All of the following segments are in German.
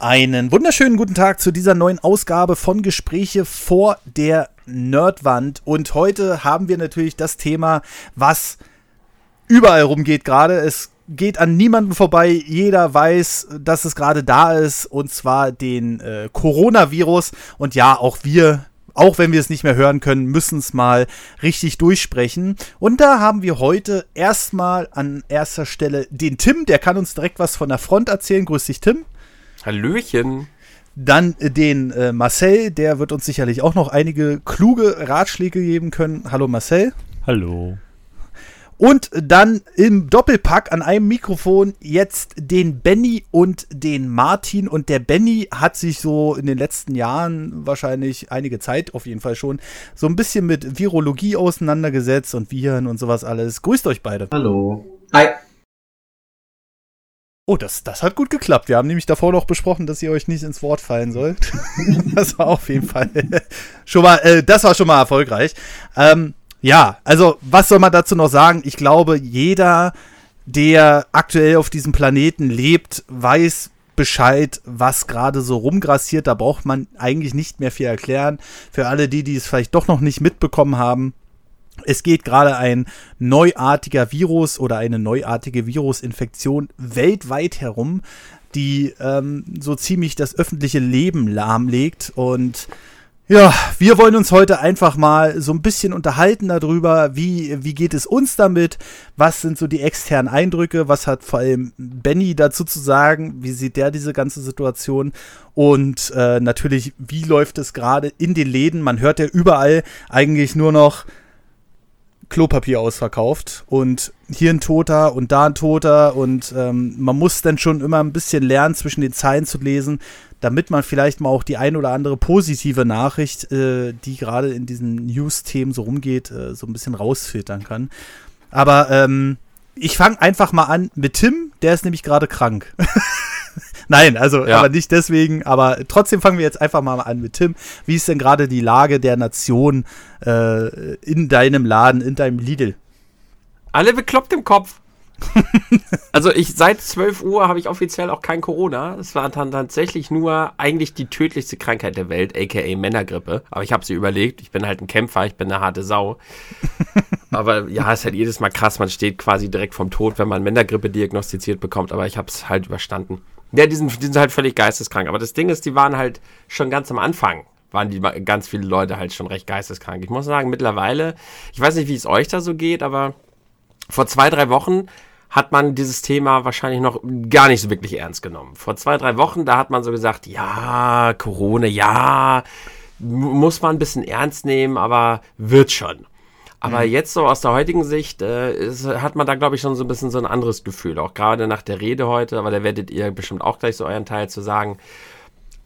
Einen wunderschönen guten Tag zu dieser neuen Ausgabe von Gespräche vor der Nerdwand. Und heute haben wir natürlich das Thema, was überall rumgeht gerade. Es geht an niemanden vorbei. Jeder weiß, dass es gerade da ist. Und zwar den äh, Coronavirus. Und ja, auch wir auch wenn wir es nicht mehr hören können, müssen es mal richtig durchsprechen. Und da haben wir heute erstmal an erster Stelle den Tim, der kann uns direkt was von der Front erzählen. Grüß dich, Tim. Hallöchen. Dann äh, den äh, Marcel, der wird uns sicherlich auch noch einige kluge Ratschläge geben können. Hallo Marcel. Hallo. Und dann im Doppelpack an einem Mikrofon jetzt den Benny und den Martin. Und der Benny hat sich so in den letzten Jahren, wahrscheinlich einige Zeit auf jeden Fall schon, so ein bisschen mit Virologie auseinandergesetzt und Viren und sowas alles. Grüßt euch beide. Hallo. Hi. Oh, das, das hat gut geklappt. Wir haben nämlich davor noch besprochen, dass ihr euch nicht ins Wort fallen sollt. das war auf jeden Fall schon mal, äh, das war schon mal erfolgreich. Ähm, ja, also was soll man dazu noch sagen? Ich glaube, jeder, der aktuell auf diesem Planeten lebt, weiß Bescheid, was gerade so rumgrassiert. Da braucht man eigentlich nicht mehr viel erklären. Für alle die, die es vielleicht doch noch nicht mitbekommen haben, es geht gerade ein neuartiger Virus oder eine neuartige Virusinfektion weltweit herum, die ähm, so ziemlich das öffentliche Leben lahmlegt. Und ja, wir wollen uns heute einfach mal so ein bisschen unterhalten darüber, wie, wie geht es uns damit, was sind so die externen Eindrücke, was hat vor allem Benny dazu zu sagen, wie sieht der diese ganze Situation? Und äh, natürlich, wie läuft es gerade in den Läden, man hört ja überall eigentlich nur noch Klopapier ausverkauft und hier ein Toter und da ein Toter und ähm, man muss dann schon immer ein bisschen lernen, zwischen den Zeilen zu lesen, damit man vielleicht mal auch die ein oder andere positive Nachricht, äh, die gerade in diesen News-Themen so rumgeht, äh, so ein bisschen rausfiltern kann. Aber ähm, ich fange einfach mal an mit Tim, der ist nämlich gerade krank. Nein, also ja. aber nicht deswegen, aber trotzdem fangen wir jetzt einfach mal an mit Tim. Wie ist denn gerade die Lage der Nation äh, in deinem Laden, in deinem Lidl? Alle bekloppt im Kopf. also ich seit 12 Uhr habe ich offiziell auch kein Corona. Es war dann tatsächlich nur eigentlich die tödlichste Krankheit der Welt, aka Männergrippe. Aber ich habe sie überlegt. Ich bin halt ein Kämpfer, ich bin eine harte Sau. Aber ja, es ist halt jedes Mal krass. Man steht quasi direkt vom Tod, wenn man Männergrippe diagnostiziert bekommt. Aber ich habe es halt überstanden. Ja, die sind, die sind halt völlig geisteskrank. Aber das Ding ist, die waren halt schon ganz am Anfang, waren die ganz viele Leute halt schon recht geisteskrank. Ich muss sagen, mittlerweile, ich weiß nicht, wie es euch da so geht, aber vor zwei, drei Wochen hat man dieses Thema wahrscheinlich noch gar nicht so wirklich ernst genommen. Vor zwei, drei Wochen, da hat man so gesagt, ja, Corona, ja, muss man ein bisschen ernst nehmen, aber wird schon. Aber mhm. jetzt so aus der heutigen Sicht äh, ist, hat man da, glaube ich, schon so ein bisschen so ein anderes Gefühl. Auch gerade nach der Rede heute, aber da werdet ihr bestimmt auch gleich so euren Teil zu sagen.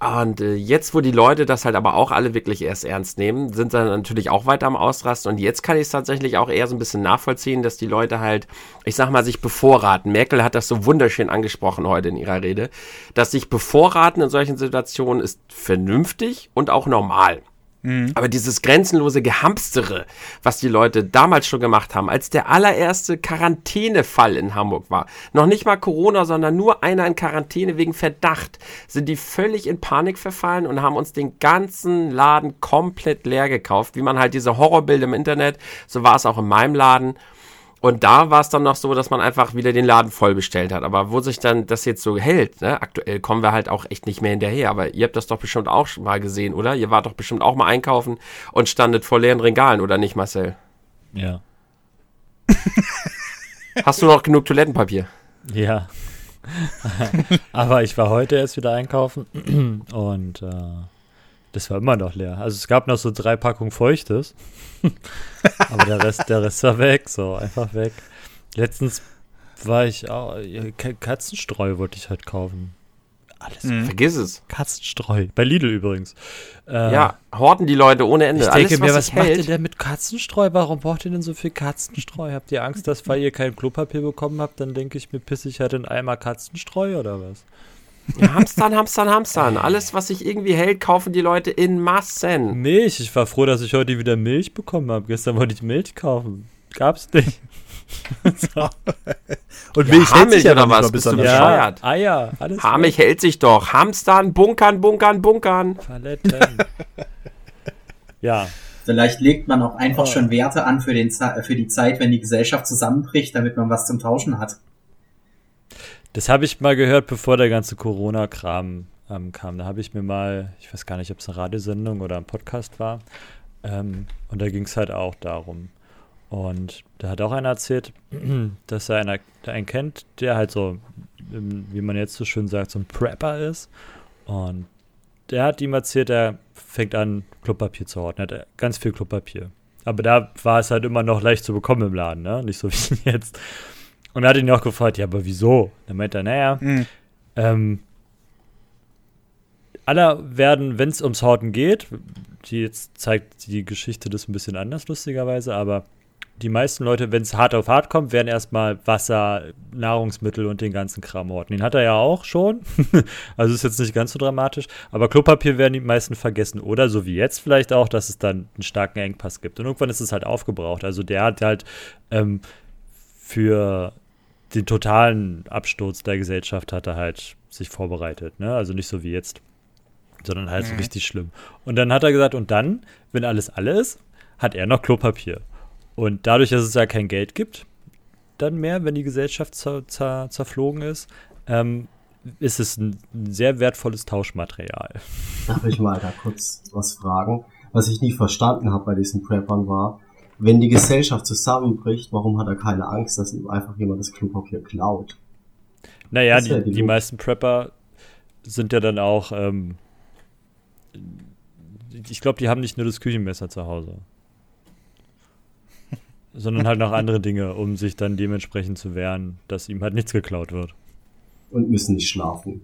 Und äh, jetzt, wo die Leute das halt aber auch alle wirklich erst ernst nehmen, sind sie natürlich auch weiter am Ausrasten. Und jetzt kann ich es tatsächlich auch eher so ein bisschen nachvollziehen, dass die Leute halt, ich sag mal, sich bevorraten. Merkel hat das so wunderschön angesprochen heute in ihrer Rede, dass sich bevorraten in solchen Situationen ist vernünftig und auch normal. Mhm. Aber dieses grenzenlose Gehamstere, was die Leute damals schon gemacht haben, als der allererste Quarantänefall in Hamburg war, noch nicht mal Corona, sondern nur einer in Quarantäne wegen Verdacht, sind die völlig in Panik verfallen und haben uns den ganzen Laden komplett leer gekauft, wie man halt diese Horrorbilder im Internet, so war es auch in meinem Laden. Und da war es dann noch so, dass man einfach wieder den Laden voll bestellt hat. Aber wo sich dann das jetzt so hält, ne? aktuell kommen wir halt auch echt nicht mehr hinterher. Aber ihr habt das doch bestimmt auch schon mal gesehen, oder? Ihr wart doch bestimmt auch mal einkaufen und standet vor leeren Regalen, oder nicht, Marcel? Ja. Hast du noch genug Toilettenpapier? Ja. Aber ich war heute erst wieder einkaufen und äh, das war immer noch leer. Also es gab noch so drei Packungen Feuchtes. Aber der Rest, der Rest war weg, so einfach weg. Letztens war ich auch, Katzenstreu wollte ich halt kaufen. Alles. Mhm. Vergiss es. Katzenstreu. Bei Lidl übrigens. Äh, ja, horten die Leute ohne Ende. Ich denke Alles, mir, was, was macht ihr denn mit Katzenstreu? Warum braucht ihr denn so viel Katzenstreu? Habt ihr Angst, dass, weil ihr kein Klopapier bekommen habt, dann denke ich mir, pisse ich halt in Eimer Katzenstreu oder was? Ja, hamstern, hamstern, hamstern. Alles, was sich irgendwie hält, kaufen die Leute in Massen. Milch. Ich war froh, dass ich heute wieder Milch bekommen habe. Gestern wollte ich Milch kaufen. Gab's nicht. Und Ja, Milch hält sich ja oder noch was? Bist du besonders Ja. bescheuert. Eier, alles. Haarmilch hält sich doch. Hamstern, bunkern, bunkern, bunkern. Paletten. ja, Vielleicht legt man auch einfach Oh. schon Werte an für, den, für die Zeit, wenn die Gesellschaft zusammenbricht, damit man was zum Tauschen hat. Das habe ich mal gehört, bevor der ganze Corona-Kram ähm, kam. Da habe ich mir mal, ich weiß gar nicht, ob es eine Radiosendung oder ein Podcast war, ähm, und da ging es halt auch darum. Und da hat auch einer erzählt, dass er einer, einen kennt, der halt so, ähm, wie man jetzt so schön sagt, so ein Prepper ist. Und der hat ihm erzählt, er fängt an, Klopapier zu horten. Er hat ganz viel Klopapier. Aber da war es halt immer noch leicht zu bekommen im Laden, ne? Nicht so wie jetzt. Und er hat ihn auch gefragt, ja, aber wieso? Dann meint er, naja, Hm. ähm, alle werden, wenn es ums Horten geht, die jetzt zeigt die Geschichte das ein bisschen anders, lustigerweise, aber die meisten Leute, wenn es hart auf hart kommt, werden erstmal Wasser, Nahrungsmittel und den ganzen Kram horten. Den hat er ja auch schon. also ist jetzt nicht ganz so dramatisch. Aber Klopapier werden die meisten vergessen. Oder so wie jetzt vielleicht auch, dass es dann einen starken Engpass gibt. Und irgendwann ist es halt aufgebraucht. Also der hat halt ähm, für den totalen Absturz der Gesellschaft hat er halt sich vorbereitet. Ne? Also nicht so wie jetzt, sondern halt so Mhm. richtig schlimm. Und dann hat er gesagt, und dann, wenn alles alle ist, hat er noch Klopapier. Und dadurch, dass es ja kein Geld gibt, dann mehr, wenn die Gesellschaft zer zer zerflogen ist, ähm, ist es ein, ein sehr wertvolles Tauschmaterial. Darf ich mal da kurz was fragen? Was ich nie verstanden habe bei diesen Preppern war, wenn die Gesellschaft zusammenbricht, warum hat er keine Angst, dass ihm einfach jemand das Klopapier klaut? Naja, ja die, die die meisten Prepper sind ja dann auch, ähm, ich glaube, die haben nicht nur das Küchenmesser zu Hause. sondern halt noch andere Dinge, um sich dann dementsprechend zu wehren, dass ihm halt nichts geklaut wird. Und müssen nicht schlafen.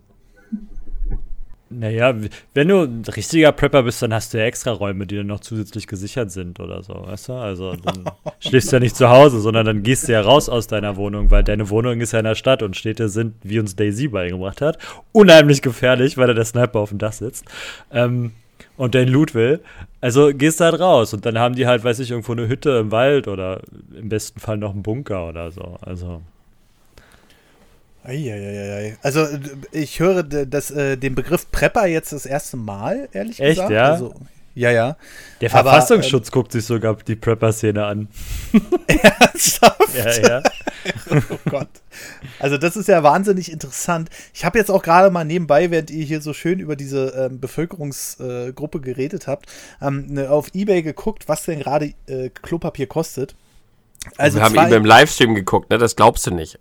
Naja, wenn du ein richtiger Prepper bist, dann hast du ja extra Räume, die dann noch zusätzlich gesichert sind oder so, weißt du? Also dann schläfst du ja nicht zu Hause, sondern dann gehst du ja raus aus deiner Wohnung, weil deine Wohnung ist ja in der Stadt und Städte sind, wie uns Daisy beigebracht hat, unheimlich gefährlich, weil da der Sniper auf dem Dach sitzt ähm, und dein Loot will. Also gehst du halt raus und dann haben die halt, weiß ich, irgendwo eine Hütte im Wald oder im besten Fall noch einen Bunker oder so. Also Eieieiei. Also äh, ich höre das, äh, den Begriff Prepper jetzt das erste Mal, ehrlich Echt, gesagt. ja? Also, ja, ja. der Aber, Verfassungsschutz guckt sich sogar die Prepper-Szene an. Ernsthaft? Ja, ja. Oh Gott. Also das ist ja wahnsinnig interessant. Ich habe jetzt auch gerade mal nebenbei, während ihr hier so schön über diese ähm, Bevölkerungsgruppe äh, geredet habt, ähm, ne, auf Ebay geguckt, was denn gerade äh, Klopapier kostet. Also wir haben eben im Livestream geguckt, ne? Das glaubst du nicht.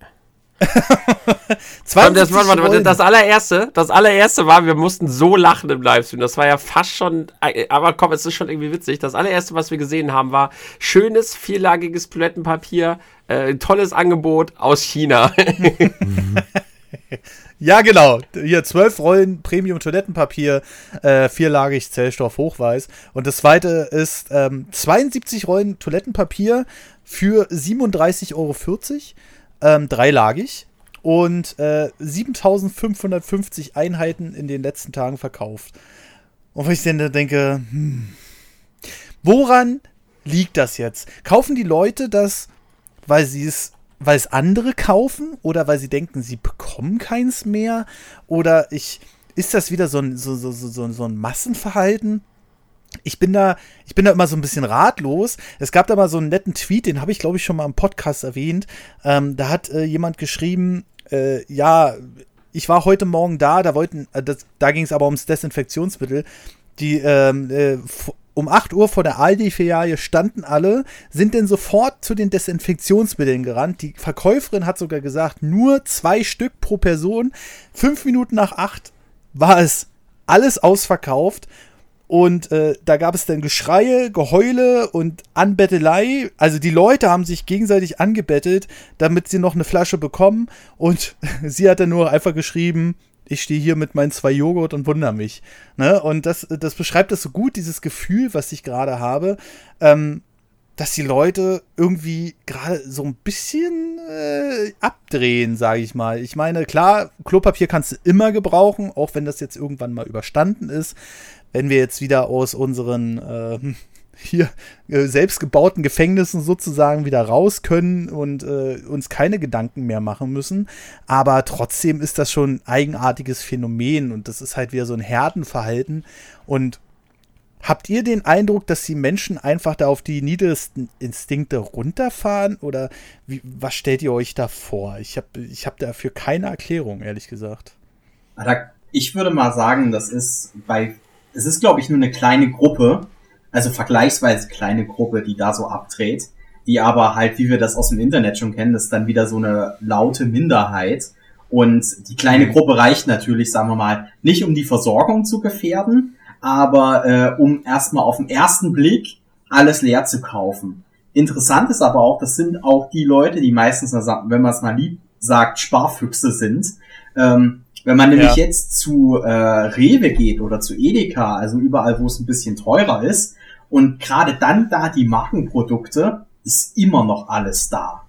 Vor allem 72 Das, warte, warte, das allererste, das allererste war, wir mussten so lachen im Livestream. Das war ja fast schon, äh, aber komm, es ist schon irgendwie witzig. Das allererste, was wir gesehen haben, war schönes, vierlagiges Toilettenpapier, äh, tolles Angebot aus China. Ja, genau. Hier zwölf Rollen Premium Toilettenpapier, äh, vierlagig Zellstoff Hochweiß. Und das zweite ist ähm, 72 Rollen Toilettenpapier für 37,40 Euro, ähm, dreilagig. Und äh, 7550 Einheiten in den letzten Tagen verkauft. Und wo ich dann denke, hm, woran liegt das jetzt? Kaufen die Leute das, weil sie es, weil es andere kaufen oder weil sie denken, sie bekommen keins mehr? Oder ich, ist das wieder so ein, so, so, so, so, so ein Massenverhalten? Ich bin da, ich bin da immer so ein bisschen ratlos. Es gab da mal so einen netten Tweet, den habe ich, glaube ich, schon mal im Podcast erwähnt. Ähm, da hat äh, jemand geschrieben, äh, ja, ich war heute Morgen da, da wollten, äh, das, da ging es aber ums Desinfektionsmittel. Die ähm, äh, um 8 Uhr vor der Aldi-Filiale standen alle, sind dann sofort zu den Desinfektionsmitteln gerannt. Die Verkäuferin hat sogar gesagt, nur zwei Stück pro Person. Fünf Minuten nach acht war es alles ausverkauft. Und äh, da gab es dann Geschreie, Geheule und Anbettelei. Also die Leute haben sich gegenseitig angebettelt, damit sie noch eine Flasche bekommen. Und sie hat dann nur einfach geschrieben, ich stehe hier mit meinen zwei Joghurt und wundere mich. Ne? Und das, das beschreibt das so gut, dieses Gefühl, was ich gerade habe, ähm, dass die Leute irgendwie gerade so ein bisschen äh, abdrehen, sage ich mal. Ich meine, klar, Klopapier kannst du immer gebrauchen, auch wenn das jetzt irgendwann mal überstanden ist. Wenn wir jetzt wieder aus unseren äh, hier äh, selbstgebauten Gefängnissen sozusagen wieder raus können und äh, uns keine Gedanken mehr machen müssen. Aber trotzdem ist das schon ein eigenartiges Phänomen und das ist halt wieder so ein Herdenverhalten. Und habt ihr den Eindruck, dass die Menschen einfach da auf die niedersten Instinkte runterfahren? Oder wie, was stellt ihr euch da vor? Ich habe ich hab dafür keine Erklärung, ehrlich gesagt. Ich würde mal sagen, das ist bei, es ist, glaube ich, nur eine kleine Gruppe, also vergleichsweise kleine Gruppe, die da so abdreht, die aber halt, wie wir das aus dem Internet schon kennen, das ist dann wieder so eine laute Minderheit. Und die kleine Mhm. Gruppe reicht natürlich, sagen wir mal, nicht um die Versorgung zu gefährden, aber äh, um erstmal auf den ersten Blick alles leer zu kaufen. Interessant ist aber auch, das sind auch die Leute, die meistens, wenn man es mal lieb sagt, Sparfüchse sind. Ähm, wenn man nämlich Ja. jetzt zu äh, Rewe geht oder zu Edeka, also überall, wo es ein bisschen teurer ist, und gerade dann da die Markenprodukte, ist immer noch alles da.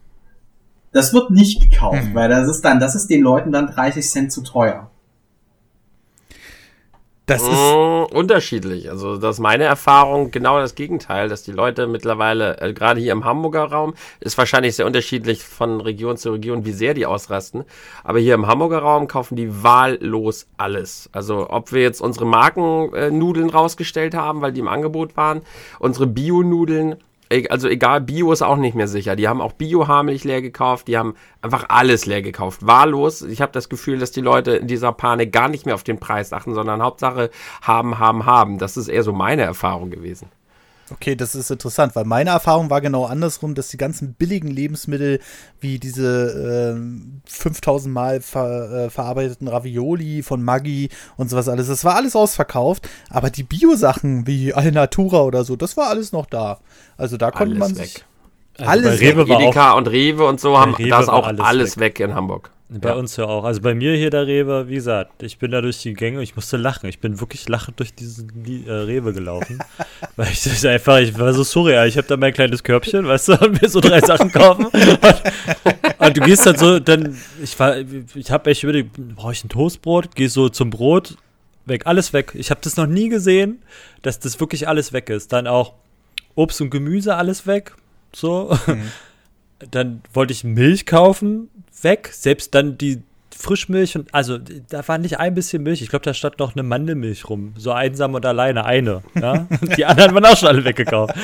Das wird nicht gekauft, Mhm. weil das ist dann, das ist den Leuten dann 30 Cent zu teuer. Das ist. Mm, unterschiedlich. Also das ist meine Erfahrung genau das Gegenteil, dass die Leute mittlerweile, äh, gerade hier im Hamburger Raum, ist wahrscheinlich sehr unterschiedlich von Region zu Region, wie sehr die ausrasten. Aber hier im Hamburger Raum kaufen die wahllos alles. Also ob wir jetzt unsere Markennudeln rausgestellt haben, weil die im Angebot waren, unsere Bio-Nudeln, also egal, Bio ist auch nicht mehr sicher. Die haben auch Bio-Haarmilch leer gekauft, die haben einfach alles leer gekauft. Wahllos. Ich habe das Gefühl, dass die Leute in dieser Panik gar nicht mehr auf den Preis achten, sondern Hauptsache haben, haben, haben. Das ist eher so meine Erfahrung gewesen. Okay, das ist interessant, weil meine Erfahrung war genau andersrum, dass die ganzen billigen Lebensmittel wie diese ähm, 5000 Mal ver, äh, verarbeiteten Ravioli von Maggi und sowas alles, das war alles ausverkauft, aber die Bio-Sachen wie Alnatura oder so, das war alles noch da. Also da konnte man Alles sich weg. Also Alles bei Rewe war auch Edeka und Rewe und so haben, Rewe da ist war auch alles alles, weg. in Hamburg. Bei Ja. uns ja auch. Also bei mir hier der Rewe, wie gesagt, ich bin da durch die Gänge, ich musste lachen. Ich bin wirklich lachend durch diesen äh, Rewe gelaufen. weil ich das einfach, ich war so surreal. Ich habe da mein kleines Körbchen, weißt du, und mir so drei Sachen kaufen. Und, und du gehst dann so, dann, ich war, ich habe echt überlegt, brauche ich ein Toastbrot? Geh so zum Brot, weg, alles weg. Ich habe das noch nie gesehen, dass das wirklich alles weg ist. Dann auch Obst und Gemüse, alles weg. So. Dann wollte ich Milch kaufen, weg. Selbst dann die Frischmilch und also da war nicht ein bisschen Milch. Ich glaube, da stand noch eine Mandelmilch rum. So einsam und alleine eine. Ja? Die anderen waren auch schon alle weggekauft.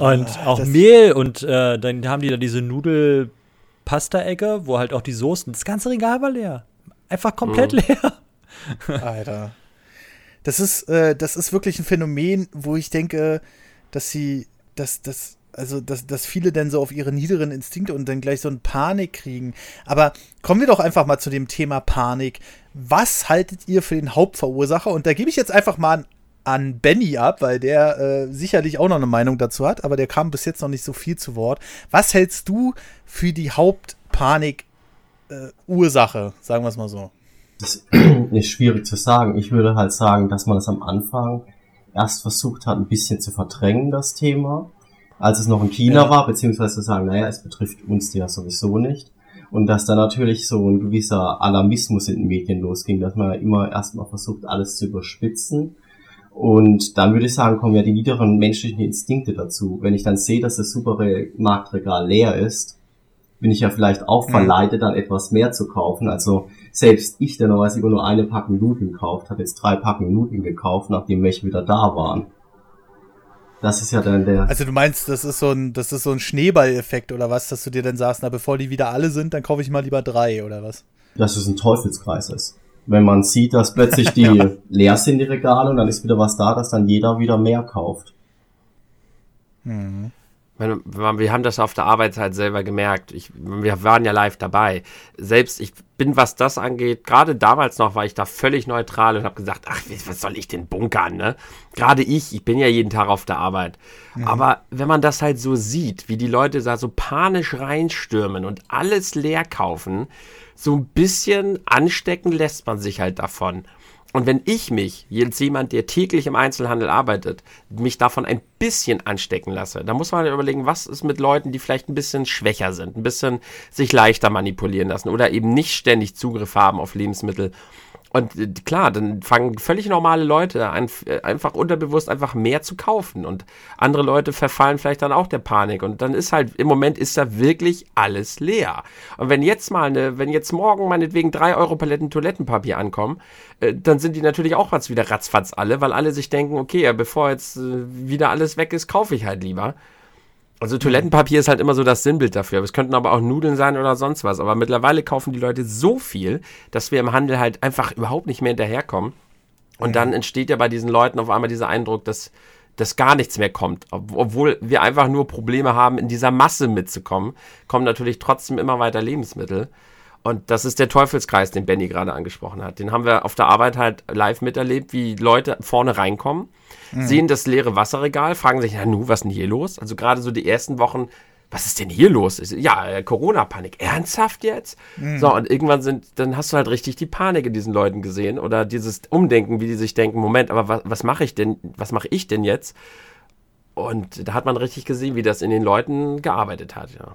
und auch das- Mehl und äh, dann haben die da diese Nudel-Pasta-Ecke, wo halt auch die Soßen. Das ganze Regal war leer. Einfach komplett leer. Alter. Das ist, äh, das ist wirklich ein Phänomen, wo ich denke, dass sie, dass, dass, also, dass, dass viele dann so auf ihre niederen Instinkte und dann gleich so eine Panik kriegen. Aber kommen wir doch einfach mal zu dem Thema Panik. Was haltet ihr für den Hauptverursacher? Und da gebe ich jetzt einfach mal an, Benny ab, weil der äh, sicherlich auch noch eine Meinung dazu hat, aber der kam bis jetzt noch nicht so viel zu Wort. Was hältst du für die Hauptpanik-Ursache, sagen wir es mal so? Das ist schwierig zu sagen. Ich würde halt sagen, dass man es am Anfang erst versucht hat, ein bisschen zu verdrängen, das Thema, als es noch in China Ja. war, beziehungsweise zu sagen, naja, es betrifft uns ja sowieso nicht. Und dass da natürlich so ein gewisser Alarmismus in den Medien losging, dass man ja immer erstmal versucht, alles zu überspitzen. Und dann würde ich sagen, kommen ja die niederen menschlichen Instinkte dazu. Wenn ich dann sehe, dass das Supermarktregal leer ist, bin ich ja vielleicht auch verleitet, dann etwas mehr zu kaufen. Also selbst ich, der normalerweise immer nur eine Packung Nudeln kauft, habe jetzt drei Packungen Nudeln gekauft, nachdem welche wieder da waren. Das ist ja dann der. Also du meinst, das ist so ein, das ist so ein Schneeballeffekt oder was, dass du dir dann sagst, na bevor die wieder alle sind, dann kaufe ich mal lieber drei oder was? dass es ein Teufelskreis ist. Wenn man sieht, dass plötzlich die leer sind, die Regale, und dann ist wieder was da, dass dann jeder wieder mehr kauft. Mhm. Wir haben das auf der Arbeit halt selber gemerkt. Ich, wir waren ja live dabei. Selbst ich bin, was das angeht, gerade damals noch war ich da völlig neutral und habe gesagt, ach, was soll ich denn bunkern, ne? Gerade ich, ich bin ja jeden Tag auf der Arbeit. Aber wenn man das halt so sieht, wie die Leute da so panisch reinstürmen und alles leer kaufen, so ein bisschen anstecken lässt man sich halt davon. Und wenn ich mich, jetzt jemand, der täglich im Einzelhandel arbeitet, mich davon ein bisschen anstecken lasse, dann muss man halt überlegen, was ist mit Leuten, die vielleicht ein bisschen schwächer sind, ein bisschen sich leichter manipulieren lassen oder eben nicht ständig Zugriff haben auf Lebensmittel. Und äh, klar, dann fangen völlig normale Leute an, äh, einfach unterbewusst einfach mehr zu kaufen. Und andere Leute verfallen vielleicht dann auch der Panik. Und dann ist halt, im Moment ist da wirklich alles leer. Und wenn jetzt mal eine, wenn jetzt morgen meinetwegen drei Euro Paletten Toilettenpapier ankommen, äh, dann sind die natürlich auch was wieder ratzfatz alle, weil alle sich denken, okay, bevor jetzt wieder alles weg ist, kaufe ich halt lieber. Also Toilettenpapier ist halt immer so das Sinnbild dafür. Es könnten aber auch Nudeln sein oder sonst was. Aber mittlerweile kaufen die Leute so viel, dass wir im Handel halt einfach überhaupt nicht mehr hinterherkommen. Und dann entsteht ja bei diesen Leuten auf einmal dieser Eindruck, dass, dass gar nichts mehr kommt. Obwohl wir einfach nur Probleme haben, in dieser Masse mitzukommen, kommen natürlich trotzdem immer weiter Lebensmittel. Und das ist der Teufelskreis, den Benny gerade angesprochen hat. Den haben wir auf der Arbeit halt live miterlebt, wie Leute vorne reinkommen, mhm. sehen das leere Wasserregal, fragen sich, na nu, was ist denn hier los? Also gerade so die ersten Wochen, was ist denn hier los? Ja, äh, Corona-Panik. Ernsthaft jetzt? Mhm. So, und irgendwann sind, dann hast du halt richtig die Panik in diesen Leuten gesehen oder dieses Umdenken, wie die sich denken, Moment, aber was, was mache ich denn, was mache ich denn jetzt? Und da hat man richtig gesehen, wie das in den Leuten gearbeitet hat, ja.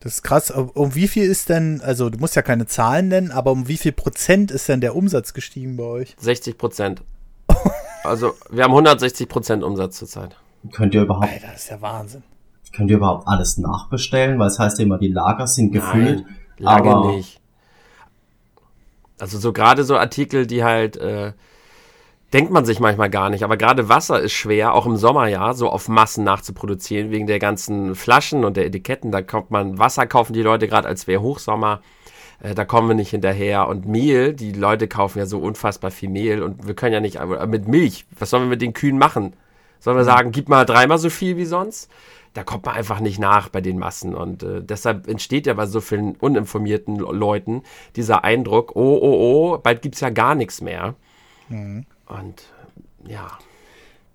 Das ist krass. Um wie viel ist denn, also du musst ja keine Zahlen nennen, aber um wie viel Prozent ist denn der Umsatz gestiegen bei euch? 60 Prozent. also wir haben 160 Prozent Umsatz zurzeit. Könnt ihr überhaupt. Alter, das ist ja Wahnsinn. Könnt ihr überhaupt alles nachbestellen? Weil es heißt ja immer, die Lager sind gefüllt. Nein, Lager aber nicht. Also so gerade so Artikel, die halt äh, denkt man sich manchmal gar nicht. Aber gerade Wasser ist schwer, auch im Sommer ja, so auf Massen nachzuproduzieren, wegen der ganzen Flaschen und der Etiketten. Da kommt man, Wasser kaufen die Leute gerade, als wäre Hochsommer. Äh, da kommen wir nicht hinterher. Und Mehl, die Leute kaufen ja so unfassbar viel Mehl und wir können ja nicht, mit Milch, was sollen wir mit den Kühen machen? Sollen wir sagen, gib mal dreimal so viel wie sonst? Da kommt man einfach nicht nach bei den Massen. Und äh, deshalb entsteht ja bei so vielen uninformierten Leuten dieser Eindruck, oh, oh, oh, bald gibt's ja gar nichts mehr. Mhm. Und ja.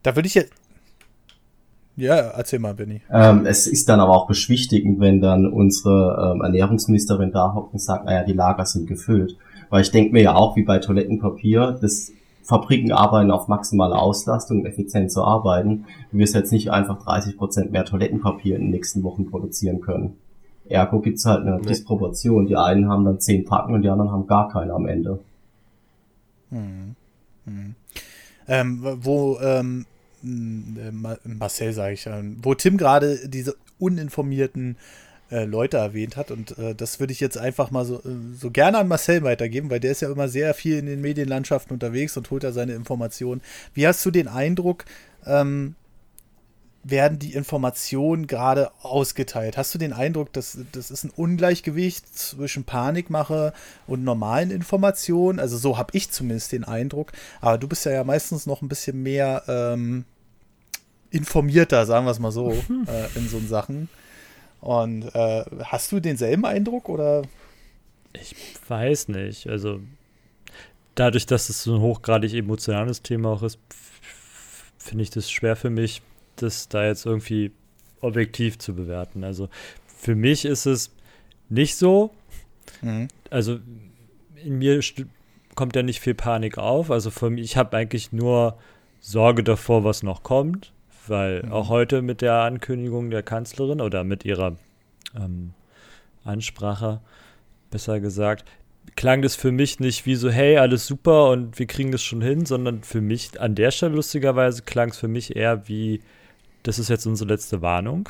Da würde ich jetzt. Ja, erzähl mal, Benny. Ähm, es ist dann aber auch beschwichtigend, wenn dann unsere ähm, Ernährungsministerin da hockt und sagt, naja, die Lager sind gefüllt. Weil ich denke mir ja auch, wie bei Toilettenpapier, das Fabriken arbeiten auf maximale Auslastung, um effizient zu arbeiten. Du wirst jetzt nicht einfach 30 Prozent mehr Toilettenpapier in den nächsten Wochen produzieren können. Ergo gibt's halt eine nee. Disproportion. Die einen haben dann 10 Packen und die anderen haben gar keine am Ende. Hm. Hm ähm, wo ähm, äh, Marcel sage ich, ähm, wo Tim gerade diese uninformierten äh, Leute erwähnt hat und äh, das würde ich jetzt einfach mal so, äh, so gerne an Marcel weitergeben, weil der ist ja immer sehr viel in den Medienlandschaften unterwegs und holt da seine Informationen. Wie hast du den Eindruck, ähm, werden die Informationen gerade ausgeteilt. Hast du den Eindruck, dass das ist ein Ungleichgewicht zwischen Panikmache und normalen Informationen? Also so habe ich zumindest den Eindruck. Aber du bist ja, ja meistens noch ein bisschen mehr ähm, informierter, sagen wir es mal so, äh, in so Sachen. Und äh, hast du denselben Eindruck oder? Ich weiß nicht. Also dadurch, dass es so ein hochgradig emotionales Thema auch ist, finde ich das schwer für mich, das da jetzt irgendwie objektiv zu bewerten. Also für mich ist es nicht so. Mhm. Also in mir kommt ja nicht viel Panik auf. Also für mich, ich habe eigentlich nur Sorge davor, was noch kommt, weil mhm. auch heute mit der Ankündigung der Kanzlerin oder mit ihrer ähm, Ansprache, besser gesagt, klang das für mich nicht wie so, hey, alles super und wir kriegen das schon hin, sondern für mich an der Stelle lustigerweise klang es für mich eher wie, das ist jetzt unsere letzte Warnung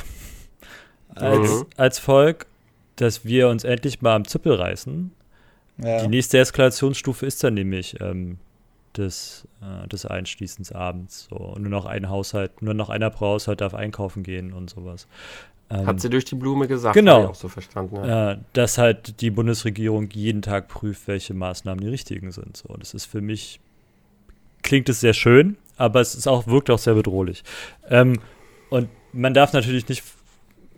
als, mhm. als Volk, dass wir uns endlich mal am Zippel reißen. Ja. Die nächste Eskalationsstufe ist dann nämlich ähm, des, äh, des Einschließens abends. So. Und nur noch ein Haushalt, nur noch einer pro Haushalt darf einkaufen gehen und sowas. Ähm, Hat sie durch die Blume gesagt, genau. auch so verstanden. Ja. Äh, dass halt die Bundesregierung jeden Tag prüft, welche Maßnahmen die richtigen sind. So, das ist für mich, klingt es sehr schön, aber es ist auch, wirkt auch sehr bedrohlich. Ähm, und man darf natürlich nicht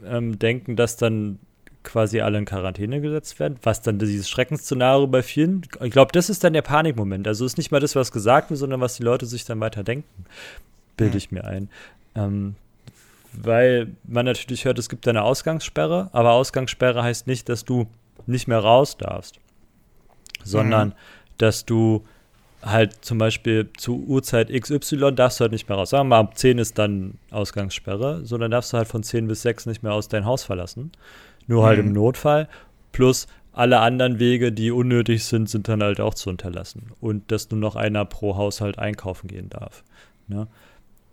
ähm, denken, dass dann quasi alle in Quarantäne gesetzt werden, was dann dieses Schreckensszenario bei vielen, ich glaube, das ist dann der Panikmoment. Also ist nicht mal das, was gesagt wird, sondern was die Leute sich dann weiter denken, bilde mhm. ich mir ein. Ähm, weil man natürlich hört, es gibt eine Ausgangssperre, aber Ausgangssperre heißt nicht, dass du nicht mehr raus darfst, sondern mhm. dass du halt zum Beispiel zu Uhrzeit XY darfst du halt nicht mehr raus. Sagen wir mal, ab 10 ist dann Ausgangssperre, so dann darfst du halt von 10 bis 6 nicht mehr aus dein Haus verlassen. Nur halt mhm. im Notfall. Plus alle anderen Wege, die unnötig sind, sind dann halt auch zu unterlassen. Und dass nur noch einer pro Haushalt einkaufen gehen darf. Ne?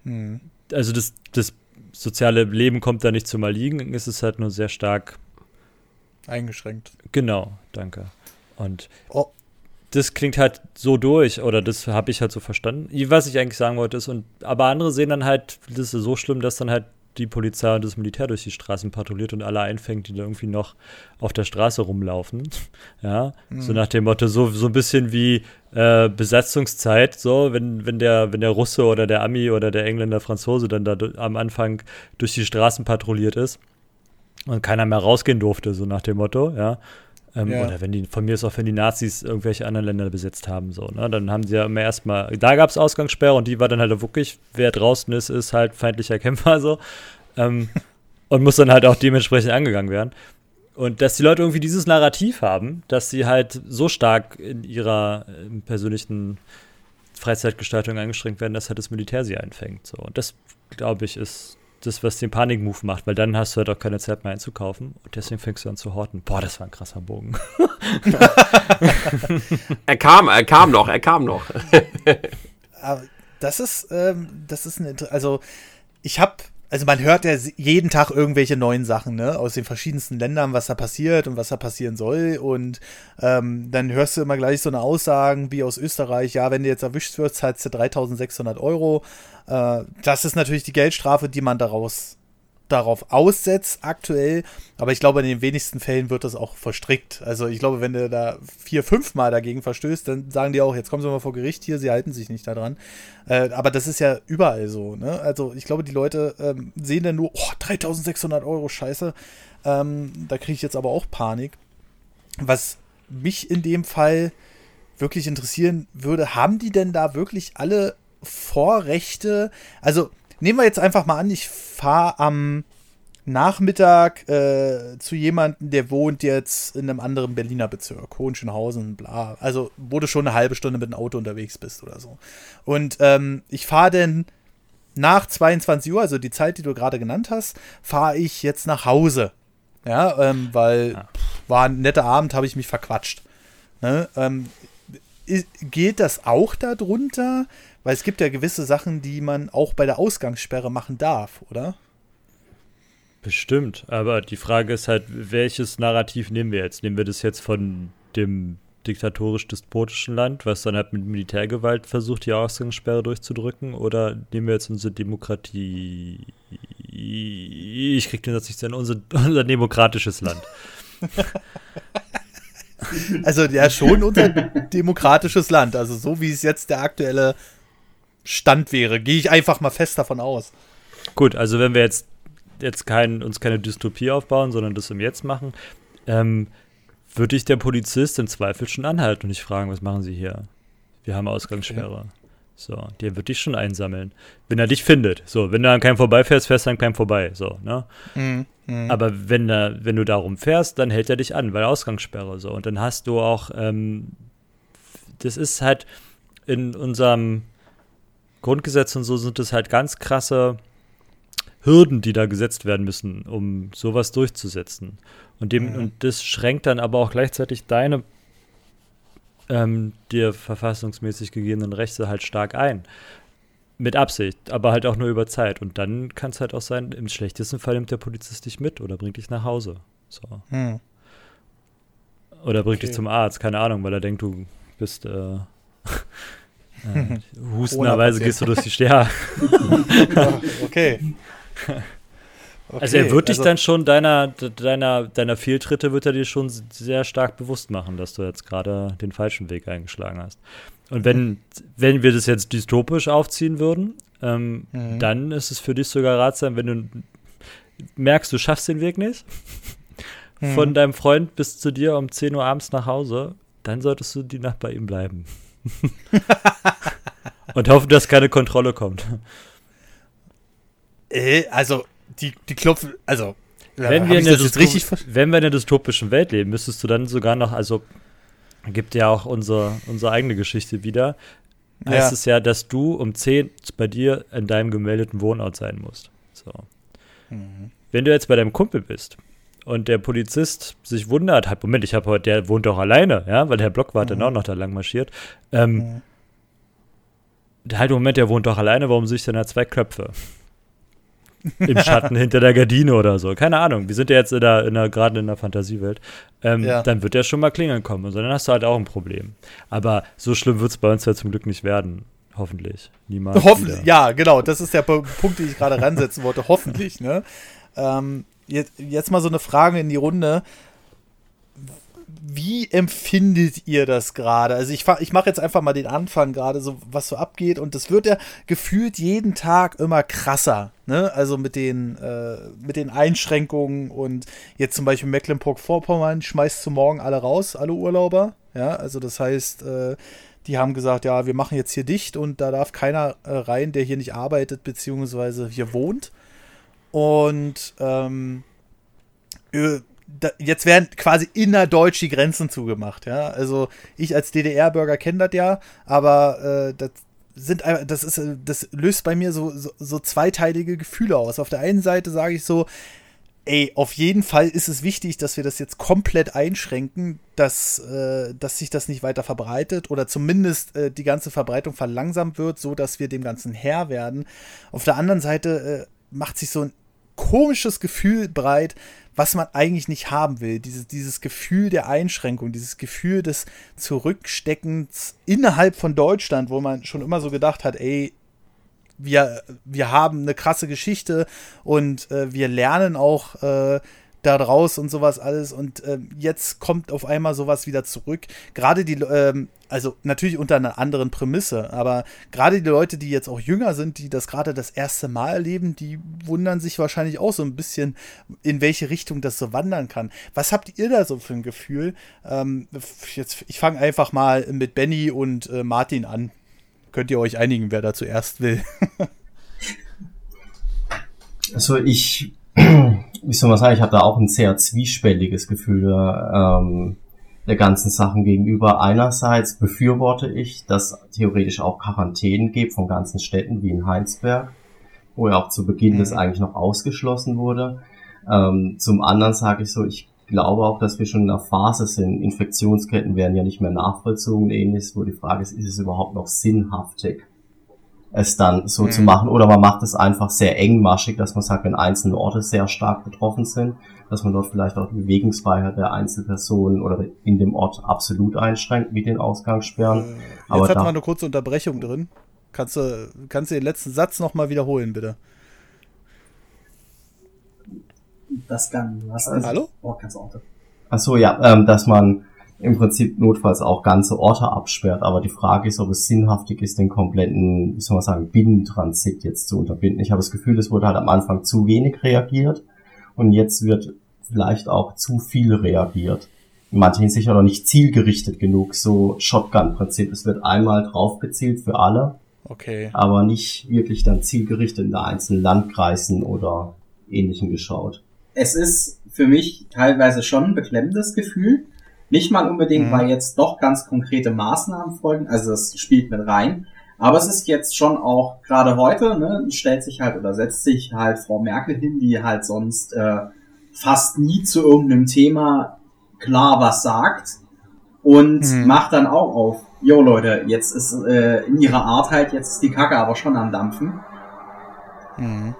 Hm. Also das, das soziale Leben kommt da nicht zum Erliegen, es ist halt nur sehr stark. Eingeschränkt. Genau, danke. Und Oh. Das klingt halt so durch, oder das habe ich halt so verstanden. Was ich eigentlich sagen wollte ist, und aber andere sehen dann halt, das ist so schlimm, dass dann halt die Polizei und das Militär durch die Straßen patrouilliert und alle einfängt, die da irgendwie noch auf der Straße rumlaufen. Ja, so nach dem Motto, so, so ein bisschen wie äh, Besatzungszeit, so, wenn, wenn der, wenn der Russe oder der Ami oder der Engländer, Franzose dann da am Anfang durch die Straßen patrouilliert ist und keiner mehr rausgehen durfte, so nach dem Motto, ja. Ähm, Ja. Oder wenn die, von mir ist auch, wenn die Nazis irgendwelche anderen Länder besetzt haben, so, ne? Dann haben sie ja immer erstmal, da gab es Ausgangssperre und die war dann halt auch wirklich, wer draußen ist, ist halt feindlicher Kämpfer, so. Ähm, und muss dann halt auch dementsprechend angegangen werden. Und dass die Leute irgendwie dieses Narrativ haben, dass sie halt so stark in ihrer äh, persönlichen Freizeitgestaltung eingeschränkt werden, dass halt das Militär sie einfängt. So. Und das, glaube ich, ist das, was den Panikmove macht, weil dann hast du halt auch keine Zeit mehr einzukaufen und deswegen fängst du an zu horten. Boah, das war ein krasser Bogen. Er kam, er kam noch, er kam noch. Aber das ist, ähm, das ist ein, Inter- also ich habe, also man hört ja jeden Tag irgendwelche neuen Sachen, ne, aus den verschiedensten Ländern, was da passiert und was da passieren soll und ähm, dann hörst du immer gleich so eine Aussagen wie aus Österreich, ja, wenn du jetzt erwischt wirst, zahlst du 3600 Euro. Äh, das ist natürlich die Geldstrafe, die man daraus darauf aussetzt aktuell, aber ich glaube, in den wenigsten Fällen wird das auch verstrickt. Also ich glaube, wenn du da vier, fünf Mal dagegen verstößt, dann sagen die auch, jetzt kommen sie mal vor Gericht hier, sie halten sich nicht daran. Äh, aber das ist ja überall so. Ne? Also ich glaube, die Leute ähm, sehen dann nur, oh, 3600 Euro, scheiße. Ähm, da kriege ich jetzt aber auch Panik. Was mich in dem Fall wirklich interessieren würde, haben die denn da wirklich alle Vorrechte? Also nehmen wir jetzt einfach mal an, ich fahre am Nachmittag äh, zu jemandem, der wohnt jetzt in einem anderen Berliner Bezirk, Hohenschönhausen, bla. Also, wo du schon eine halbe Stunde mit dem Auto unterwegs bist oder so. Und ähm, ich fahre dann nach 22 Uhr, also die Zeit, die du gerade genannt hast, fahre ich jetzt nach Hause. Ja, ähm, weil Ja. war ein netter Abend, habe ich mich verquatscht. Ne? Ähm, geht das auch darunter? Weil es gibt ja gewisse Sachen, die man auch bei der Ausgangssperre machen darf, oder? Bestimmt, aber die Frage ist halt, welches Narrativ nehmen wir jetzt? Nehmen wir das jetzt von dem diktatorisch-despotischen Land, was dann halt mit Militärgewalt versucht, die Ausgangssperre durchzudrücken, oder nehmen wir jetzt unsere Demokratie? Ich krieg den Satz nicht sein, unser, unser demokratisches Land. Also ja, schon unser demokratisches Land. Also so wie es jetzt der aktuelle Stand wäre, gehe ich einfach mal fest davon aus. Gut, also wenn wir jetzt, jetzt kein, uns keine Dystopie aufbauen, sondern das im Jetzt machen, ähm, würde ich der Polizist im Zweifel schon anhalten und nicht fragen, was machen Sie hier? Wir haben Ausgangssperre. So, der wird dich schon einsammeln. Wenn er dich findet. So, wenn du an keinem vorbeifährst, fährst du an keinem vorbei. So, ne? Mhm. Mhm. Aber wenn, er, wenn du darum fährst, dann hält er dich an, weil Ausgangssperre so. Und dann hast du auch, ähm, das ist halt in unserem Grundgesetz und so sind es halt ganz krasse Hürden, die da gesetzt werden müssen, um sowas durchzusetzen. Und, dem, Mhm. und das schränkt dann aber auch gleichzeitig deine ähm, dir verfassungsmäßig gegebenen Rechte halt stark ein. Mit Absicht, aber halt auch nur über Zeit. Und dann kann es halt auch sein, im schlechtesten Fall nimmt der Polizist dich mit oder bringt dich nach Hause. So. Hm. Oder bringt Okay. dich zum Arzt, keine Ahnung, weil er denkt, du bist äh, hustenderweise Corona-Patient. gehst du durch die Sterne. Ja, okay. Also er Okay, wird dich also- dann schon deiner, deiner, deiner Fehltritte wird er dir schon sehr stark bewusst machen, dass du jetzt gerade den falschen Weg eingeschlagen hast. Und wenn, wenn wir das jetzt dystopisch aufziehen würden, ähm, Mhm. dann ist es für dich sogar ratsam, wenn du merkst, du schaffst den Weg nicht, Mhm. von deinem Freund bis zu dir um 10 Uhr abends nach Hause, dann solltest du die Nacht bei ihm bleiben. Und hoffen, dass keine Kontrolle kommt. Äh, also, die, die klopfen, also. wenn hab wir, in der wenn wir in der dystopischen Welt leben, müsstest du dann sogar noch, also gibt ja auch unsere, unsere eigene Geschichte wieder, heißt Ja. es ja, dass du um 10 bei dir in deinem gemeldeten Wohnort sein musst. So. Mhm. Wenn du jetzt bei deinem Kumpel bist und der Polizist sich wundert, hat, Moment, ich habe heute, der wohnt doch alleine, ja, weil der Blockwart Mhm. dann auch noch da lang marschiert. Ähm, Halt, Moment, der wohnt doch alleine, warum sehe ich denn da zwei Köpfe? Im Schatten hinter der Gardine oder so. Keine Ahnung. Wir sind ja jetzt in der, in der, gerade in der Fantasiewelt. Ähm, Ja. Dann wird der schon mal klingeln kommen. Und dann hast du halt auch ein Problem. Aber so schlimm wird es bei uns ja zum Glück nicht werden. Hoffentlich. Niemals. Hoffentlich, wieder. ja, genau, das ist der Punkt, den ich gerade ransetzen wollte. Hoffentlich, ne? Ähm, jetzt, jetzt mal so eine Frage in die Runde. Wie empfindet ihr das gerade? Also ich, ich mache jetzt einfach mal den Anfang gerade, so was so abgeht und das wird ja gefühlt jeden Tag immer krasser, ne? Also mit den äh, mit den Einschränkungen und jetzt zum Beispiel Mecklenburg-Vorpommern schmeißt zu morgen alle raus, alle Urlauber, ja? Also das heißt, äh, die haben gesagt, ja, wir machen jetzt hier dicht und da darf keiner äh, rein, der hier nicht arbeitet beziehungsweise hier wohnt. Und ähm, äh, jetzt werden quasi innerdeutsch die Grenzen zugemacht, ja. Also ich als DDR-Bürger kenne das ja, aber äh, das sind das ist das löst bei mir so, so, so zweiteilige Gefühle aus. Auf der einen Seite sage ich so, ey, auf jeden Fall ist es wichtig, dass wir das jetzt komplett einschränken, dass, äh, dass sich das nicht weiter verbreitet oder zumindest äh, die ganze Verbreitung verlangsamt wird, so dass wir dem Ganzen Herr werden. Auf der anderen Seite äh, macht sich so ein komisches Gefühl breit, was man eigentlich nicht haben will. Dieses, dieses Gefühl der Einschränkung, dieses Gefühl des Zurücksteckens innerhalb von Deutschland, wo man schon immer so gedacht hat, ey, wir, wir haben eine krasse Geschichte und äh, wir lernen auch äh, daraus und sowas alles. Und ähm, jetzt kommt auf einmal sowas wieder zurück. Gerade die, ähm, also natürlich unter einer anderen Prämisse, aber gerade die Leute, die jetzt auch jünger sind, die das gerade das erste Mal erleben, die wundern sich wahrscheinlich auch so ein bisschen, in welche Richtung das so wandern kann. Was habt ihr da so für ein Gefühl? Ähm, jetzt, ich fange einfach mal mit Benny und äh, Martin an. Könnt ihr euch einigen, wer da zuerst will? Also ich, wie soll man sagen, ich habe da auch ein sehr zwiespältiges Gefühl ähm, der ganzen Sachen gegenüber. Einerseits befürworte ich, dass theoretisch auch Quarantänen gibt von ganzen Städten wie in Heinsberg, wo ja auch zu Beginn Mhm. das eigentlich noch ausgeschlossen wurde. Ähm, zum anderen sage ich so, ich glaube auch, dass wir schon in einer Phase sind. Infektionsketten werden ja nicht mehr nachvollzogen und ähnliches, wo die Frage ist, ist es überhaupt noch sinnhaftig? Es dann so zu Mhm. machen. Oder man macht es einfach sehr engmaschig, dass man sagt, wenn einzelne Orte sehr stark betroffen sind, dass man dort vielleicht auch die Bewegungsfreiheit der Einzelpersonen oder in dem Ort absolut einschränkt mit den Ausgangssperren. Äh, Aber Jetzt hat da- man eine kurze Unterbrechung drin. Kannst du, kannst du den letzten Satz nochmal wiederholen, bitte? Das kann, was Also- Hallo? Oh, kannst du auch. Ach so, ja, ähm, dass man im Prinzip notfalls auch ganze Orte absperrt. Aber die Frage ist, ob es sinnhaftig ist, den kompletten, wie soll man sagen, Binnentransit jetzt zu unterbinden. Ich habe das Gefühl, es wurde halt am Anfang zu wenig reagiert und jetzt wird vielleicht auch zu viel reagiert. In manchen Hinsicht auch noch nicht zielgerichtet genug, so Shotgun-Prinzip. Es wird einmal drauf gezielt für alle, Okay. aber nicht wirklich dann zielgerichtet in der einzelnen Landkreisen oder ähnlichen geschaut. Es ist für mich teilweise schon ein beklemmendes Gefühl. Nicht mal unbedingt, Mhm. weil jetzt doch ganz konkrete Maßnahmen folgen, also das spielt mit rein. Aber es ist jetzt schon auch, gerade heute, ne, stellt sich halt oder setzt sich halt Frau Merkel hin, die halt sonst äh, fast nie zu irgendeinem Thema klar was sagt und Mhm. macht dann auch auf, jo Leute, jetzt ist äh, in ihrer Art halt, jetzt ist die Kacke aber schon am Dampfen. Mhm.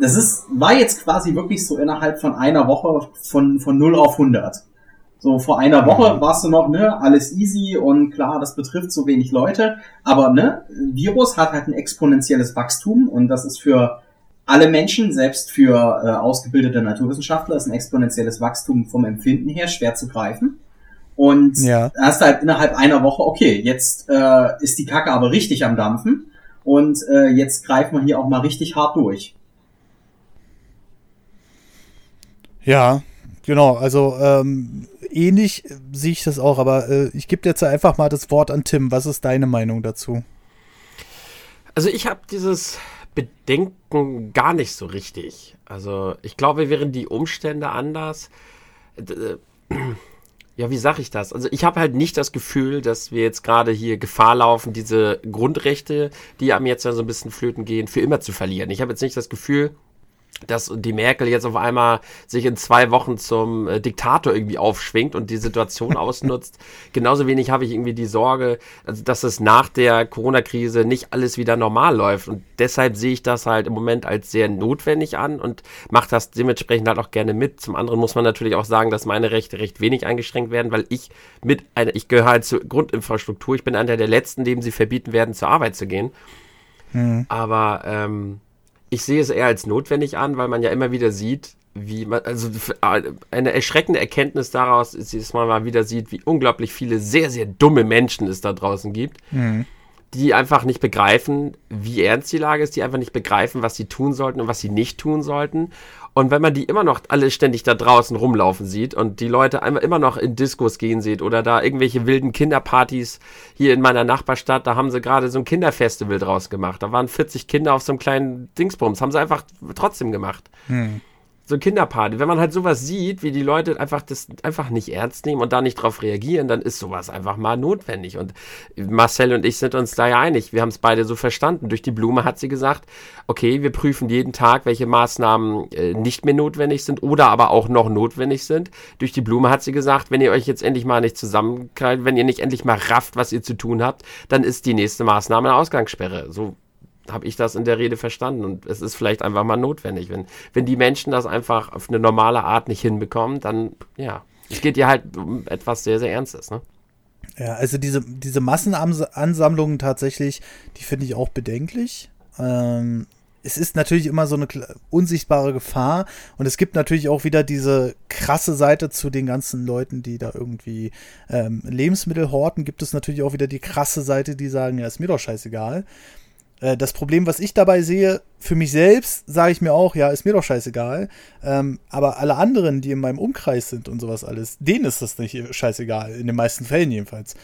Das ist, war jetzt quasi wirklich so innerhalb von einer Woche von, von 0 auf 100. So, vor einer Woche warst du noch, ne, alles easy und klar, das betrifft so wenig Leute, aber ne, Virus hat halt ein exponentielles Wachstum und das ist für alle Menschen, selbst für äh, ausgebildete Naturwissenschaftler, ist ein exponentielles Wachstum vom Empfinden her schwer zu greifen. Und Ja. hast halt innerhalb einer Woche, okay, jetzt äh, ist die Kacke aber richtig am Dampfen und äh, jetzt greifen wir hier auch mal richtig hart durch. Ja, genau. Also ähm, ähnlich äh, sehe ich das auch, aber äh, ich gebe jetzt einfach mal das Wort an Tim. Was ist deine Meinung dazu? Also ich habe dieses Bedenken gar nicht so richtig. Also ich glaube, wären die Umstände anders. d- äh, Ja, wie sage ich das? Also ich habe halt nicht das Gefühl, dass wir jetzt gerade hier Gefahr laufen, diese Grundrechte, die einem jetzt so ein bisschen flöten gehen, für immer zu verlieren. Ich habe jetzt nicht das Gefühl, dass die Merkel jetzt auf einmal sich in zwei Wochen zum äh, Diktator irgendwie aufschwingt und die Situation ausnutzt. Genauso wenig habe ich irgendwie die Sorge, also, dass es nach der Corona-Krise nicht alles wieder normal läuft. Und deshalb sehe ich das halt im Moment als sehr notwendig an und mache das dementsprechend halt auch gerne mit. Zum anderen muss man natürlich auch sagen, dass meine Rechte recht wenig eingeschränkt werden, weil ich mit einer, ich gehöre halt zur Grundinfrastruktur. Ich bin einer der letzten, dem sie verbieten werden, zur Arbeit zu gehen. Mhm. Aber ähm, ich sehe es eher als notwendig an, weil man ja immer wieder sieht, wie man, also eine erschreckende Erkenntnis daraus ist, dass man mal wieder sieht, wie unglaublich viele sehr, sehr dumme Menschen es da draußen gibt, mhm. Die einfach nicht begreifen, wie ernst die Lage ist, die einfach nicht begreifen, was sie tun sollten und was sie nicht tun sollten und wenn man die immer noch alle ständig da draußen rumlaufen sieht und die Leute immer noch in Diskos gehen sieht oder da irgendwelche wilden Kinderpartys hier in meiner Nachbarstadt, da haben sie gerade so ein Kinderfestival draus gemacht. Da waren 40 Kinder auf so einem kleinen Dingsbums, haben sie einfach trotzdem gemacht. Hm so Kinderparty. Wenn man halt sowas sieht, wie die Leute einfach das einfach nicht ernst nehmen und da nicht drauf reagieren, dann ist sowas einfach mal notwendig. Und Marcel und ich sind uns da ja einig. Wir haben es beide so verstanden. Durch die Blume hat sie gesagt, okay, wir prüfen jeden Tag, welche Maßnahmen äh, nicht mehr notwendig sind oder aber auch noch notwendig sind. Durch die Blume hat sie gesagt, wenn ihr euch jetzt endlich mal nicht zusammenkreilt, wenn ihr nicht endlich mal rafft, was ihr zu tun habt, dann ist die nächste Maßnahme eine Ausgangssperre. So habe ich das in der Rede verstanden. Und es ist vielleicht einfach mal notwendig. Wenn, wenn die Menschen das einfach auf eine normale Art nicht hinbekommen, dann, ja, es geht ja halt um etwas sehr, sehr Ernstes, ne? Ja, also diese, diese Massenansammlungen tatsächlich, die finde ich auch bedenklich. Ähm, es ist natürlich immer so eine unsichtbare Gefahr und es gibt natürlich auch wieder diese krasse Seite zu den ganzen Leuten, die da irgendwie ähm, Lebensmittel horten, gibt es natürlich auch wieder die krasse Seite, die sagen, ja, ist mir doch scheißegal. Äh, das Problem, was ich dabei sehe, für mich selbst sage ich mir auch, ja, ist mir doch scheißegal. Ähm, aber alle anderen, die in meinem Umkreis sind und sowas alles, denen ist das nicht scheißegal, in den meisten Fällen jedenfalls.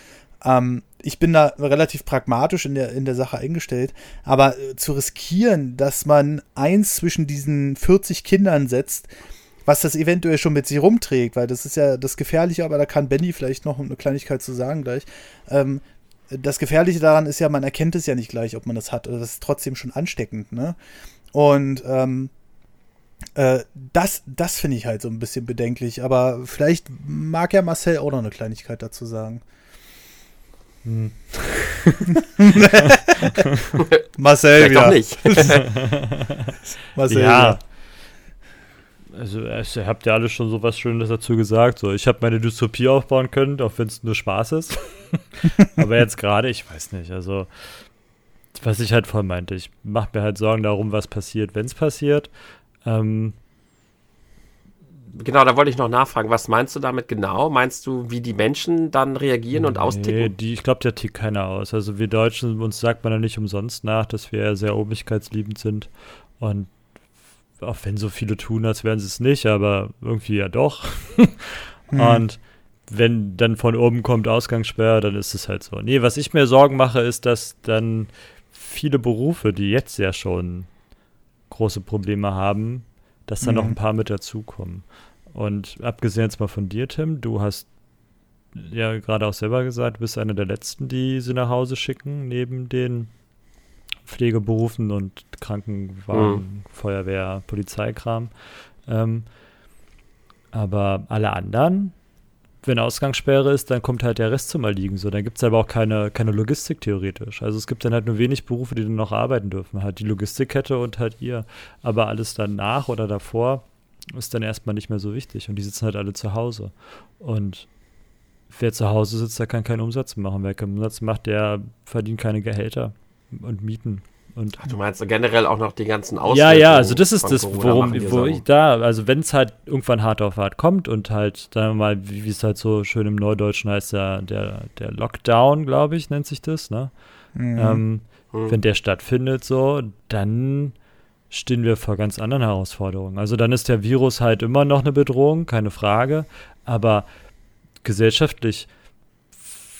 Ähm, ich bin da relativ pragmatisch in der, in der Sache eingestellt, aber äh, zu riskieren, dass man eins zwischen diesen 40 Kindern setzt, was das eventuell schon mit sich rumträgt, weil das ist ja das Gefährliche, aber da kann Benny vielleicht noch eine Kleinigkeit zu sagen gleich. Ähm, das Gefährliche daran ist ja, man erkennt es ja nicht gleich, ob man das hat. Also das ist trotzdem schon ansteckend, ne? Und ähm, äh, das, das finde ich halt so ein bisschen bedenklich. Aber vielleicht mag ja Marcel auch noch eine Kleinigkeit dazu sagen. Hm. Marcel wieder. Doch nicht. Marcel ja. Wieder. Also, ihr habt ja alles schon so was Schönes dazu gesagt. So, ich habe meine Dystopie aufbauen können, auch wenn es nur Spaß ist. Aber jetzt gerade, ich weiß nicht. Also, was ich halt voll meinte, ich mache mir halt Sorgen darum, was passiert, wenn es passiert. Ähm, genau, da wollte ich noch nachfragen. Was meinst du damit genau? Meinst du, wie die Menschen dann reagieren und nee, austicken? Die, ich glaube, der tickt keiner aus. Also wir Deutschen, uns sagt man ja nicht umsonst nach, dass wir sehr obrigkeitsliebend sind. Und auch wenn so viele tun, als wären sie es nicht, aber irgendwie ja doch. hm. Und wenn dann von oben kommt Ausgangssperre, dann ist es halt so. Nee, was ich mir Sorgen mache, ist, dass dann viele Berufe, die jetzt ja schon große Probleme haben, dass dann mhm. noch ein paar mit dazukommen. Und abgesehen jetzt mal von dir, Tim, du hast ja gerade auch selber gesagt, du bist einer der Letzten, die sie nach Hause schicken, neben den Pflegeberufen und Krankenwagen, mhm. Feuerwehr, Polizeikram. Ähm, aber alle anderen, wenn Ausgangssperre ist, dann kommt halt der Rest zum Erliegen. So, dann gibt es aber auch keine, keine Logistik theoretisch. Also es gibt dann halt nur wenig Berufe, die dann noch arbeiten dürfen. Halt die Logistikkette und halt ihr. Aber alles danach oder davor ist dann erstmal nicht mehr so wichtig. Und die sitzen halt alle zu Hause. Und wer zu Hause sitzt, der kann keinen Umsatz machen. Wer keinen Umsatz macht, der verdient keine Gehälter und Mieten. Und Ach, du meinst generell auch noch die ganzen Auswirkungen? Ja, ja, also das ist das, worum, wo ich da, also wenn es halt irgendwann hart auf hart kommt und halt, sagen wir mal, wie es halt so schön im Neudeutschen heißt, der, der, der Lockdown, glaube ich, nennt sich das, ne? Mhm. Ähm, mhm. Wenn der stattfindet, so, dann stehen wir vor ganz anderen Herausforderungen. Also dann ist der Virus halt immer noch eine Bedrohung, keine Frage, aber gesellschaftlich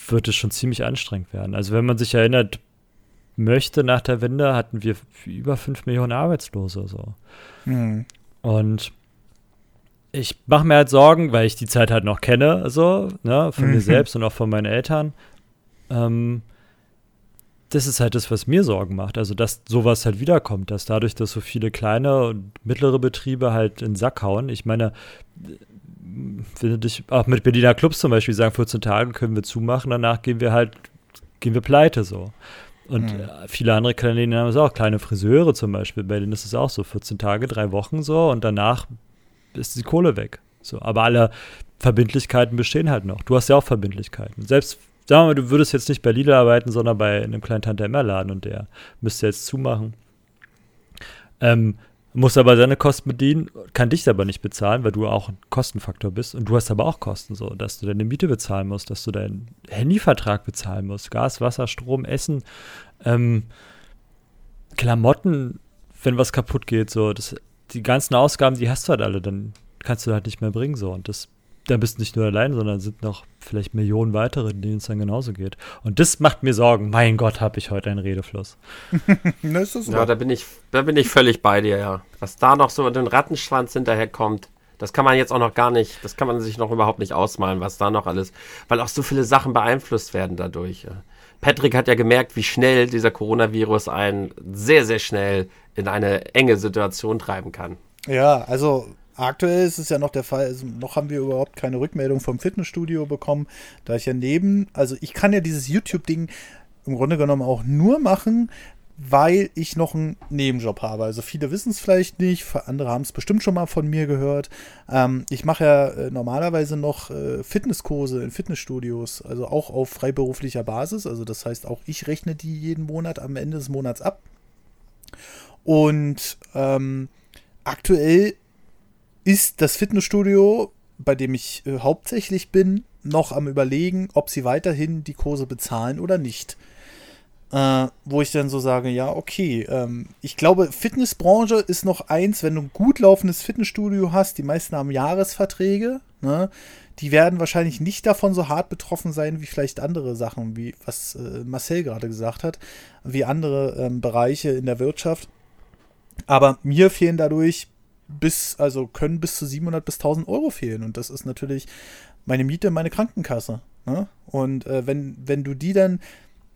wird es schon ziemlich anstrengend werden. Also wenn man sich erinnert, möchte, nach der Wende hatten wir über 5 Millionen Arbeitslose. So. Mhm. Und ich mache mir halt Sorgen, weil ich die Zeit halt noch kenne, so, ne, von mhm. mir selbst und auch von meinen Eltern. Ähm, das ist halt das, was mir Sorgen macht. Also, dass sowas halt wiederkommt, dass dadurch, dass so viele kleine und mittlere Betriebe halt in den Sack hauen. Ich meine, wenn du dich auch mit Berliner Clubs zum Beispiel sagen, 14 Tagen können wir zumachen, danach gehen wir halt, gehen wir pleite so. Und mhm. viele andere Kanäle haben es auch, kleine Friseure zum Beispiel, bei denen ist es auch so, 14 Tage, drei Wochen so und danach ist die Kohle weg. So, aber alle Verbindlichkeiten bestehen halt noch. Du hast ja auch Verbindlichkeiten. Selbst, sagen wir mal, du würdest jetzt nicht bei Lidl arbeiten, sondern bei einem kleinen Tante Emma Laden und der müsste jetzt zumachen. Ähm, muss aber seine Kosten bedienen, kann dich aber nicht bezahlen, weil du auch ein Kostenfaktor bist. Und du hast aber auch Kosten, so, dass du deine Miete bezahlen musst, dass du deinen Handyvertrag bezahlen musst, Gas, Wasser, Strom, Essen, ähm, Klamotten, wenn was kaputt geht, so, das, die ganzen Ausgaben, die hast du halt alle, dann kannst du halt nicht mehr bringen, so. Und das da bist nicht nur allein, sondern sind noch vielleicht Millionen weitere, denen es dann genauso geht. Und das macht mir Sorgen. Mein Gott, habe ich heute einen Redefluss. ja, da bin ich, da bin ich völlig bei dir, ja. Was da noch so den Rattenschwanz hinterherkommt, das kann man jetzt auch noch gar nicht, das kann man sich noch überhaupt nicht ausmalen, was da noch alles, weil auch so viele Sachen beeinflusst werden dadurch. Patrick hat ja gemerkt, wie schnell dieser Coronavirus einen sehr, sehr schnell in eine enge Situation treiben kann. Ja, also Aktuell ist es ja noch der Fall, also noch haben wir überhaupt keine Rückmeldung vom Fitnessstudio bekommen, da ich ja neben, also ich kann ja dieses YouTube-Ding im Grunde genommen auch nur machen, weil ich noch einen Nebenjob habe. Also viele wissen es vielleicht nicht, andere haben es bestimmt schon mal von mir gehört. Ähm, ich mache ja äh, normalerweise noch äh, Fitnesskurse in Fitnessstudios, also auch auf freiberuflicher Basis. Also das heißt, auch ich rechne die jeden Monat am Ende des Monats ab. Und ähm, aktuell ist das Fitnessstudio, bei dem ich äh, hauptsächlich bin, noch am Überlegen, ob sie weiterhin die Kurse bezahlen oder nicht. Äh, wo ich dann so sage, ja, okay, ähm, ich glaube, Fitnessbranche ist noch eins, wenn du ein gut laufendes Fitnessstudio hast, die meisten haben Jahresverträge, ne? die werden wahrscheinlich nicht davon so hart betroffen sein wie vielleicht andere Sachen, wie was äh, Marcel gerade gesagt hat, wie andere ähm, Bereiche in der Wirtschaft. Aber mir fehlen dadurch bis, also können bis zu 700 bis 1000 Euro fehlen. Und das ist natürlich meine Miete, meine Krankenkasse. Ne? Und äh, wenn, wenn du die dann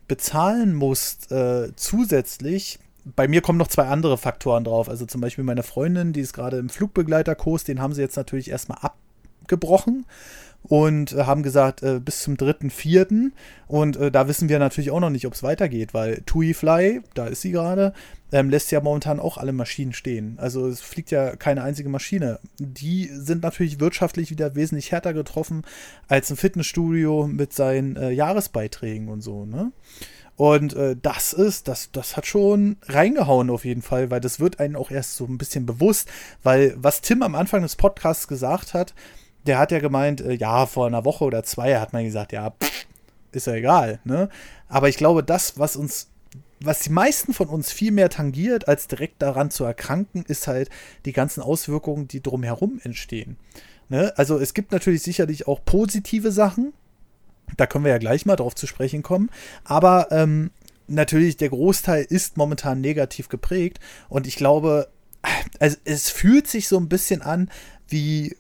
bezahlen musst, äh, zusätzlich, bei mir kommen noch zwei andere Faktoren drauf. Also zum Beispiel meine Freundin, die ist gerade im Flugbegleiterkurs, den haben sie jetzt natürlich erstmal abgebrochen und äh, haben gesagt, äh, bis zum 3.4. Und äh, da wissen wir natürlich auch noch nicht, ob es weitergeht, weil TUI Fly, da ist sie gerade, ähm, lässt ja momentan auch alle Maschinen stehen. Also es fliegt ja keine einzige Maschine. Die sind natürlich wirtschaftlich wieder wesentlich härter getroffen als ein Fitnessstudio mit seinen äh, Jahresbeiträgen und so, ne? Und äh, das ist, das, das hat schon reingehauen auf jeden Fall, weil das wird einen auch erst so ein bisschen bewusst, weil was Tim am Anfang des Podcasts gesagt hat, der hat ja gemeint, äh, ja, vor einer Woche oder zwei hat man gesagt, ja, pff, ist ja egal, ne? Aber ich glaube, das, was uns, was die meisten von uns viel mehr tangiert, als direkt daran zu erkranken, ist halt die ganzen Auswirkungen, die drumherum entstehen. Ne? Also es gibt natürlich sicherlich auch positive Sachen, da können wir ja gleich mal drauf zu sprechen kommen, aber ähm, natürlich der Großteil ist momentan negativ geprägt und ich glaube, also es fühlt sich so ein bisschen an wie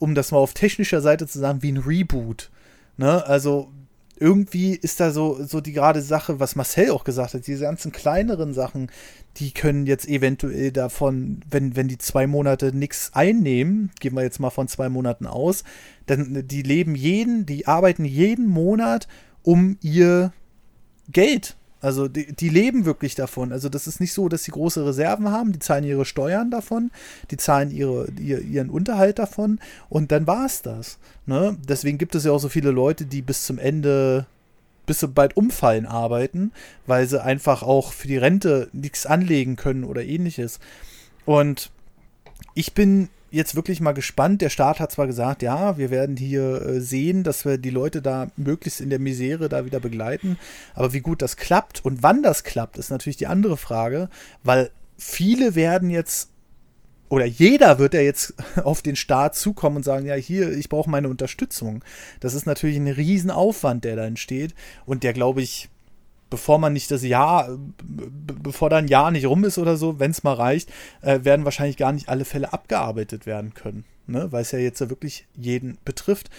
um das mal auf technischer Seite zu sagen, wie ein Reboot. Ne? Also irgendwie ist da so, so die gerade Sache, was Marcel auch gesagt hat, diese ganzen kleineren Sachen, die können jetzt eventuell davon, wenn, wenn die zwei Monate nichts einnehmen, gehen wir jetzt mal von zwei Monaten aus, dann die leben jeden, die arbeiten jeden Monat um ihr Geld. Also die, die, leben wirklich davon. Also das ist nicht so, dass sie große Reserven haben, die zahlen ihre Steuern davon, die zahlen ihre, ihr, ihren Unterhalt davon und dann war es das. Ne? Deswegen gibt es ja auch so viele Leute, die bis zum Ende, bis zum bald umfallen arbeiten, weil sie einfach auch für die Rente nichts anlegen können oder ähnliches. Und ich bin jetzt wirklich mal gespannt. Der Staat hat zwar gesagt, ja, wir werden hier äh, sehen, dass wir die Leute da möglichst in der Misere da wieder begleiten. Aber wie gut das klappt und wann das klappt, ist natürlich die andere Frage, weil viele werden jetzt oder jeder wird ja jetzt auf den Staat zukommen und sagen, ja, hier, ich brauche meine Unterstützung. Das ist natürlich ein Riesenaufwand, der da entsteht und der, glaube ich, bevor man nicht das Jahr, bevor da ein Jahr nicht rum ist oder so, wenn es mal reicht, äh, werden wahrscheinlich gar nicht alle Fälle abgearbeitet werden können, ne? weil es ja jetzt ja wirklich jeden betrifft.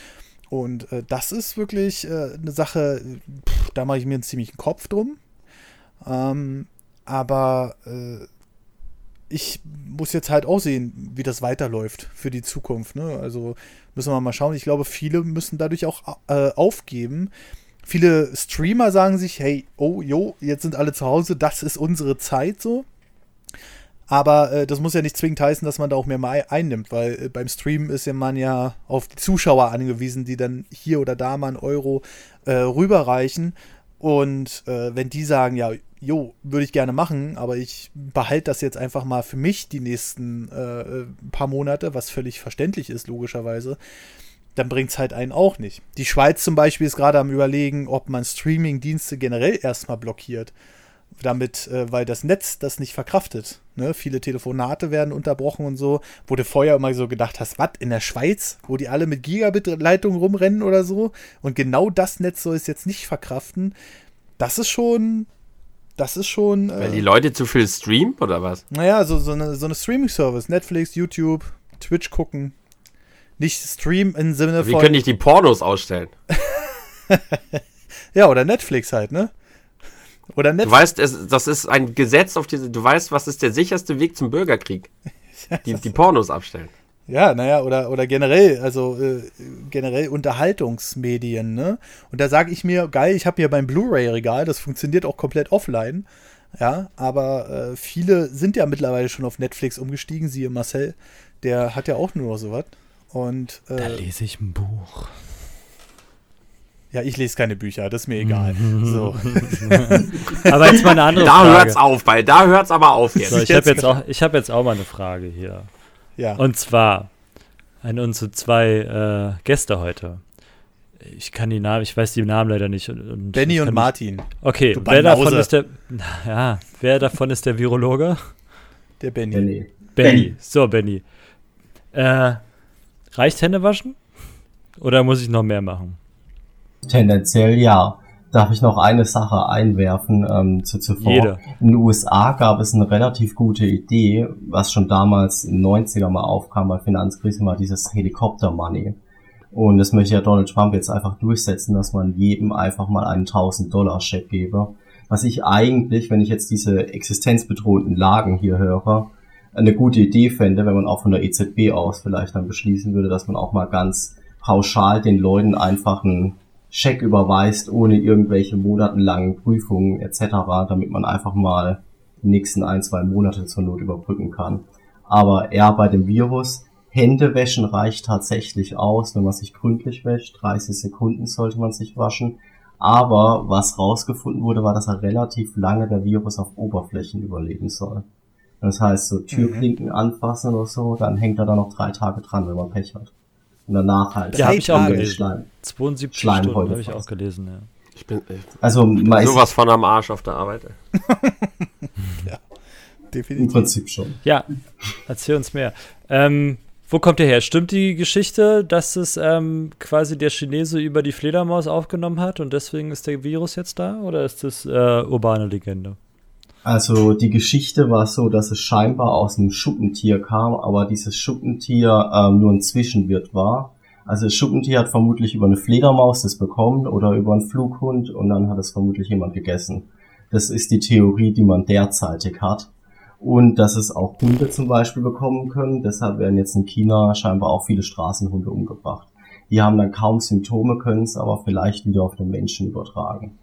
Und äh, das ist wirklich äh, eine Sache, pff, da mache ich mir einen ziemlichen Kopf drum. Ähm, aber äh, ich muss jetzt halt auch sehen, wie das weiterläuft für die Zukunft. Ne? Also müssen wir mal schauen. Ich glaube, viele müssen dadurch auch äh, aufgeben. Viele Streamer sagen sich, hey, oh, jo, jetzt sind alle zu Hause, das ist unsere Zeit so. Aber äh, das muss ja nicht zwingend heißen, dass man da auch mehr mal einnimmt, weil äh, beim Stream ist ja man ja auf die Zuschauer angewiesen, die dann hier oder da mal einen Euro äh, rüberreichen. Und äh, wenn die sagen, ja, jo, würde ich gerne machen, aber ich behalte das jetzt einfach mal für mich die nächsten äh, paar Monate, was völlig verständlich ist, logischerweise, dann bringt es halt einen auch nicht. Die Schweiz zum Beispiel ist gerade am überlegen, ob man Streaming-Dienste generell erstmal blockiert. Damit, äh, weil das Netz das nicht verkraftet. Ne? Viele Telefonate werden unterbrochen und so, wo du vorher immer so gedacht hast, was, in der Schweiz, wo die alle mit Gigabit-Leitungen rumrennen oder so, und genau das Netz soll es jetzt nicht verkraften. Das ist schon, das ist schon. Weil äh, die Leute zu viel streamen oder was? Naja, so, so eine, so eine Streaming-Service. Netflix, YouTube, Twitch gucken. Nicht Stream im Sinne Wie von. Wie können ich die Pornos ausstellen? ja, oder Netflix halt, ne? Oder Netflix. Du weißt, es, das ist ein Gesetz auf diese. Du weißt, was ist der sicherste Weg zum Bürgerkrieg? Die, die Pornos abstellen. Ja, naja, oder, oder generell, also äh, generell Unterhaltungsmedien, ne? Und da sage ich mir, geil, ich habe hier mein Blu-ray-Regal, das funktioniert auch komplett offline. Ja, aber äh, viele sind ja mittlerweile schon auf Netflix umgestiegen, siehe Marcel, der hat ja auch nur sowas. Und äh, da lese ich ein Buch. Ja, ich lese keine Bücher, das ist mir egal. so. aber jetzt mal eine andere da Frage. Da hört's auf, bei da hört's aber auf jetzt. So, ich habe jetzt auch, ich habe jetzt auch mal eine Frage hier. Ja. Und zwar an unsere zwei äh, Gäste heute. Ich kann die Namen, ich weiß die Namen leider nicht. Und Benny und Martin. Okay, wer davon ist der? Ja, wer davon ist der Virologe? Der Benny. Benny. Benny. So, Benny. Äh, reicht Hände waschen? Oder muss ich noch mehr machen? Tendenziell ja. Darf ich noch eine Sache einwerfen ähm, zu zuvor? Jede. In den USA gab es eine relativ gute Idee, was schon damals in den 90er mal aufkam bei Finanzkrisen, war dieses Helikopter-Money. Und das möchte ja Donald Trump jetzt einfach durchsetzen, dass man jedem einfach mal einen 1000-Dollar-Scheck gebe. Was ich eigentlich, wenn ich jetzt diese existenzbedrohten Lagen hier höre, eine gute Idee fände, wenn man auch von der EZB aus vielleicht dann beschließen würde, dass man auch mal ganz pauschal den Leuten einfach einen Scheck überweist, ohne irgendwelche monatenlangen Prüfungen etc., damit man einfach mal die nächsten ein, zwei Monate zur Not überbrücken kann. Aber eher bei dem Virus, Hände wäschen reicht tatsächlich aus, wenn man sich gründlich wäscht. 30 Sekunden sollte man sich waschen. Aber was rausgefunden wurde, war, dass er relativ lange der Virus auf Oberflächen überleben soll. Das heißt, so Türklinken mhm. anfassen oder so, dann hängt er da noch drei Tage dran, wenn man Pech hat. Und danach halt. Ja, habe ich auch gelesen. Schleim. 72 Schleim Stunden habe ich auch gelesen, ja. Ich bin, ich also bin sowas von am Arsch auf der Arbeit. ja, definitiv. Im Prinzip schon. Ja, erzähl uns mehr. Ähm, wo kommt der her? Stimmt die Geschichte, dass es ähm, quasi der Chinese über die Fledermaus aufgenommen hat und deswegen ist der Virus jetzt da? Oder ist das äh, urbane Legende? Also die Geschichte war so, dass es scheinbar aus einem Schuppentier kam, aber dieses Schuppentier ähm, nur ein Zwischenwirt war. Also das Schuppentier hat vermutlich über eine Fledermaus das bekommen oder über einen Flughund und dann hat es vermutlich jemand gegessen. Das ist die Theorie, die man derzeitig hat. Und dass es auch Hunde zum Beispiel bekommen können. Deshalb werden jetzt in China scheinbar auch viele Straßenhunde umgebracht. Die haben dann kaum Symptome, können es aber vielleicht wieder auf den Menschen übertragen.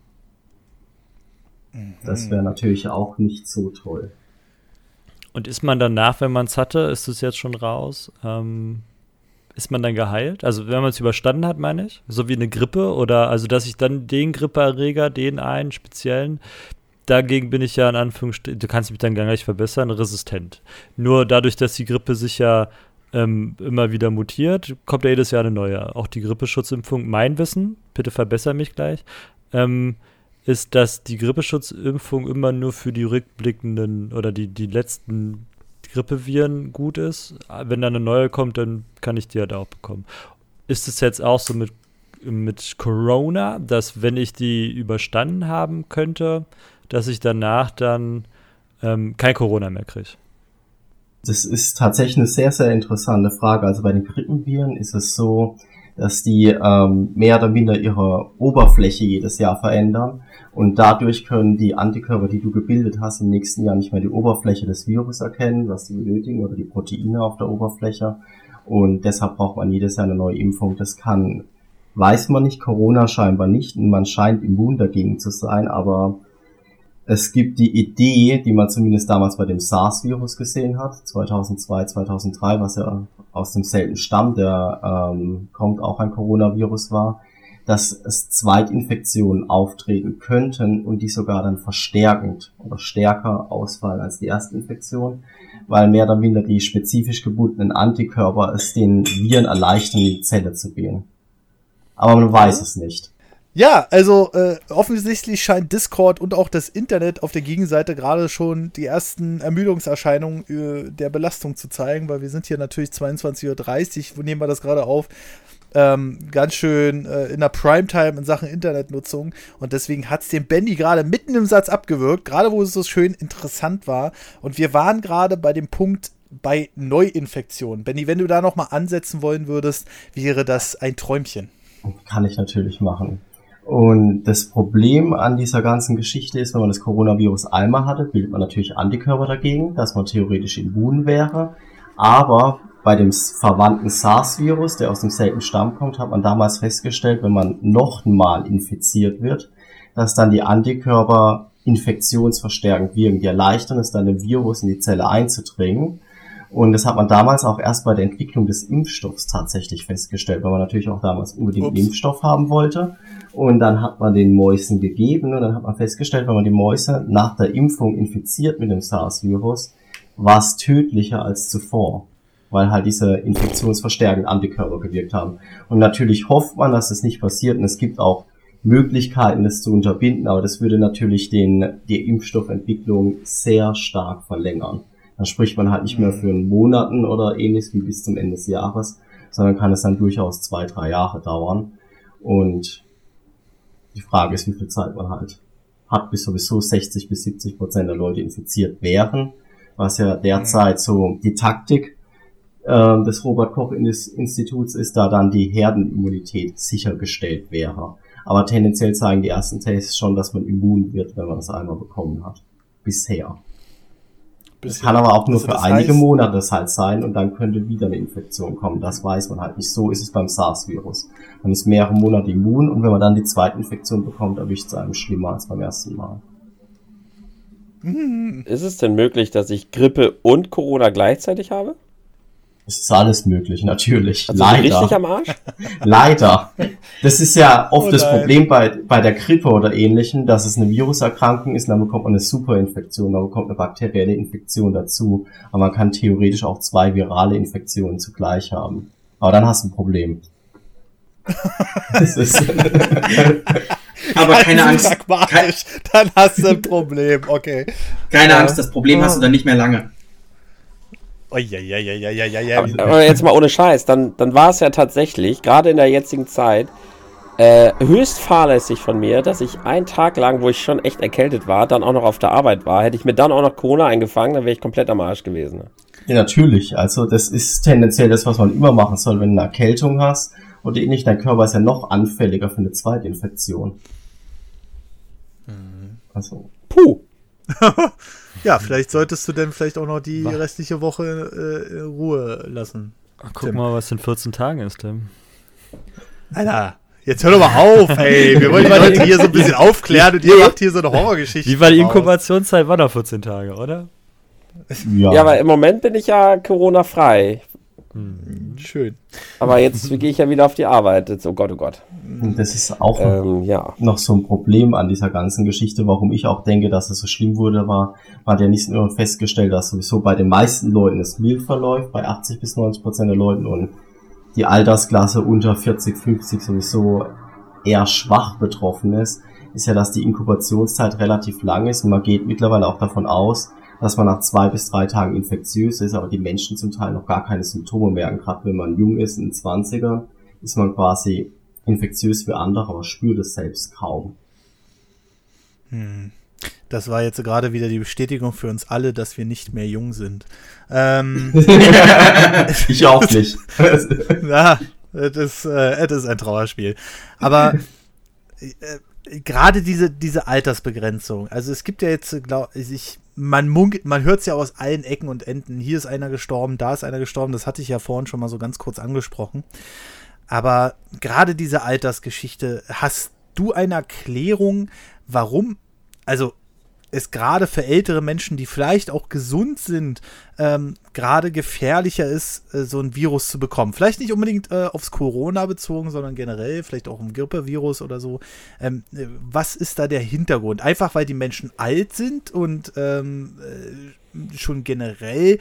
Das wäre natürlich auch nicht so toll. Und ist man danach, wenn man es hatte, ist es jetzt schon raus? Ähm, ist man dann geheilt? Also wenn man es überstanden hat, meine ich? So wie eine Grippe oder also dass ich dann den Grippeerreger, den einen speziellen, dagegen bin ich ja in Anführungsstrichen, du kannst mich dann gar nicht verbessern, resistent. Nur dadurch, dass die Grippe sich ja ähm, immer wieder mutiert, kommt ja jedes Jahr eine neue. Auch die Grippeschutzimpfung, mein Wissen, bitte verbessere mich gleich, ähm, ist, dass die Grippeschutzimpfung immer nur für die rückblickenden oder die, die letzten Grippeviren gut ist. Wenn dann eine neue kommt, dann kann ich die halt auch bekommen. Ist es jetzt auch so mit, mit Corona, dass wenn ich die überstanden haben könnte, dass ich danach dann ähm, kein Corona mehr kriege? Das ist tatsächlich eine sehr, sehr interessante Frage. Also bei den Grippenviren ist es so, dass die ähm, mehr oder minder ihre Oberfläche jedes Jahr verändern und dadurch können die Antikörper, die du gebildet hast, im nächsten Jahr nicht mehr die Oberfläche des Virus erkennen, was sie benötigen, oder die Proteine auf der Oberfläche. Und deshalb braucht man jedes Jahr eine neue Impfung. Das kann, weiß man nicht, Corona scheinbar nicht. Und man scheint immun dagegen zu sein, aber es gibt die Idee, die man zumindest damals bei dem SARS-Virus gesehen hat, 2002, 2003, was ja aus demselben Stamm, der ähm, kommt, auch ein Coronavirus war, dass es Zweitinfektionen auftreten könnten und die sogar dann verstärkend oder stärker ausfallen als die Erstinfektion, weil mehr oder minder die spezifisch gebundenen Antikörper es den Viren erleichtern, in die Zelle zu gehen. Aber man weiß es nicht. Ja, also äh, offensichtlich scheint Discord und auch das Internet auf der Gegenseite gerade schon die ersten Ermüdungserscheinungen äh, der Belastung zu zeigen, weil wir sind hier natürlich 22.30 Uhr, wo nehmen wir das gerade auf? Ähm, ganz schön äh, in der Primetime in Sachen Internetnutzung. Und deswegen hat es den Benny gerade mitten im Satz abgewürgt, gerade wo es so schön interessant war. Und wir waren gerade bei dem Punkt bei Neuinfektionen. Benny, wenn du da nochmal ansetzen wollen würdest, wäre das ein Träumchen. Kann ich natürlich machen. Und das Problem an dieser ganzen Geschichte ist, wenn man das Coronavirus einmal hatte, bildet man natürlich Antikörper dagegen, dass man theoretisch immun wäre. Aber bei dem verwandten SARS-Virus, der aus demselben Stamm kommt, hat man damals festgestellt, wenn man nochmal infiziert wird, dass dann die Antikörper infektionsverstärkend wirken. Die erleichtern es dann, dem Virus in die Zelle einzudringen. Und das hat man damals auch erst bei der Entwicklung des Impfstoffs tatsächlich festgestellt, weil man natürlich auch damals unbedingt Ups. Impfstoff haben wollte. Und dann hat man den Mäusen gegeben und dann hat man festgestellt, wenn man die Mäuse nach der Impfung infiziert mit dem SARS-Virus, war es tödlicher als zuvor weil halt diese infektionsverstärkenden Antikörper gewirkt haben. Und natürlich hofft man, dass das nicht passiert und es gibt auch Möglichkeiten, das zu unterbinden, aber das würde natürlich den, die Impfstoffentwicklung sehr stark verlängern. Dann spricht man halt nicht mehr für Monaten oder ähnliches wie bis zum Ende des Jahres, sondern kann es dann durchaus zwei, drei Jahre dauern. Und die Frage ist, wie viel Zeit man halt hat, bis sowieso 60 bis 70 Prozent der Leute infiziert wären, was ja derzeit so die Taktik äh, des Robert Koch Instituts ist, da dann die Herdenimmunität sichergestellt wäre. Aber tendenziell zeigen die ersten Tests schon, dass man immun wird, wenn man das einmal bekommen hat. Bisher. Das kann aber auch nur also für einige heißt, Monate das halt sein und dann könnte wieder eine Infektion kommen. Das weiß man halt nicht. So ist es beim SARS-Virus. Man ist mehrere Monate immun und wenn man dann die zweite Infektion bekommt, erwischt es einem schlimmer als beim ersten Mal. Ist es denn möglich, dass ich Grippe und Corona gleichzeitig habe? Es ist alles möglich, natürlich. Also Leider. Richtig am Arsch? Leider. Das ist ja oft oh das Problem bei, bei der Grippe oder ähnlichem, dass es eine Viruserkrankung ist, dann bekommt man eine Superinfektion, dann bekommt eine bakterielle Infektion dazu. Aber man kann theoretisch auch zwei virale Infektionen zugleich haben. Aber dann hast du ein Problem. Aber keine Angst. Kein, dann hast du ein Problem, okay. Keine Angst, das Problem hast du dann nicht mehr lange. Oh, ja, ja, ja, ja, ja, ja. Aber, aber jetzt mal ohne Scheiß, dann, dann war es ja tatsächlich, gerade in der jetzigen Zeit, äh, höchst fahrlässig von mir, dass ich einen Tag lang, wo ich schon echt erkältet war, dann auch noch auf der Arbeit war. Hätte ich mir dann auch noch Corona eingefangen, dann wäre ich komplett am Arsch gewesen. Ja, natürlich. Also das ist tendenziell das, was man immer machen soll, wenn du eine Erkältung hast und ähnlich, dein Körper ist ja noch anfälliger für eine Zweitinfektion. Mhm. Also. Puh. Ja, vielleicht solltest du denn vielleicht auch noch die was? restliche Woche äh, in Ruhe lassen. Ach, guck Tim. mal, was in 14 Tagen ist, Tim. Alter, jetzt hör doch mal auf, ey. Wir wollen die Leute hier so ein bisschen aufklären und ihr macht hier so eine Horrorgeschichte. Wie war die Inkubationszeit? War noch 14 Tage, oder? Ja. ja, aber im Moment bin ich ja Corona-frei. Hm, schön. Aber jetzt gehe ich ja wieder auf die Arbeit. Jetzt, oh Gott, oh Gott. Das ist auch ähm, ja. noch so ein Problem an dieser ganzen Geschichte, warum ich auch denke, dass es so schlimm wurde, war, man hat ja nicht nur festgestellt, dass sowieso bei den meisten Leuten es mild verläuft, bei 80 bis 90 Prozent der Leuten und die Altersklasse unter 40, 50 sowieso eher schwach betroffen ist, ist ja, dass die Inkubationszeit relativ lang ist und man geht mittlerweile auch davon aus, dass man nach zwei bis drei Tagen infektiös ist, aber die Menschen zum Teil noch gar keine Symptome merken. Gerade wenn man jung ist, in den 20ern, ist man quasi infektiös für andere, aber spürt es selbst kaum. Hm. Das war jetzt gerade wieder die Bestätigung für uns alle, dass wir nicht mehr jung sind. Ähm, ich auch nicht. ja, Es ist, äh, es ist ein Trauerspiel. Aber äh, gerade diese, diese Altersbegrenzung, also es gibt ja jetzt, glaube ich, man munkelt, man hört es ja aus allen Ecken und Enden. Hier ist einer gestorben, da ist einer gestorben. Das hatte ich ja vorhin schon mal so ganz kurz angesprochen. Aber gerade diese Altersgeschichte, hast du eine Erklärung, warum, also es gerade für ältere Menschen, die vielleicht auch gesund sind, ähm, gerade gefährlicher ist, äh, so ein Virus zu bekommen. Vielleicht nicht unbedingt äh, aufs Corona bezogen, sondern generell, vielleicht auch ein Grippevirus oder so. Ähm, äh, was ist da der Hintergrund? Einfach weil die Menschen alt sind und ähm, äh, schon generell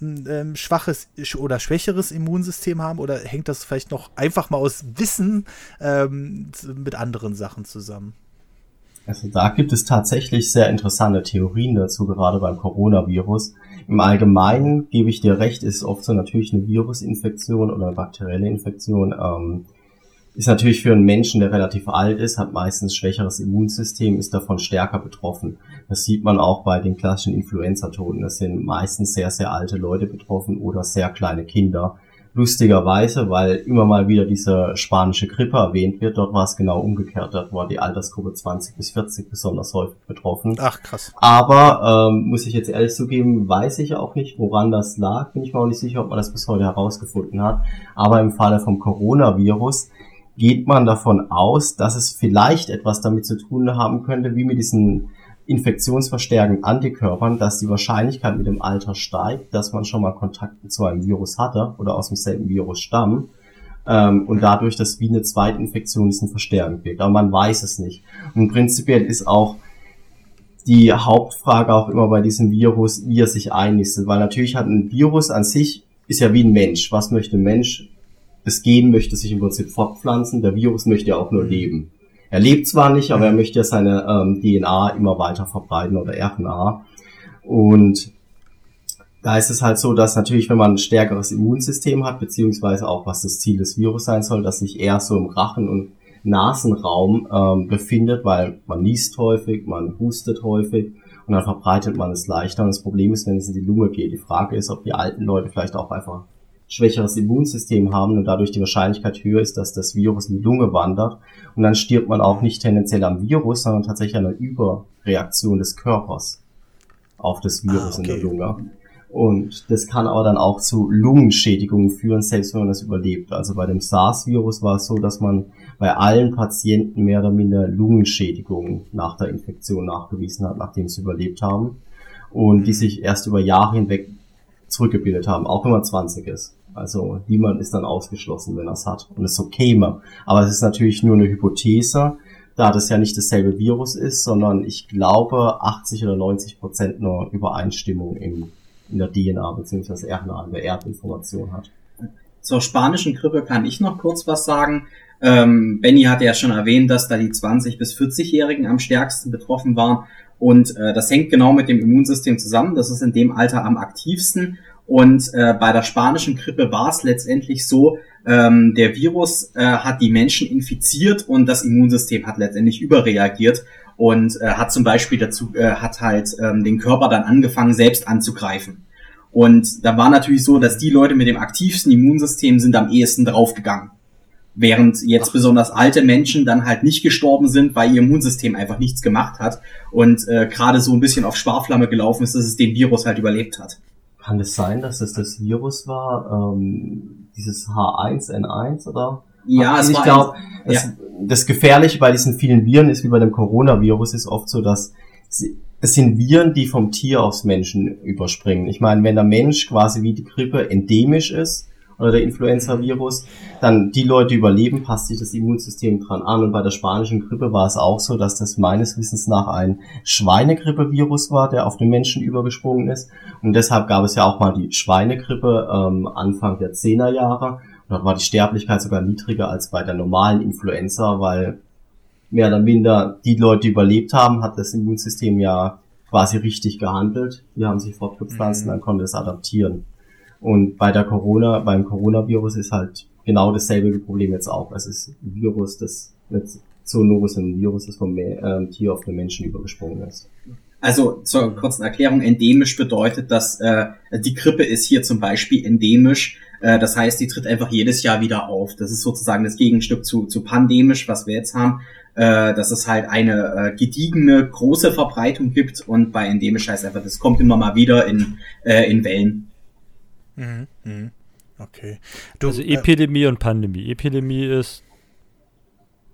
ein ähm, schwaches oder schwächeres Immunsystem haben oder hängt das vielleicht noch einfach mal aus Wissen ähm, mit anderen Sachen zusammen? Also da gibt es tatsächlich sehr interessante Theorien dazu, gerade beim Coronavirus. Im Allgemeinen gebe ich dir recht, ist oft so natürlich eine Virusinfektion oder eine bakterielle Infektion. Ähm, ist natürlich für einen Menschen, der relativ alt ist, hat meistens schwächeres Immunsystem, ist davon stärker betroffen. Das sieht man auch bei den klassischen Influenza-Toten. Das sind meistens sehr, sehr alte Leute betroffen oder sehr kleine Kinder lustigerweise, weil immer mal wieder diese spanische Grippe erwähnt wird, dort war es genau umgekehrt, dort war die Altersgruppe 20 bis 40 besonders häufig betroffen. Ach krass. Aber ähm, muss ich jetzt ehrlich zugeben, weiß ich auch nicht, woran das lag. Bin ich mir auch nicht sicher, ob man das bis heute herausgefunden hat. Aber im Falle vom Coronavirus geht man davon aus, dass es vielleicht etwas damit zu tun haben könnte, wie mit diesen infektionsverstärkenden Antikörpern, dass die Wahrscheinlichkeit mit dem Alter steigt, dass man schon mal Kontakt zu einem Virus hatte oder aus demselben Virus stammt ähm, und dadurch das wie eine Zweitinfektion ist ein verstärkend wirkt. Aber man weiß es nicht. Und prinzipiell ist auch die Hauptfrage auch immer bei diesem Virus, wie er sich einnistet, weil natürlich hat ein Virus an sich ist ja wie ein Mensch. Was möchte ein Mensch? Das Gen möchte sich im Prinzip fortpflanzen, der Virus möchte ja auch nur leben. Er lebt zwar nicht, aber er möchte ja seine ähm, DNA immer weiter verbreiten oder RNA. Und da ist es halt so, dass natürlich, wenn man ein stärkeres Immunsystem hat, beziehungsweise auch was das Ziel des Virus sein soll, dass sich eher so im Rachen- und Nasenraum ähm, befindet, weil man niest häufig, man hustet häufig und dann verbreitet man es leichter. Und das Problem ist, wenn es in die Lunge geht. Die Frage ist, ob die alten Leute vielleicht auch einfach schwächeres Immunsystem haben und dadurch die Wahrscheinlichkeit höher ist, dass das Virus in die Lunge wandert. Und dann stirbt man auch nicht tendenziell am Virus, sondern tatsächlich an einer Überreaktion des Körpers auf das Virus ah, okay. in der Lunge. Und das kann aber dann auch zu Lungenschädigungen führen, selbst wenn man das überlebt. Also bei dem SARS-Virus war es so, dass man bei allen Patienten mehr oder minder Lungenschädigungen nach der Infektion nachgewiesen hat, nachdem sie überlebt haben. Und die sich erst über Jahre hinweg zurückgebildet haben, auch wenn man 20 ist. Also niemand ist dann ausgeschlossen, wenn er es hat und es so käme. Aber es ist natürlich nur eine Hypothese, da das ja nicht dasselbe Virus ist, sondern ich glaube 80 oder 90 Prozent nur Übereinstimmung im, in der DNA bzw. RNA, in der Erbinformation hat. Zur spanischen Grippe kann ich noch kurz was sagen. Ähm, Benny hat ja schon erwähnt, dass da die 20 bis 40-Jährigen am stärksten betroffen waren. Und äh, das hängt genau mit dem Immunsystem zusammen. Das ist in dem Alter am aktivsten. Und äh, bei der spanischen Grippe war es letztendlich so, ähm, der Virus äh, hat die Menschen infiziert und das Immunsystem hat letztendlich überreagiert und äh, hat zum Beispiel dazu, äh, hat halt ähm, den Körper dann angefangen, selbst anzugreifen. Und da war natürlich so, dass die Leute mit dem aktivsten Immunsystem sind am ehesten draufgegangen. Während jetzt besonders alte Menschen dann halt nicht gestorben sind, weil ihr Immunsystem einfach nichts gemacht hat und äh, gerade so ein bisschen auf Sparflamme gelaufen ist, dass es den Virus halt überlebt hat. Kann es sein, dass es das Virus war, ähm, dieses H1N1 oder? Ja, es ich glaube, ja. das Gefährliche bei diesen vielen Viren ist wie bei dem Coronavirus ist oft so, dass sie, es sind Viren, die vom Tier aufs Menschen überspringen. Ich meine, wenn der Mensch quasi wie die Grippe endemisch ist, oder der Influenza-Virus, dann die Leute überleben, passt sich das Immunsystem dran an. Und bei der spanischen Grippe war es auch so, dass das meines Wissens nach ein Schweinegrippe-Virus war, der auf den Menschen übergesprungen ist. Und deshalb gab es ja auch mal die Schweinegrippe ähm, Anfang der Zehnerjahre. Und dort war die Sterblichkeit sogar niedriger als bei der normalen Influenza, weil mehr oder minder die Leute, die überlebt haben, hat das Immunsystem ja quasi richtig gehandelt. Die haben sich fortgepflanzt mhm. und dann konnte es adaptieren. Und bei der Corona, beim Coronavirus ist halt genau dasselbe Problem jetzt auch. Es ist ein Virus, das nicht Zoonovis ein Virus, das vom äh, Tier auf den Menschen übergesprungen ist. Also zur kurzen Erklärung, endemisch bedeutet, dass äh, die Grippe ist hier zum Beispiel endemisch. Äh, das heißt, die tritt einfach jedes Jahr wieder auf. Das ist sozusagen das Gegenstück zu, zu pandemisch, was wir jetzt haben, äh, dass es halt eine äh, gediegene, große Verbreitung gibt und bei endemisch heißt einfach, das kommt immer mal wieder in, äh, in Wellen. Mhm. Mhm. Okay. Du, also Epidemie äh, und Pandemie. Epidemie ist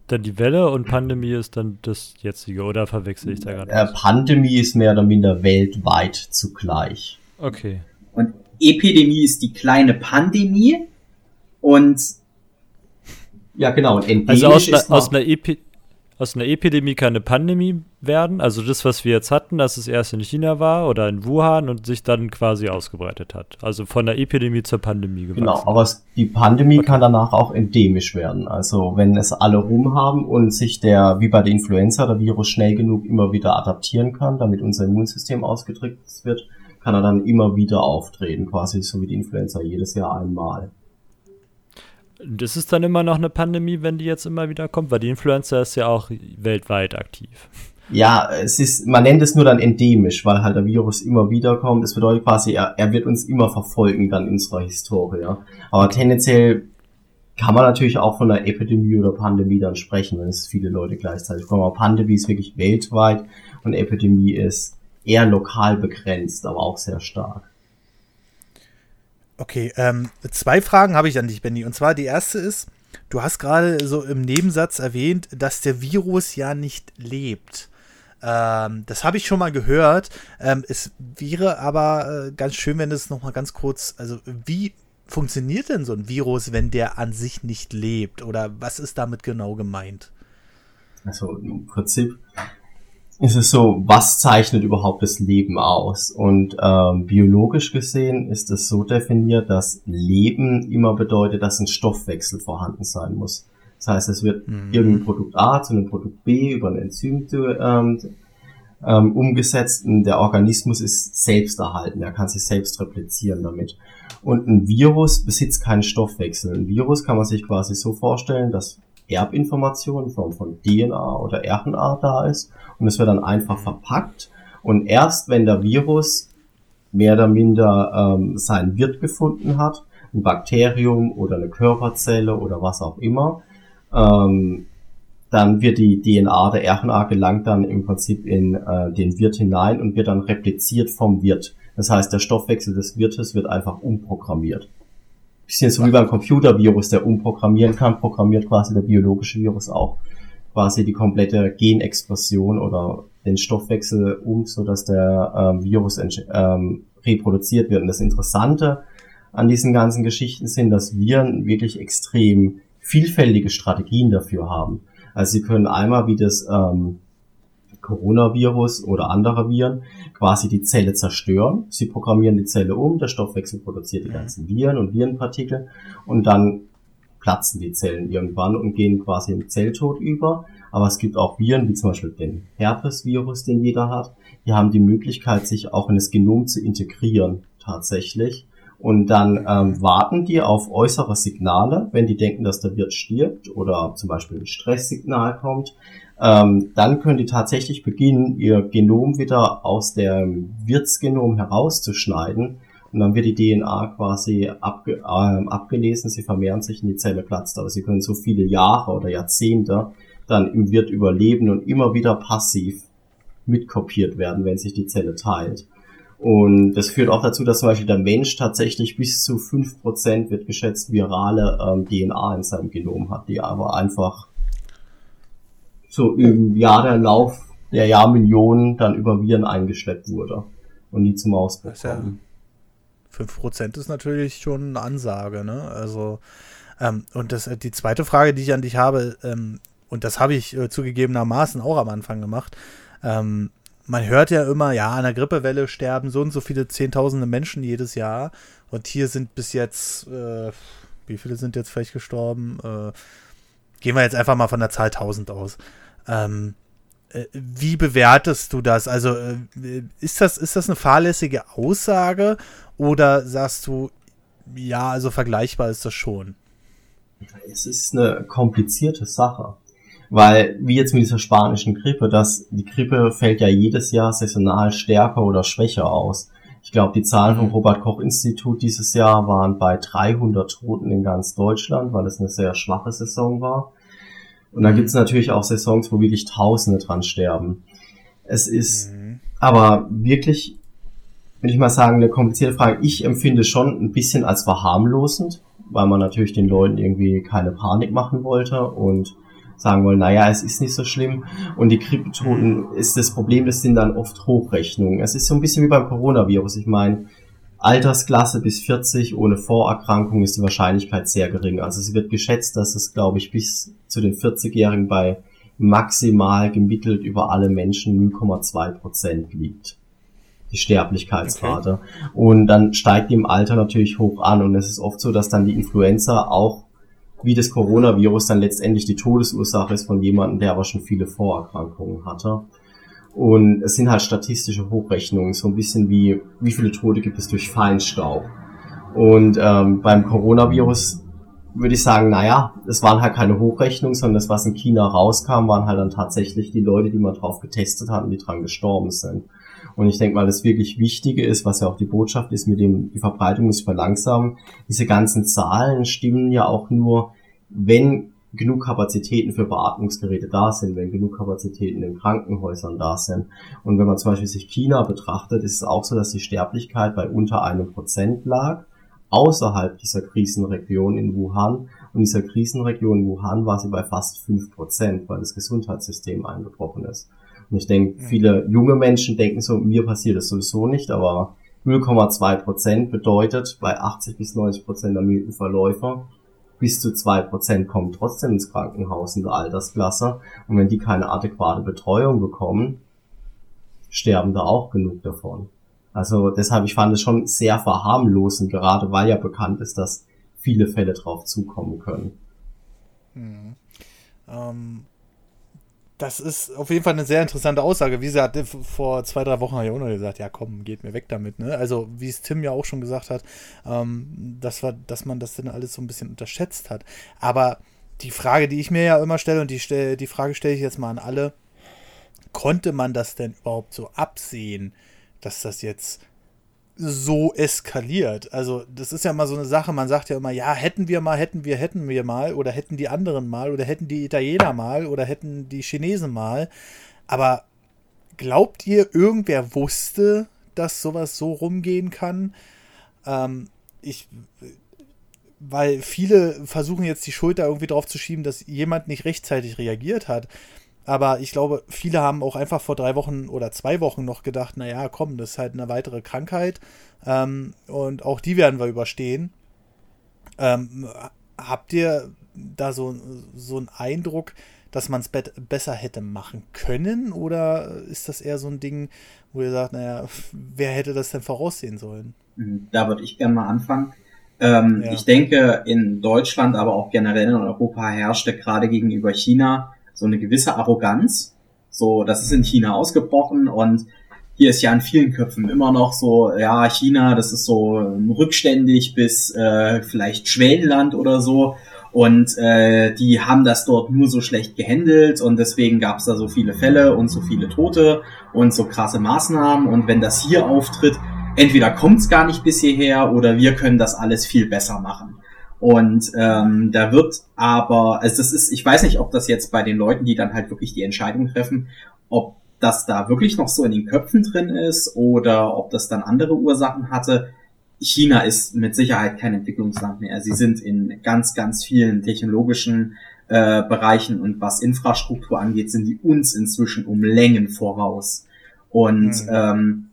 dann die Welle und Pandemie ist dann das jetzige, oder verwechsel ich da gerade? Äh, Pandemie ist mehr oder minder weltweit zugleich. Okay. Und Epidemie ist die kleine Pandemie und ja genau, und also aus, ist aus einer Epi aus einer Epidemie kann eine Pandemie werden. Also das, was wir jetzt hatten, dass es erst in China war oder in Wuhan und sich dann quasi ausgebreitet hat. Also von der Epidemie zur Pandemie gewachsen. Genau, aber es, die Pandemie okay. kann danach auch endemisch werden. Also wenn es alle rum haben und sich der, wie bei der Influenza, der Virus schnell genug immer wieder adaptieren kann, damit unser Immunsystem ausgedrückt wird, kann er dann immer wieder auftreten, quasi so wie die Influenza jedes Jahr einmal. Das ist dann immer noch eine Pandemie, wenn die jetzt immer wieder kommt, weil die Influenza ist ja auch weltweit aktiv. Ja, es ist, man nennt es nur dann endemisch, weil halt der Virus immer wieder kommt. Das bedeutet quasi, er, er wird uns immer verfolgen dann in unserer Historie. Ja. Aber tendenziell kann man natürlich auch von einer Epidemie oder Pandemie dann sprechen, wenn es viele Leute gleichzeitig kommen. Aber Pandemie ist wirklich weltweit und Epidemie ist eher lokal begrenzt, aber auch sehr stark. Okay, ähm, zwei Fragen habe ich an dich, Benny. Und zwar die erste ist, du hast gerade so im Nebensatz erwähnt, dass der Virus ja nicht lebt. Ähm, das habe ich schon mal gehört. Ähm, es wäre aber äh, ganz schön, wenn es noch mal ganz kurz, also wie funktioniert denn so ein Virus, wenn der an sich nicht lebt? Oder was ist damit genau gemeint? Also im Prinzip ist es so, was zeichnet überhaupt das Leben aus? Und ähm, biologisch gesehen ist es so definiert, dass Leben immer bedeutet, dass ein Stoffwechsel vorhanden sein muss. Das heißt, es wird mhm. irgendein Produkt A zu einem Produkt B über ein Enzym ähm, ähm, umgesetzt und der Organismus ist selbst erhalten, er kann sich selbst replizieren damit. Und ein Virus besitzt keinen Stoffwechsel. Ein Virus kann man sich quasi so vorstellen, dass Erbinformation in Form von DNA oder RNA da ist. Und es wird dann einfach verpackt. Und erst wenn der Virus mehr oder minder ähm, seinen Wirt gefunden hat, ein Bakterium oder eine Körperzelle oder was auch immer, ähm, dann wird die DNA der RNA gelangt dann im Prinzip in äh, den Wirt hinein und wird dann repliziert vom Wirt. Das heißt, der Stoffwechsel des Wirtes wird einfach umprogrammiert bisschen so wie beim Computervirus, der umprogrammieren kann, programmiert quasi der biologische Virus auch quasi die komplette Genexplosion oder den Stoffwechsel um, so dass der ähm, Virus ähm, reproduziert wird. Und das Interessante an diesen ganzen Geschichten sind, dass Viren wirklich extrem vielfältige Strategien dafür haben. Also sie können einmal wie das ähm, Coronavirus oder andere Viren quasi die Zelle zerstören. Sie programmieren die Zelle um, der Stoffwechsel produziert die ganzen Viren und Virenpartikel und dann platzen die Zellen irgendwann und gehen quasi im Zelltod über. Aber es gibt auch Viren, wie zum Beispiel den Herpesvirus, den jeder hat. Die haben die Möglichkeit, sich auch in das Genom zu integrieren, tatsächlich. Und dann ähm, warten die auf äußere Signale, wenn die denken, dass der Wirt stirbt oder zum Beispiel ein Stresssignal kommt, ähm, dann können die tatsächlich beginnen, ihr Genom wieder aus dem Wirtsgenom herauszuschneiden. Und dann wird die DNA quasi abge äh, abgelesen, sie vermehren sich in die Zelle platzt, aber sie können so viele Jahre oder Jahrzehnte dann im Wirt überleben und immer wieder passiv mitkopiert werden, wenn sich die Zelle teilt. Und das führt auch dazu, dass zum Beispiel der Mensch tatsächlich bis zu fünf Prozent wird geschätzt virale ähm, DNA in seinem Genom hat, die aber einfach so im Jahr der Lauf der Jahrmillionen dann über Viren eingeschleppt wurde und nie zum Ausbruch kam. Ja, 5% ist natürlich schon eine Ansage, ne? Also, ähm, und das, die zweite Frage, die ich an dich habe, ähm, und das habe ich äh, zugegebenermaßen auch am Anfang gemacht, ähm, man hört ja immer, ja, an der Grippewelle sterben so und so viele Zehntausende Menschen jedes Jahr. Und hier sind bis jetzt, äh, wie viele sind jetzt vielleicht gestorben? Äh, gehen wir jetzt einfach mal von der Zahl 1000 aus. Ähm, äh, wie bewertest du das? Also äh, ist das, ist das eine fahrlässige Aussage oder sagst du, ja, also vergleichbar ist das schon? Es ist eine komplizierte Sache, Weil, wie jetzt mit dieser spanischen Grippe, dass die Grippe fällt ja jedes Jahr saisonal stärker oder schwächer aus. Ich glaube, die Zahlen vom Robert Koch Institut dieses Jahr waren bei 300 Toten in ganz Deutschland, weil es eine sehr schwache Saison war. Und dann gibt es natürlich auch Saisons, wo wirklich Tausende dran sterben. Es ist mhm. aber wirklich, würde ich mal sagen, eine komplizierte Frage. Ich empfinde schon ein bisschen als verharmlosend, weil man natürlich den Leuten irgendwie keine Panik machen wollte und sagen wollen, naja, es ist nicht so schlimm. Und die Grippetoten ist das Problem, das sind dann oft Hochrechnungen. Es ist so ein bisschen wie beim Coronavirus. Ich meine, Altersklasse bis 40 ohne Vorerkrankung ist die Wahrscheinlichkeit sehr gering. Also es wird geschätzt, dass es, glaube ich, bis zu den 40-Jährigen bei maximal gemittelt über alle Menschen 0,2 Prozent liegt. Die Sterblichkeitsrate. Okay. Und dann steigt die im Alter natürlich hoch an. Und es ist oft so, dass dann die Influenza auch wie das Coronavirus dann letztendlich die Todesursache ist von jemandem, der aber schon viele Vorerkrankungen hatte. Und es sind halt statistische Hochrechnungen, so ein bisschen wie, wie viele Tote gibt es durch Feinstaub. Und ähm, beim Coronavirus würde ich sagen, naja, es waren halt keine Hochrechnungen, sondern das, was in China rauskam, waren halt dann tatsächlich die Leute, die man drauf getestet hat und die dran gestorben sind. Und ich denke mal, das wirklich Wichtige ist, was ja auch die Botschaft ist, mit dem die Verbreitung muss verlangsamen. Diese ganzen Zahlen stimmen ja auch nur, wenn genug Kapazitäten für Beatmungsgeräte da sind, wenn genug Kapazitäten in Krankenhäusern da sind. Und wenn man zum Beispiel sich China betrachtet, ist es auch so, dass die Sterblichkeit bei unter einem Prozent lag, außerhalb dieser Krisenregion in Wuhan. Und dieser Krisenregion in Wuhan war sie bei fast fünf Prozent, weil das Gesundheitssystem eingebrochen ist. Und ich denke, viele junge Menschen denken so, mir passiert das sowieso nicht, aber 0,2 Prozent bedeutet bei 80 bis 90 Prozent der milden Verläufer bis zu zwei Prozent kommen trotzdem ins Krankenhaus in der Altersklasse. Und wenn die keine adäquate Betreuung bekommen, sterben da auch genug davon. Also deshalb, ich fand es schon sehr verharmlosend, gerade weil ja bekannt ist, dass viele Fälle drauf zukommen können. Hm. Ähm, das ist auf jeden Fall eine sehr interessante Aussage. Wie gesagt, vor zwei, drei Wochen habe ich auch noch gesagt, ja komm, geht mir weg damit. Ne? Also wie es Tim ja auch schon gesagt hat, ähm, das war, dass man das dann alles so ein bisschen unterschätzt hat. Aber die Frage, die ich mir ja immer stelle, und die, stell, die Frage stelle ich jetzt mal an alle, konnte man das denn überhaupt so absehen, dass das jetzt so eskaliert. Also, das ist ja immer so eine Sache, man sagt ja immer, ja, hätten wir mal, hätten wir, hätten wir mal, oder hätten die anderen mal, oder hätten die Italiener mal, oder hätten die Chinesen mal. Aber glaubt ihr, irgendwer wusste, dass sowas so rumgehen kann? Ähm, ich, weil viele versuchen jetzt die Schulter irgendwie drauf zu schieben, dass jemand nicht rechtzeitig reagiert hat. Aber ich glaube, viele haben auch einfach vor drei Wochen oder zwei Wochen noch gedacht, naja, komm, das ist halt eine weitere Krankheit. Ähm, und auch die werden wir überstehen. Ähm, habt ihr da so, so einen Eindruck, dass man es be besser hätte machen können? Oder ist das eher so ein Ding, wo ihr sagt, naja, wer hätte das denn voraussehen sollen? Mhm, da würde ich gerne mal anfangen. Ähm, ja. Ich denke, in Deutschland, aber auch generell in Europa herrschte gerade gegenüber China so eine gewisse Arroganz. So, das ist in China ausgebrochen und hier ist ja in vielen Köpfen immer noch so, ja, China, das ist so rückständig bis äh, vielleicht Schwellenland oder so. Und äh, die haben das dort nur so schlecht gehandelt und deswegen gab es da so viele Fälle und so viele Tote und so krasse Maßnahmen. Und wenn das hier auftritt, entweder kommt es gar nicht bis hierher oder wir können das alles viel besser machen. Und ähm, da wird aber, also das ist, ich weiß nicht, ob das jetzt bei den Leuten, die dann halt wirklich die Entscheidung treffen, ob das da wirklich noch so in den Köpfen drin ist oder ob das dann andere Ursachen hatte. China ist mit Sicherheit kein Entwicklungsland mehr. Sie sind in ganz, ganz vielen technologischen äh, Bereichen und was Infrastruktur angeht, sind die uns inzwischen um Längen voraus. Und mhm. ähm,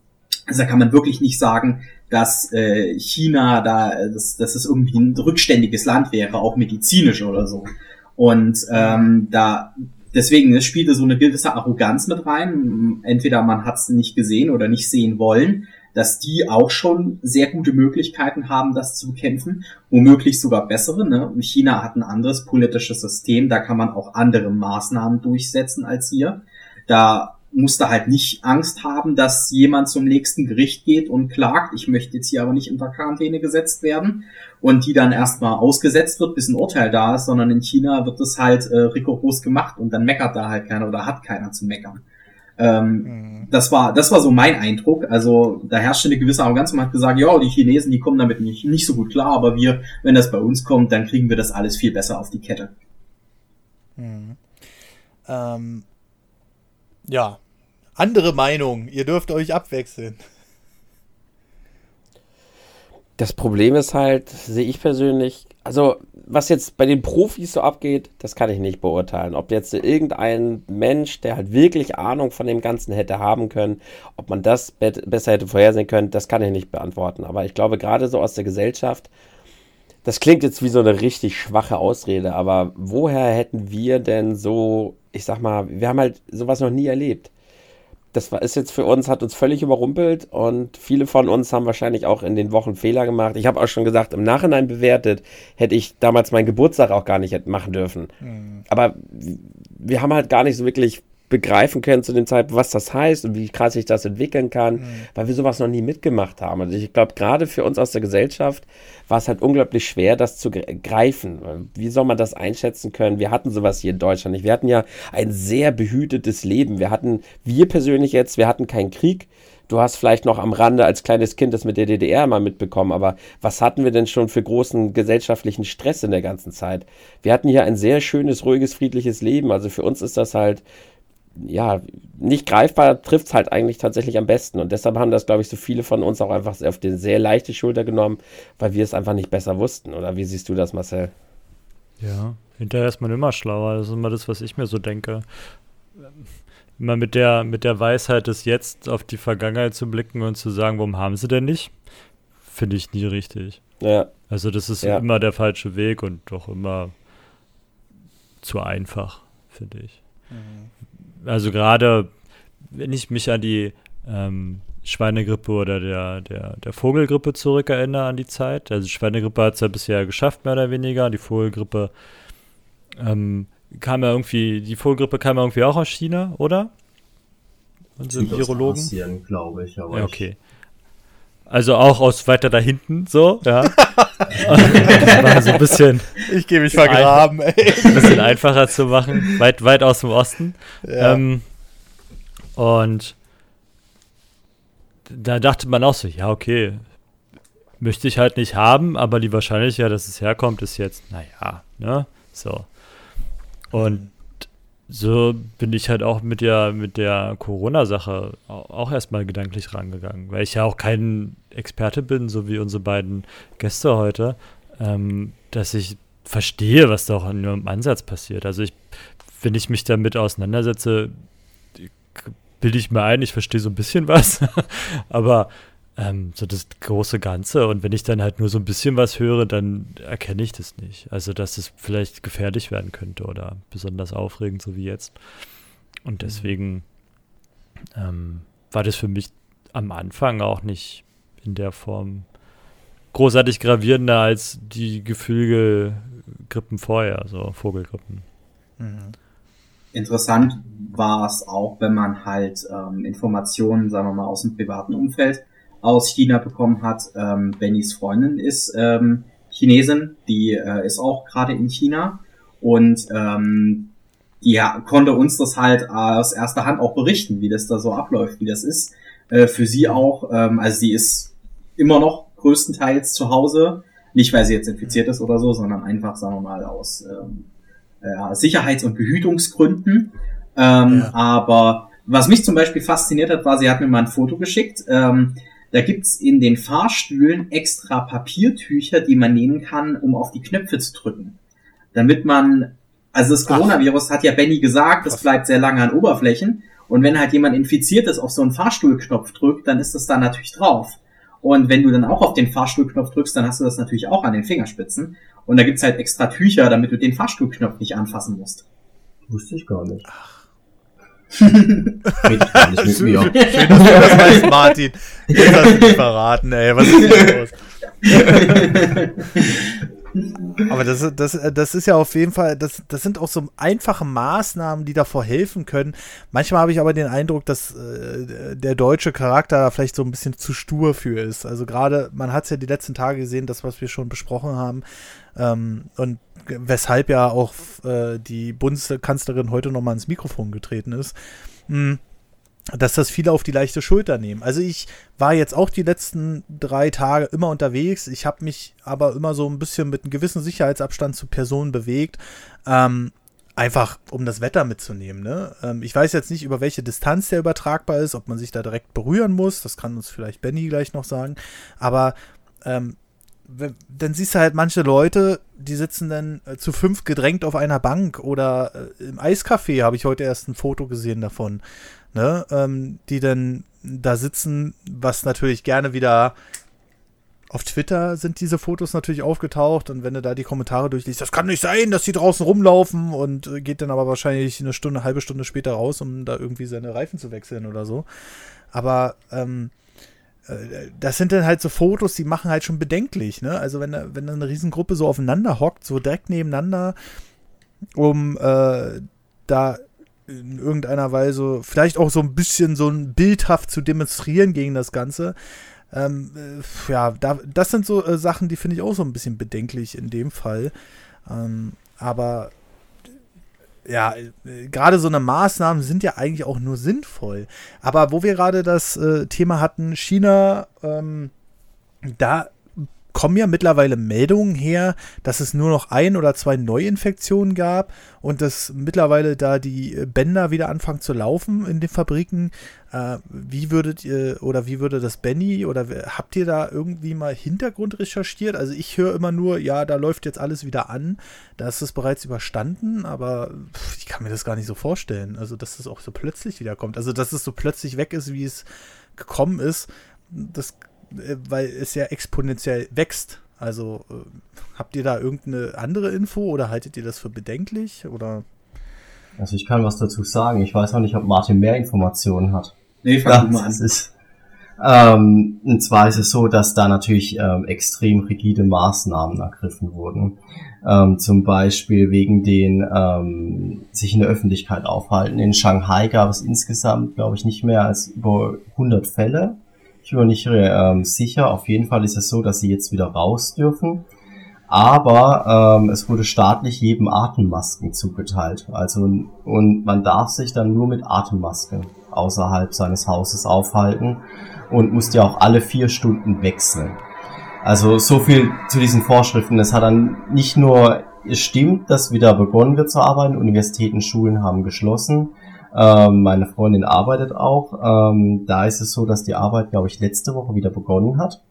also da kann man wirklich nicht sagen, dass äh, China da, dass, dass es irgendwie ein rückständiges Land wäre, auch medizinisch oder so. Und ähm, da deswegen es spielte so eine gewisse Arroganz mit rein. Entweder man hat es nicht gesehen oder nicht sehen wollen, dass die auch schon sehr gute Möglichkeiten haben, das zu bekämpfen, womöglich sogar bessere. Ne? China hat ein anderes politisches System, da kann man auch andere Maßnahmen durchsetzen als hier. Da musste halt nicht Angst haben, dass jemand zum nächsten Gericht geht und klagt, ich möchte jetzt hier aber nicht unter Quarantäne gesetzt werden und die dann erstmal ausgesetzt wird, bis ein Urteil da ist, sondern in China wird das halt äh, rigoros gemacht und dann meckert da halt keiner oder hat keiner zu meckern. Ähm, mhm. Das war, das war so mein Eindruck. Also da herrschte eine gewisse Arroganz. Man hat gesagt, ja, die Chinesen, die kommen damit nicht, nicht so gut klar, aber wir, wenn das bei uns kommt, dann kriegen wir das alles viel besser auf die Kette. Mhm. Ähm, ja, andere Meinung. Ihr dürft euch abwechseln. Das Problem ist halt, sehe ich persönlich, also was jetzt bei den Profis so abgeht, das kann ich nicht beurteilen. Ob jetzt irgendein Mensch, der halt wirklich Ahnung von dem Ganzen hätte haben können, ob man das besser hätte vorhersehen können, das kann ich nicht beantworten. Aber ich glaube, gerade so aus der Gesellschaft, das klingt jetzt wie so eine richtig schwache Ausrede, aber woher hätten wir denn so, ich sag mal, wir haben halt sowas noch nie erlebt das war, ist jetzt für uns, hat uns völlig überrumpelt und viele von uns haben wahrscheinlich auch in den Wochen Fehler gemacht. Ich habe auch schon gesagt, im Nachhinein bewertet, hätte ich damals meinen Geburtstag auch gar nicht machen dürfen. Mhm. Aber wir haben halt gar nicht so wirklich begreifen können zu dem Zeitpunkt, was das heißt und wie krass sich das entwickeln kann, mhm. weil wir sowas noch nie mitgemacht haben. Also ich glaube, gerade für uns aus der Gesellschaft war es halt unglaublich schwer, das zu greifen. Wie soll man das einschätzen können? Wir hatten sowas hier in Deutschland nicht. Wir hatten ja ein sehr behütetes Leben. Wir hatten, wir persönlich jetzt, wir hatten keinen Krieg. Du hast vielleicht noch am Rande als kleines Kind das mit der DDR mal mitbekommen, aber was hatten wir denn schon für großen gesellschaftlichen Stress in der ganzen Zeit? Wir hatten hier ein sehr schönes, ruhiges, friedliches Leben. Also für uns ist das halt ja, nicht greifbar trifft es halt eigentlich tatsächlich am besten. Und deshalb haben das, glaube ich, so viele von uns auch einfach auf die sehr leichte Schulter genommen, weil wir es einfach nicht besser wussten. Oder wie siehst du das, Marcel? Ja, hinterher ist man immer schlauer. Das ist immer das, was ich mir so denke. Immer mit der, mit der Weisheit des Jetzt auf die Vergangenheit zu blicken und zu sagen, warum haben sie denn nicht, finde ich nie richtig. Ja. Also das ist ja. immer der falsche Weg und doch immer zu einfach, finde ich. Mhm also gerade wenn ich mich an die ähm, Schweinegrippe oder der, der, der Vogelgrippe zurückerinnere an die Zeit. Also Schweinegrippe hat es ja bisher geschafft, mehr oder weniger. Die Vogelgrippe ähm, kam ja irgendwie, die Vogelgrippe kam ja irgendwie auch aus China, oder? Unsere Virologen. glaube ich, aber ja, okay. Also auch aus weiter da hinten, so, ja. war so ein bisschen. Ich gehe mich vergraben, ein, ey. Ein bisschen einfacher zu machen, weit, weit aus dem Osten. Ja. Ähm, und da dachte man auch so, ja, okay, möchte ich halt nicht haben, aber die Wahrscheinlichkeit, dass es herkommt, ist jetzt, naja, ne, so. Und so bin ich halt auch mit der, mit der Corona-Sache auch erstmal gedanklich rangegangen, weil ich ja auch kein Experte bin, so wie unsere beiden Gäste heute, ähm, dass ich verstehe, was da auch in ihrem Ansatz passiert. Also ich, wenn ich mich damit auseinandersetze, bilde ich mir ein, ich verstehe so ein bisschen was, aber ähm, so das große Ganze. Und wenn ich dann halt nur so ein bisschen was höre, dann erkenne ich das nicht. Also, dass es vielleicht gefährlich werden könnte oder besonders aufregend, so wie jetzt. Und mhm. deswegen ähm, war das für mich am Anfang auch nicht in der Form großartig gravierender als die Geflügelgrippen vorher, so Vogelgrippen. Mhm. Interessant war es auch, wenn man halt ähm, Informationen, sagen wir mal, aus dem privaten Umfeld aus China bekommen hat. Ähm, Bennys Freundin ist ähm, Chinesin, die äh, ist auch gerade in China und ähm, ja, konnte uns das halt aus erster Hand auch berichten, wie das da so abläuft, wie das ist. Äh, für sie auch, ähm, also sie ist immer noch größtenteils zu Hause, nicht weil sie jetzt infiziert ist oder so, sondern einfach, sagen wir mal, aus ähm, äh, Sicherheits- und Behütungsgründen. Ähm, ja. Aber was mich zum Beispiel fasziniert hat, war, sie hat mir mal ein Foto geschickt. Ähm, da gibt's in den Fahrstühlen extra Papiertücher, die man nehmen kann, um auf die Knöpfe zu drücken. Damit man, also das Coronavirus Ach. hat ja Benny gesagt, das bleibt sehr lange an Oberflächen. Und wenn halt jemand infiziert ist, auf so einen Fahrstuhlknopf drückt, dann ist das da natürlich drauf. Und wenn du dann auch auf den Fahrstuhlknopf drückst, dann hast du das natürlich auch an den Fingerspitzen. Und da gibt's halt extra Tücher, damit du den Fahrstuhlknopf nicht anfassen musst. Wusste ich gar nicht. Ach. Ich gar nicht mit mir. Schön, dass du das weißt, Martin. Jetzt hast du dich verraten, ey. Was ist hier los? Aber das, das, das ist ja auf jeden Fall, das, das sind auch so einfache Maßnahmen, die davor helfen können. Manchmal habe ich aber den Eindruck, dass äh, der deutsche Charakter da vielleicht so ein bisschen zu stur für ist. Also gerade, man hat es ja die letzten Tage gesehen, das, was wir schon besprochen haben. Ähm, und weshalb ja auch äh, die Bundeskanzlerin heute nochmal ins Mikrofon getreten ist. Hm dass das viele auf die leichte Schulter nehmen. Also ich war jetzt auch die letzten drei Tage immer unterwegs. Ich habe mich aber immer so ein bisschen mit einem gewissen Sicherheitsabstand zu Personen bewegt. Ähm, einfach um das Wetter mitzunehmen. Ne? Ähm, ich weiß jetzt nicht, über welche Distanz der übertragbar ist, ob man sich da direkt berühren muss. Das kann uns vielleicht Benny gleich noch sagen. Aber ähm, dann siehst du halt manche Leute, die sitzen dann äh, zu fünf gedrängt auf einer Bank oder äh, im Eiscafé habe ich heute erst ein Foto gesehen davon ne, ähm, die dann da sitzen, was natürlich gerne wieder auf Twitter sind diese Fotos natürlich aufgetaucht und wenn du da die Kommentare durchliest, das kann nicht sein, dass die draußen rumlaufen und äh, geht dann aber wahrscheinlich eine Stunde, eine halbe Stunde später raus, um da irgendwie seine Reifen zu wechseln oder so. Aber ähm, äh, das sind dann halt so Fotos, die machen halt schon bedenklich, ne? Also wenn, wenn eine Riesengruppe so aufeinander hockt, so direkt nebeneinander, um äh, da in irgendeiner Weise vielleicht auch so ein bisschen so ein bildhaft zu demonstrieren gegen das Ganze. Ähm, äh, ja, da, das sind so äh, Sachen, die finde ich auch so ein bisschen bedenklich in dem Fall. Ähm, aber ja, äh, gerade so eine Maßnahmen sind ja eigentlich auch nur sinnvoll. Aber wo wir gerade das äh, Thema hatten, China, ähm, da kommen ja mittlerweile Meldungen her, dass es nur noch ein oder zwei Neuinfektionen gab und dass mittlerweile da die Bänder wieder anfangen zu laufen in den Fabriken. Äh, wie würdet ihr oder wie würde das Benny oder habt ihr da irgendwie mal Hintergrund recherchiert? Also ich höre immer nur, ja, da läuft jetzt alles wieder an, da ist es bereits überstanden, aber ich kann mir das gar nicht so vorstellen. Also dass das auch so plötzlich wieder kommt. Also dass es so plötzlich weg ist, wie es gekommen ist, das äh, weil es ja exponentiell wächst. Also äh, habt ihr da irgendeine andere Info oder haltet ihr das für bedenklich oder? Also ich kann was dazu sagen. Ich weiß auch nicht, ob Martin mehr Informationen hat. Nee, fang ja, mal an. Ist, ähm, und zwar ist es so, dass da natürlich ähm, extrem rigide Maßnahmen ergriffen wurden. Ähm, zum Beispiel wegen den ähm, sich in der Öffentlichkeit aufhalten. In Shanghai gab es insgesamt, glaube ich, nicht mehr als über 100 Fälle ich bin mir nicht ähm, sicher. Auf jeden Fall ist es so, dass sie jetzt wieder raus dürfen. Aber ähm, es wurde staatlich jedem Atemmasken zugeteilt. Also und man darf sich dann nur mit Atemmaske außerhalb seines Hauses aufhalten und muss ja auch alle vier Stunden wechseln. Also so viel zu diesen Vorschriften. Es hat dann nicht nur, es stimmt, dass wieder begonnen wird zu arbeiten, Universitäten, Schulen haben geschlossen, ähm, meine Freundin arbeitet auch. Ähm, da ist es so, dass die Arbeit, glaube ich, letzte Woche wieder begonnen hat.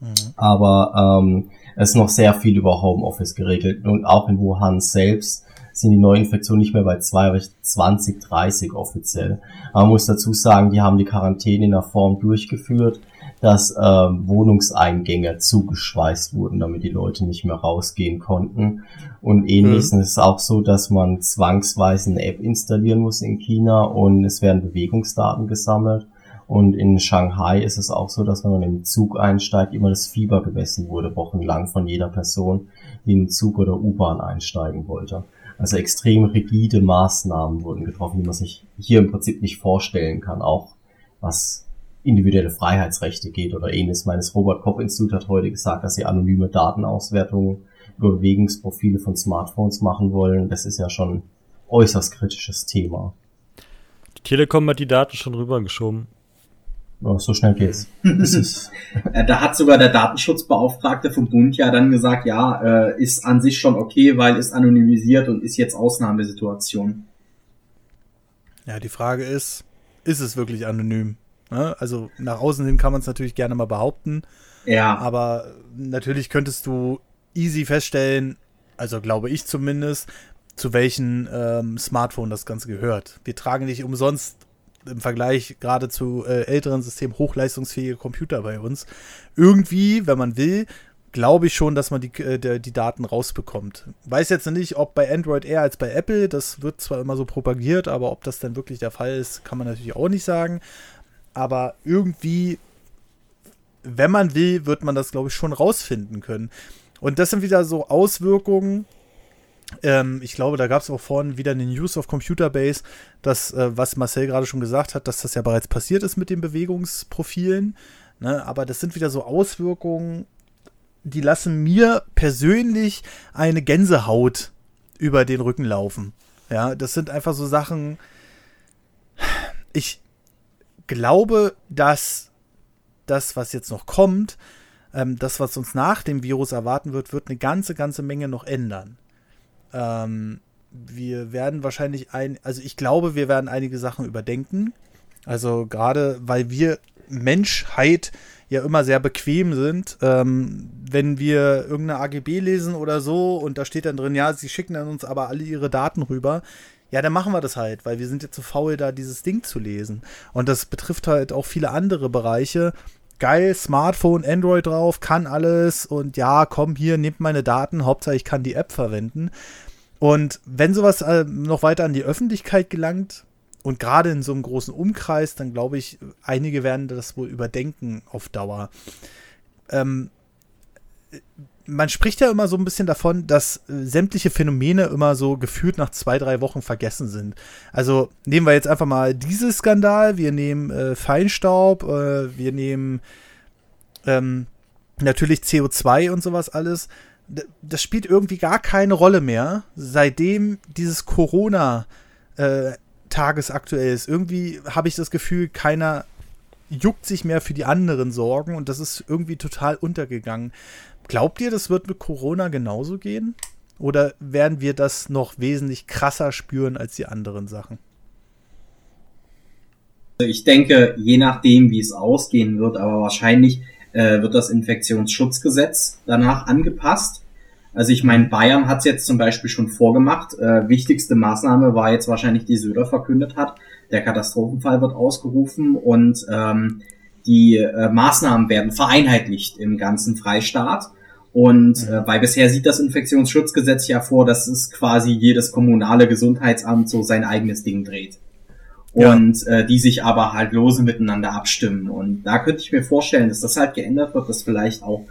Mhm. Aber ähm, es ist noch sehr viel über Homeoffice geregelt. Und auch in Wuhan selbst sind die Neuinfektionen nicht mehr bei 20, 30 offiziell. Man muss dazu sagen, die haben die Quarantäne in der Form durchgeführt, dass ähm, Wohnungseingänge zugeschweißt wurden, damit die Leute nicht mehr rausgehen konnten. Und ähnliches mhm. ist auch so, dass man zwangsweise eine App installieren muss in China und es werden Bewegungsdaten gesammelt. Und in Shanghai ist es auch so, dass wenn man im Zug einsteigt, immer das Fieber gemessen wurde, wochenlang von jeder Person, die in den Zug oder U-Bahn einsteigen wollte. Also extrem rigide Maßnahmen wurden getroffen, die man sich hier im Prinzip nicht vorstellen kann, auch was individuelle Freiheitsrechte geht oder ähnliches. Meines Robert Koch Institut hat heute gesagt, dass sie anonyme Datenauswertungen über Bewegungsprofile von Smartphones machen wollen. Das ist ja schon äußerst kritisches Thema. Die Telekom hat die Daten schon rübergeschoben. Oh, so schnell geht's. Äh, da hat sogar der Datenschutzbeauftragte vom Bund ja dann gesagt, ja, äh, ist an sich schon okay, weil ist anonymisiert und ist jetzt Ausnahmesituation. Ja, die Frage ist, ist es wirklich anonym? Ne? Also nach außen hin kann man es natürlich gerne mal behaupten. Ja. Aber natürlich könntest du easy feststellen, also glaube ich zumindest, zu welchem ähm, Smartphone das Ganze gehört. Wir tragen nicht umsonst im Vergleich gerade zu äh, älteren Systemen hochleistungsfähige Computer bei uns. Irgendwie, wenn man will, glaube ich schon, dass man die, äh, die Daten rausbekommt. Weiß jetzt nicht, ob bei Android eher als bei Apple, das wird zwar immer so propagiert, aber ob das dann wirklich der Fall ist, kann man natürlich auch nicht sagen aber irgendwie, wenn man will, wird man das, glaube ich, schon rausfinden können. Und das sind wieder so Auswirkungen. Ähm, ich glaube, da gab es auch vorhin wieder eine News of Computer Base, dass, äh, was Marcel gerade schon gesagt hat, dass das ja bereits passiert ist mit den Bewegungsprofilen. Ne? Aber das sind wieder so Auswirkungen, die lassen mir persönlich eine Gänsehaut über den Rücken laufen. Ja, das sind einfach so Sachen. Ich glaube, dass das, was jetzt noch kommt, ähm, das, was uns nach dem Virus erwarten wird, wird eine ganze, ganze Menge noch ändern. Ähm, wir werden wahrscheinlich ein, also ich glaube, wir werden einige Sachen überdenken. Also gerade, weil wir Menschheit ja immer sehr bequem sind. Ähm, wenn wir irgendeine AGB lesen oder so und da steht dann drin, ja, sie schicken dann uns aber alle ihre Daten rüber. Ja, dann machen wir das halt, weil wir sind jetzt zu faul, da dieses Ding zu lesen. Und das betrifft halt auch viele andere Bereiche. Geil, Smartphone, Android drauf, kann alles und ja, komm hier, nehmt meine Daten, Hauptsache ich kann die App verwenden. Und wenn sowas äh, noch weiter an die Öffentlichkeit gelangt, und gerade in so einem großen Umkreis, dann glaube ich, einige werden das wohl überdenken auf Dauer. Ähm, man spricht ja immer so ein bisschen davon, dass äh, sämtliche Phänomene immer so gefühlt nach zwei, drei Wochen vergessen sind. Also nehmen wir jetzt einfach mal dieses Skandal, wir nehmen äh, Feinstaub, äh, wir nehmen ähm, natürlich CO2 und sowas alles. Das spielt irgendwie gar keine Rolle mehr, seitdem dieses Corona äh, tagesaktuell ist. Irgendwie habe ich das Gefühl, keiner juckt sich mehr für die anderen Sorgen und das ist irgendwie total untergegangen. Glaubt ihr, das wird mit Corona genauso gehen? Oder werden wir das noch wesentlich krasser spüren als die anderen Sachen? Ich denke, je nachdem, wie es ausgehen wird, aber wahrscheinlich äh, wird das Infektionsschutzgesetz danach angepasst. Also ich meine, Bayern hat es jetzt zum Beispiel schon vorgemacht. Äh, wichtigste Maßnahme war jetzt wahrscheinlich, die Söder verkündet hat. Der Katastrophenfall wird ausgerufen und ähm, die äh, Maßnahmen werden vereinheitlicht im ganzen Freistaat. Und äh, weil bisher sieht das Infektionsschutzgesetz ja vor, dass es quasi jedes kommunale Gesundheitsamt so sein eigenes Ding dreht. Und ja. äh, die sich aber halt lose miteinander abstimmen. Und da könnte ich mir vorstellen, dass das halt geändert wird, dass vielleicht auch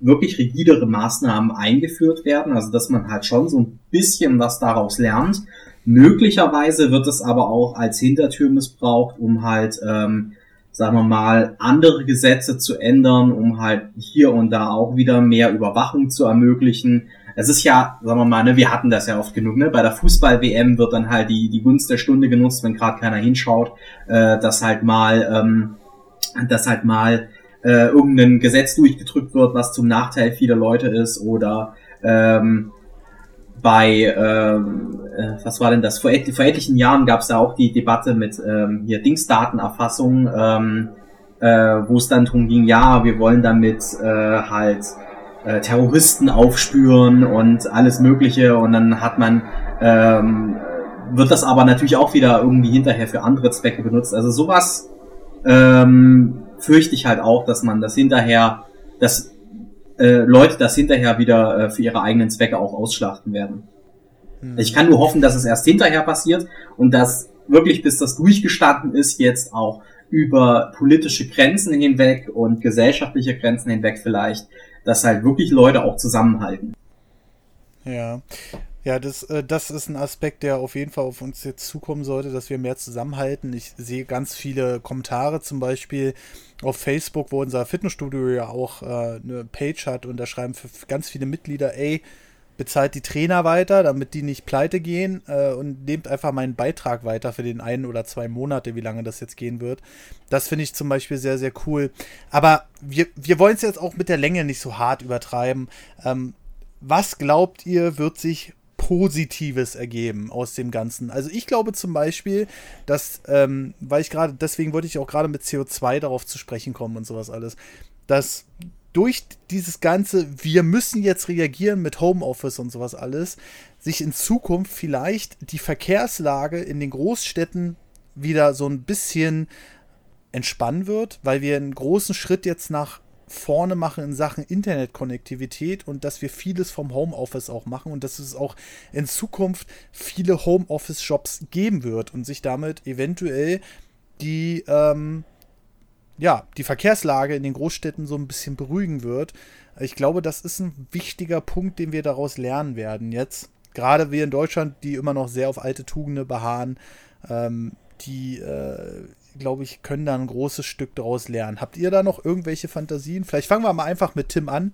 wirklich rigidere Maßnahmen eingeführt werden, also dass man halt schon so ein bisschen was daraus lernt. Möglicherweise wird es aber auch als Hintertür missbraucht, um halt, ähm, sagen wir mal, andere Gesetze zu ändern, um halt hier und da auch wieder mehr Überwachung zu ermöglichen. Es ist ja, sagen wir mal, ne, wir hatten das ja oft genug, ne? Bei der Fußball-WM wird dann halt die, die Gunst der Stunde genutzt, wenn gerade keiner hinschaut, äh, dass halt mal, ähm, dass halt mal äh, irgendein Gesetz durchgedrückt wird, was zum Nachteil vieler Leute ist oder ähm, bei ähm, äh, was war denn das? Vor, et vor etlichen Jahren gab es da auch die Debatte mit ähm, hier Dingsdatenerfassung, ähm, äh, wo es dann drum ging, ja, wir wollen damit äh, halt äh, Terroristen aufspüren und alles Mögliche und dann hat man ähm, wird das aber natürlich auch wieder irgendwie hinterher für andere Zwecke benutzt. Also sowas ähm, fürchte ich halt auch, dass man das hinterher, dass äh, Leute das hinterher wieder äh, für ihre eigenen Zwecke auch ausschlachten werden. Mhm. Ich kann nur hoffen, dass es erst hinterher passiert und dass wirklich bis das durchgestanden ist, jetzt auch über politische Grenzen hinweg und gesellschaftliche Grenzen hinweg vielleicht, dass halt wirklich Leute auch zusammenhalten. Ja, ja, das, äh, das ist ein Aspekt, der auf jeden Fall auf uns jetzt zukommen sollte, dass wir mehr zusammenhalten. Ich sehe ganz viele Kommentare zum Beispiel auf Facebook, wo unser Fitnessstudio ja auch äh, eine Page hat und da schreiben ganz viele Mitglieder, ey, bezahlt die Trainer weiter, damit die nicht pleite gehen äh, und nehmt einfach meinen Beitrag weiter für den einen oder zwei Monate, wie lange das jetzt gehen wird. Das finde ich zum Beispiel sehr, sehr cool. Aber wir, wir wollen es jetzt auch mit der Länge nicht so hart übertreiben. Ähm, was glaubt ihr, wird sich Positives ergeben aus dem Ganzen. Also ich glaube zum Beispiel, dass, ähm, weil ich gerade, deswegen wollte ich auch gerade mit CO2 darauf zu sprechen kommen und sowas alles, dass durch dieses ganze, wir müssen jetzt reagieren mit Homeoffice und sowas alles, sich in Zukunft vielleicht die Verkehrslage in den Großstädten wieder so ein bisschen entspannen wird, weil wir einen großen Schritt jetzt nach vorne machen in Sachen Internetkonnektivität und dass wir vieles vom Homeoffice auch machen und dass es auch in Zukunft viele Homeoffice-Shops geben wird und sich damit eventuell die, ähm, ja, die Verkehrslage in den Großstädten so ein bisschen beruhigen wird. Ich glaube, das ist ein wichtiger Punkt, den wir daraus lernen werden jetzt. Gerade wir in Deutschland, die immer noch sehr auf alte Tugenden beharren, ähm, die, äh, glaube ich, können da ein großes Stück daraus lernen. Habt ihr da noch irgendwelche Fantasien? Vielleicht fangen wir mal einfach mit Tim an.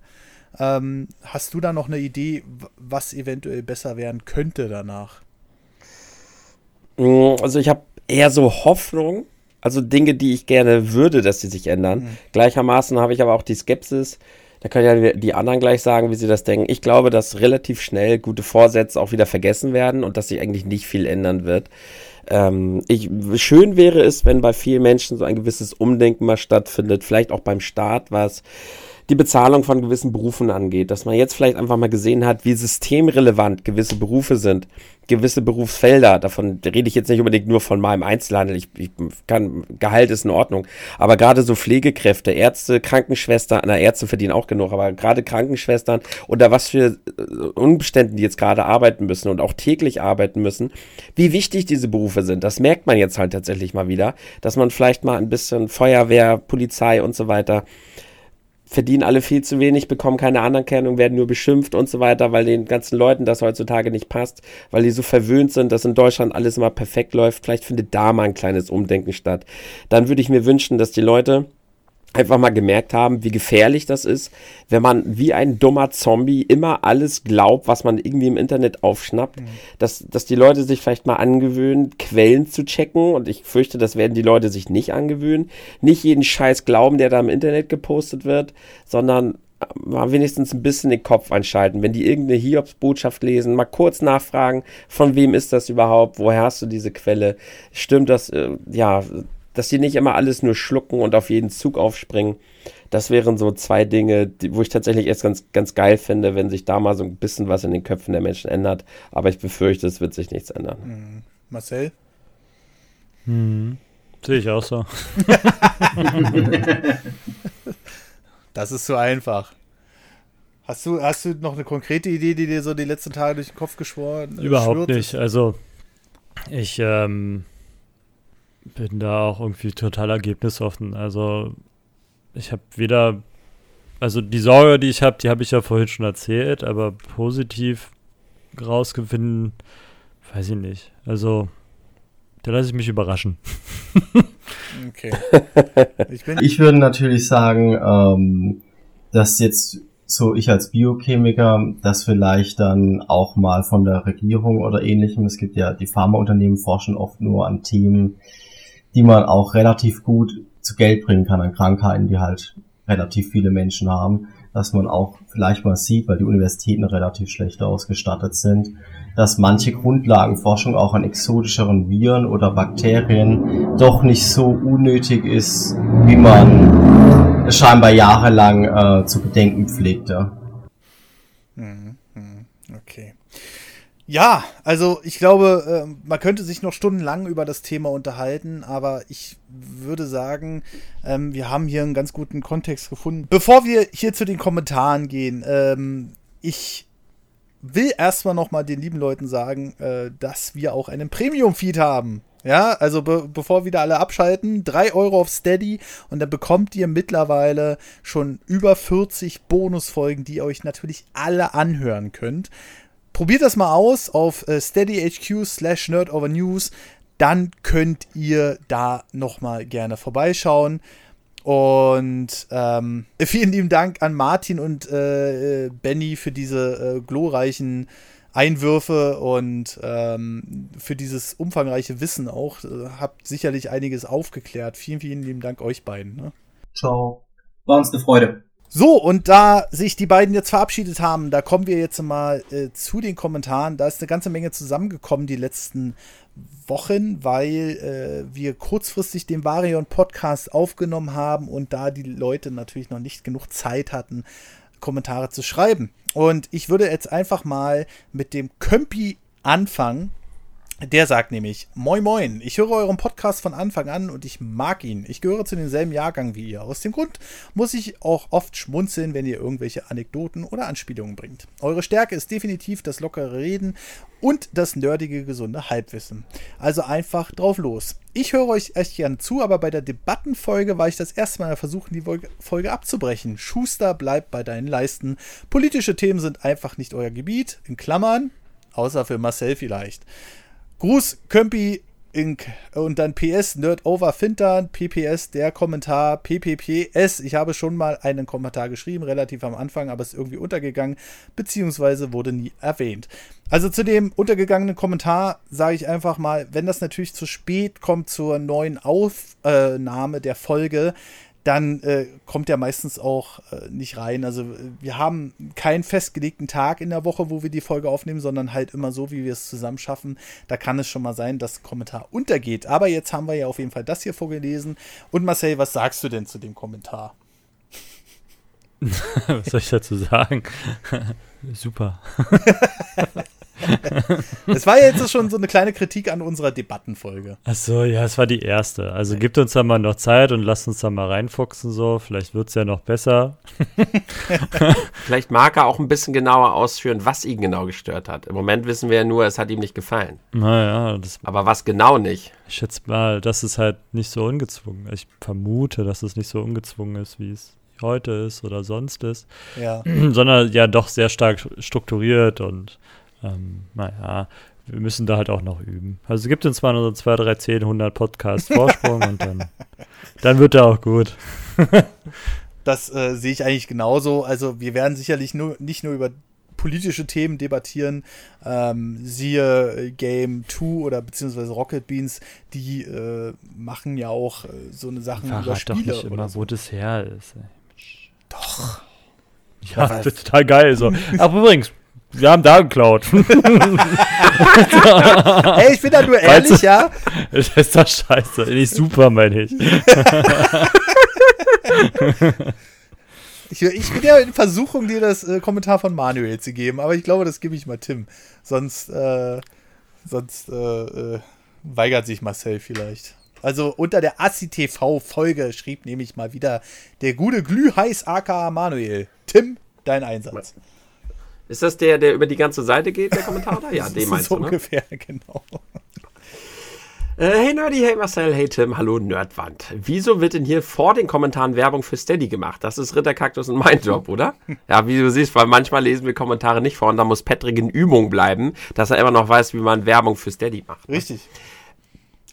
Ähm, hast du da noch eine Idee, was eventuell besser werden könnte danach? Mm, also ich habe eher so Hoffnung, also Dinge, die ich gerne würde, dass sie sich ändern. Mhm. Gleichermaßen habe ich aber auch die Skepsis, da können ja die anderen gleich sagen, wie sie das denken. Ich glaube, dass relativ schnell gute Vorsätze auch wieder vergessen werden und dass sich eigentlich nicht viel ändern wird. Ähm, ich, schön wäre es, wenn bei vielen Menschen so ein gewisses Umdenken mal stattfindet, vielleicht auch beim Staat, was die Bezahlung von gewissen Berufen angeht, dass man jetzt vielleicht einfach mal gesehen hat, wie systemrelevant gewisse Berufe sind, gewisse Berufsfelder. Davon rede ich jetzt nicht unbedingt nur von meinem Einzelhandel. Ich, ich kann, Gehalt ist in Ordnung. Aber gerade so Pflegekräfte, Ärzte, Krankenschwestern, na, Ärzte verdienen auch genug, aber gerade Krankenschwestern unter was für äh, Umständen die jetzt gerade arbeiten müssen und auch täglich arbeiten müssen, wie wichtig diese Berufe sind. Das merkt man jetzt halt tatsächlich mal wieder, dass man vielleicht mal ein bisschen Feuerwehr, Polizei und so weiter verdienen alle viel zu wenig, bekommen keine Anerkennung, werden nur beschimpft und so weiter, weil den ganzen Leuten das heutzutage nicht passt, weil die so verwöhnt sind, dass in Deutschland alles immer perfekt läuft. Vielleicht findet da mal ein kleines Umdenken statt. Dann würde ich mir wünschen, dass die Leute einfach mal gemerkt haben, wie gefährlich das ist, wenn man wie ein dummer Zombie immer alles glaubt, was man irgendwie im Internet aufschnappt, mhm. dass, dass die Leute sich vielleicht mal angewöhnen, Quellen zu checken und ich fürchte, das werden die Leute sich nicht angewöhnen, nicht jeden Scheiß glauben, der da im Internet gepostet wird, sondern mal wenigstens ein bisschen den Kopf einschalten. Wenn die irgendeine Hiobs-Botschaft lesen, mal kurz nachfragen, von wem ist das überhaupt, woher hast du diese Quelle, stimmt das, äh, ja, dass die nicht immer alles nur schlucken und auf jeden Zug aufspringen. Das wären so zwei Dinge, die, wo ich tatsächlich erst ganz, ganz geil finde, wenn sich da mal so ein bisschen was in den Köpfen der Menschen ändert. Aber ich befürchte, es wird sich nichts ändern. Mhm. Marcel? Hm. Sehe ich auch so. das ist so einfach. Hast du, hast du noch eine konkrete Idee, die dir so die letzten Tage durch den Kopf geschworen Überhaupt schwirrt? nicht. Also, ich ähm, bin da auch irgendwie total ergebnisoffen. Also ich habe weder, also die Sorge, die ich habe, die habe ich ja vorhin schon erzählt, aber positiv rausgewinnen, weiß ich nicht. Also da lasse ich mich überraschen. okay. Ich, ich, würde natürlich sagen, ähm, dass jetzt so ich als Biochemiker, dass vielleicht dann auch mal von der Regierung oder ähnlichem, es gibt ja, die Pharmaunternehmen forschen oft nur an Themen, die man auch relativ gut zu Geld bringen kann an Krankheiten, die halt relativ viele Menschen haben, dass man auch vielleicht mal sieht, weil die Universitäten relativ schlecht ausgestattet sind, dass manche Grundlagenforschung auch an exotischeren Viren oder Bakterien doch nicht so unnötig ist, wie man scheinbar jahrelang äh, zu bedenken pflegte. Mhm. Ja, also ich glaube, äh, man könnte sich noch stundenlang über das Thema unterhalten, aber ich würde sagen, ähm, wir haben hier einen ganz guten Kontext gefunden. Bevor wir hier zu den Kommentaren gehen, ähm, ich will erstmal nochmal den lieben Leuten sagen, äh, dass wir auch einen Premium-Feed haben. Ja, also be bevor wieder alle abschalten, 3 Euro auf Steady und dann bekommt ihr mittlerweile schon über 40 Bonusfolgen, die ihr euch natürlich alle anhören könnt. Probiert das mal aus auf äh, steadyhq slash nerdovernews. Dann könnt ihr da nochmal gerne vorbeischauen. Und ähm, vielen lieben Dank an Martin und äh, äh, Benny für diese äh, glorreichen Einwürfe und ähm, für dieses umfangreiche Wissen auch. Äh, habt sicherlich einiges aufgeklärt. Vielen, vielen lieben Dank euch beiden. Ne? Ciao. War uns eine Freude. So, und da sich die beiden jetzt verabschiedet haben, da kommen wir jetzt mal äh, zu den Kommentaren. Da ist eine ganze Menge zusammengekommen die letzten Wochen, weil äh, wir kurzfristig den Varion Podcast aufgenommen haben und da die Leute natürlich noch nicht genug Zeit hatten, Kommentare zu schreiben. Und ich würde jetzt einfach mal mit dem Kömpi anfangen. Der sagt nämlich, Moin Moin, ich höre euren Podcast von Anfang an und ich mag ihn. Ich gehöre zu demselben Jahrgang wie ihr. Aus dem Grund muss ich auch oft schmunzeln, wenn ihr irgendwelche Anekdoten oder Anspielungen bringt. Eure Stärke ist definitiv das lockere Reden und das nerdige, gesunde Halbwissen. Also einfach drauf los. Ich höre euch echt gern zu, aber bei der Debattenfolge war ich das erste Mal versuchen, die Folge abzubrechen. Schuster bleibt bei deinen Leisten. Politische Themen sind einfach nicht euer Gebiet, in Klammern, außer für Marcel vielleicht. Gruß, Kömpi Inc. Und dann PS, Nerd Over Fintern, PPS, der Kommentar, PPPS. Ich habe schon mal einen Kommentar geschrieben, relativ am Anfang, aber ist irgendwie untergegangen, beziehungsweise wurde nie erwähnt. Also zu dem untergegangenen Kommentar sage ich einfach mal, wenn das natürlich zu spät kommt zur neuen Aufnahme der Folge, dann äh, kommt er meistens auch äh, nicht rein. Also wir haben keinen festgelegten Tag in der Woche, wo wir die Folge aufnehmen, sondern halt immer so, wie wir es zusammen schaffen. Da kann es schon mal sein, dass Kommentar untergeht. Aber jetzt haben wir ja auf jeden Fall das hier vorgelesen. Und Marcel, was sagst du denn zu dem Kommentar? was soll ich dazu sagen? Super. Es war ja jetzt schon so eine kleine Kritik an unserer Debattenfolge. Ach so, ja, es war die erste. Also gibt uns da mal noch Zeit und lasst uns da mal reinfuchsen so. Vielleicht wird es ja noch besser. Vielleicht mag er auch ein bisschen genauer ausführen, was ihn genau gestört hat. Im Moment wissen wir ja nur, es hat ihm nicht gefallen. Naja, das. Aber was genau nicht? Ich schätze mal, das ist halt nicht so ungezwungen. Ich vermute, dass es nicht so ungezwungen ist, wie es heute ist oder sonst ist. Ja. Sondern ja doch sehr stark strukturiert und ähm, naja, wir müssen da halt auch noch üben. Also es gibt uns nur so 2, 3, 10, 100 Podcast Vorsprung und dann, dann wird er auch gut. das äh, sehe ich eigentlich genauso. Also wir werden sicherlich nur, nicht nur über politische Themen debattieren, ähm, siehe äh, Game 2 oder beziehungsweise Rocket Beans, die äh, machen ja auch äh, so eine Sachen Verrat über Spiele. doch nicht immer, so. wo das her ist. Ey. Doch. Ja, das ist total geil so. Aber übrigens, wir haben da geklaut. Ey, ich bin da nur ehrlich, Weißt du- ja. das ist doch scheiße. Nicht super, meine ich. Ich, ich bin ja in Versuchung, dir das äh, Kommentar von Manuel zu geben, aber ich glaube, das gebe ich mal Tim. Sonst, äh, sonst äh, äh, weigert sich Marcel vielleicht. Also unter der ASSI-TV-Folge schrieb nämlich mal wieder der gute Glühheiß aka Manuel. Tim, dein Einsatz. Ist das der, der über die ganze Seite geht, der Kommentar? da? Ja, den meinst so du, ne? ungefähr, genau. Äh, hey Nerdy, hey Marcel, hey Tim, hallo Nerdwand. Wieso wird denn hier vor den Kommentaren Werbung für Steady gemacht? Das ist Ritterkaktus und mein Job, oder? Ja, wie du siehst, weil manchmal lesen wir Kommentare nicht vor und da muss Patrick in Übung bleiben, dass er immer noch weiß, wie man Werbung für Steady macht. Richtig.